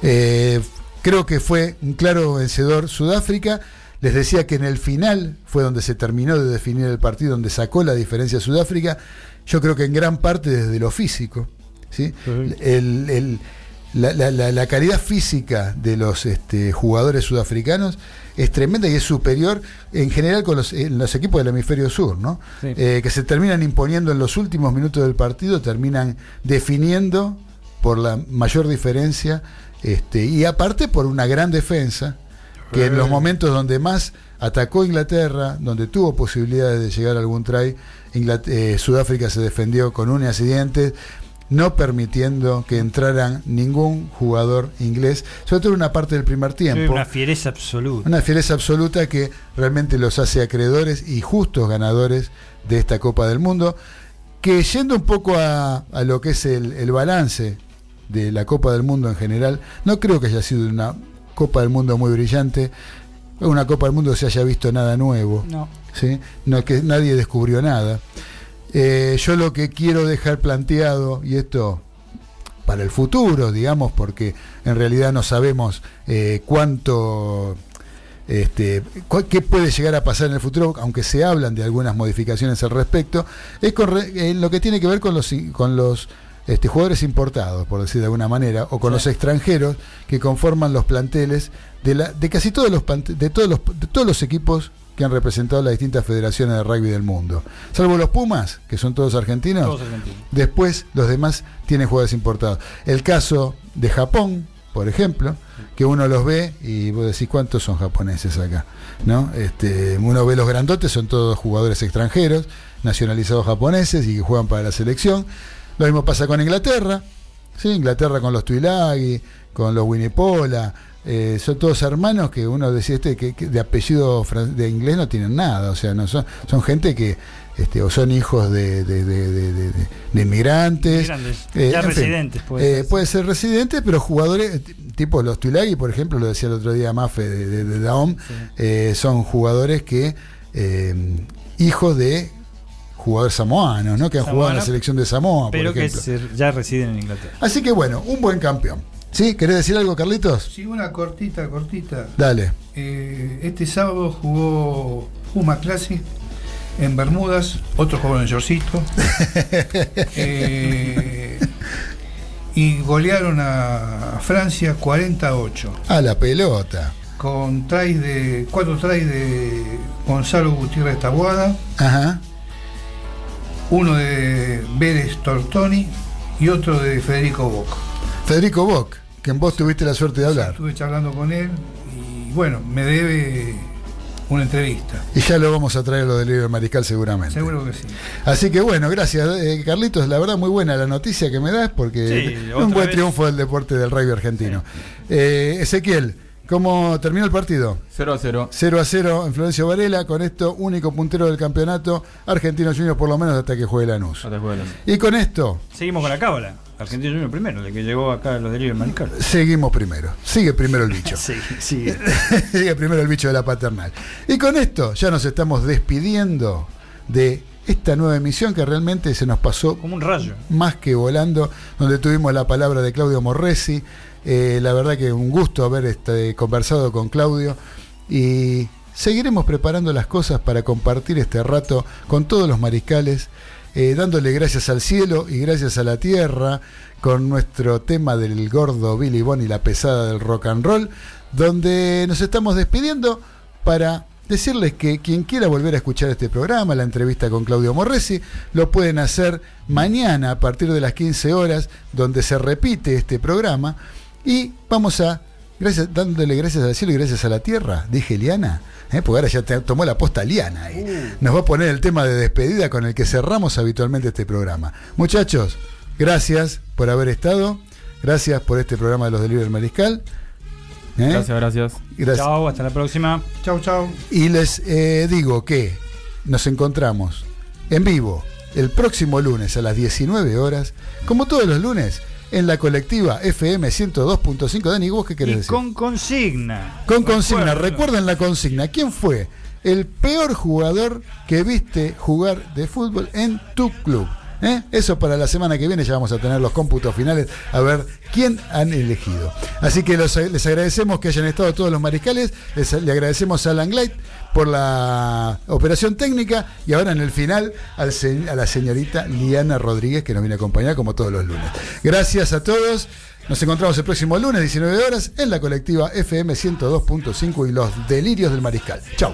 Eh, creo que fue un claro vencedor Sudáfrica. Les decía que en el final fue donde se terminó de definir el partido, donde sacó la diferencia Sudáfrica. Yo creo que en gran parte desde lo físico. ¿sí? El- el- la, la- la- la calidad física de los este, jugadores sudafricanos es tremenda y es superior en general con los, en los equipos del hemisferio sur, ¿no? Sí. Eh, que se terminan imponiendo en los últimos minutos del partido, terminan definiendo por la mayor diferencia este, y aparte por una gran defensa que en los Eh. momentos donde más atacó Inglaterra, donde tuvo posibilidades de llegar a algún try, eh, Sudáfrica se defendió con uñas y dientes, no permitiendo que entraran ningún jugador inglés, sobre todo en una parte del primer tiempo. una fiereza absoluta. Una fiereza absoluta que realmente los hace acreedores y justos ganadores de esta Copa del Mundo. Que yendo un poco a, a lo que es el, el balance de la Copa del Mundo en general, no creo que haya sido una Copa del Mundo muy brillante. Una Copa del Mundo que se haya visto nada nuevo. No. ¿sí? No, que nadie descubrió nada. Eh, yo lo que quiero dejar planteado, y esto para el futuro, digamos, porque en realidad no sabemos eh, cuánto, este, qué puede llegar a pasar en el futuro, aunque se hablan de algunas modificaciones al respecto, es con re- en lo que tiene que ver con los, con los este, jugadores importados, por decir de alguna manera, o con Sí. los extranjeros que conforman los planteles de, la, de casi todos los, de todos los, de todos los equipos que han representado las distintas federaciones de rugby del mundo. Salvo los Pumas, que son todos argentinos. Todos argentinos. Después los demás tienen jugadores importados. El caso de Japón, por ejemplo, que uno los ve y vos decís cuántos son japoneses acá, ¿no? Este, uno ve los grandotes, son todos jugadores extranjeros, nacionalizados japoneses y que juegan para la selección. Lo mismo pasa con Inglaterra, ¿sí? Inglaterra con los Tuilagi, con los Winnipola, eh, son todos hermanos que uno decía este que, que de apellido de inglés no tienen nada, o sea, no son, son gente que este, o son hijos de, de- de- de- inmigrantes, eh, ya en fin, residentes, puede eh, puede ser residentes, pero jugadores tipo los Tulagi, por ejemplo, lo decía el otro día Mafe de, Daom, eh, son jugadores que hijos de jugadores samoanos, ¿no? que han jugado en la selección de Samoa, Pero por que se- ya residen en Inglaterra. Así que bueno, un buen campeón. ¿Sí? ¿Querés decir algo, Carlitos? Sí, una cortita, cortita. Dale. Eh, este sábado jugó Puma Classic en Bermudas, otro jugó en Yorcito. Eh, y golearon a Francia 48. A la pelota. Con tries de. cuatro tries de Gonzalo Gutiérrez Tabuada, Ajá. uno de Vélez Tortoni y otro de Federico Boca. Federico Bock, que en vos tuviste la suerte de hablar. Estuve charlando con él y bueno, me debe una entrevista. Y ya lo vamos a traer a lo del libro del Mariscal seguramente. Seguro que sí. Así que bueno, gracias eh, Carlitos, la verdad muy buena la noticia que me das porque Sí, es un buen vez. triunfo del deporte del rugby argentino. Eh, Ezequiel, ¿cómo terminó el partido? 0 a 0. 0 a 0 en Florencio Varela, con esto único puntero del campeonato, Argentino Juniors por lo menos hasta que juegue Lanús. Y con esto Seguimos con la cábala. Argentino Junior primero, el que llegó acá a los delirios Mariscal. seguimos primero. Sigue primero el bicho. Sí, sigue. Sigue primero el bicho de la paternal. Y con esto ya nos estamos despidiendo de esta nueva emisión que realmente se nos pasó Como un rayo. más que volando, donde tuvimos la palabra de Claudio Morresi. Eh, la verdad que un gusto haber este, conversado con Claudio y seguiremos preparando las cosas para compartir este rato con todos los mariscales, eh, dándole gracias al cielo y gracias a la tierra con nuestro tema del gordo Billy Bond y la pesada del rock and roll, donde nos estamos despidiendo para decirles que quien quiera volver a escuchar este programa, la entrevista con Claudio Morresi, lo pueden hacer mañana a partir de las 15 horas, donde se repite este programa. Y vamos a, gracias, dándole gracias al cielo y gracias a la tierra, dije Liana, ¿eh? porque ahora ya te- tomó la posta Liana. ahí. Nos va a poner el tema de despedida con el que cerramos habitualmente este programa. Muchachos, gracias por haber estado, gracias por este programa de los del Mariscal. ¿eh? Gracias, gracias. Gracias. Chao, hasta la próxima. Chau, chau. Y les eh, digo que nos encontramos en vivo el próximo lunes a las 19 horas, como todos los lunes, en la colectiva FM 102.5. Dani, ¿vos qué querés Y decir? con consigna. Con consigna, Recuerdo. recuerden la consigna. ¿Quién fue el peor jugador que viste jugar de fútbol en tu club? ¿Eh? Eso para la semana que viene ya vamos a tener los cómputos finales a ver quién han elegido. Así que les agradecemos que hayan estado todos los mariscales, les- le agradecemos a Alan Glide por la operación técnica y ahora en el final a la señorita Liana Rodríguez que nos viene a acompañar como todos los lunes. Gracias a todos. Nos encontramos el próximo lunes, 19 horas, en la colectiva FM 102.5 y los delirios del mariscal. Chau.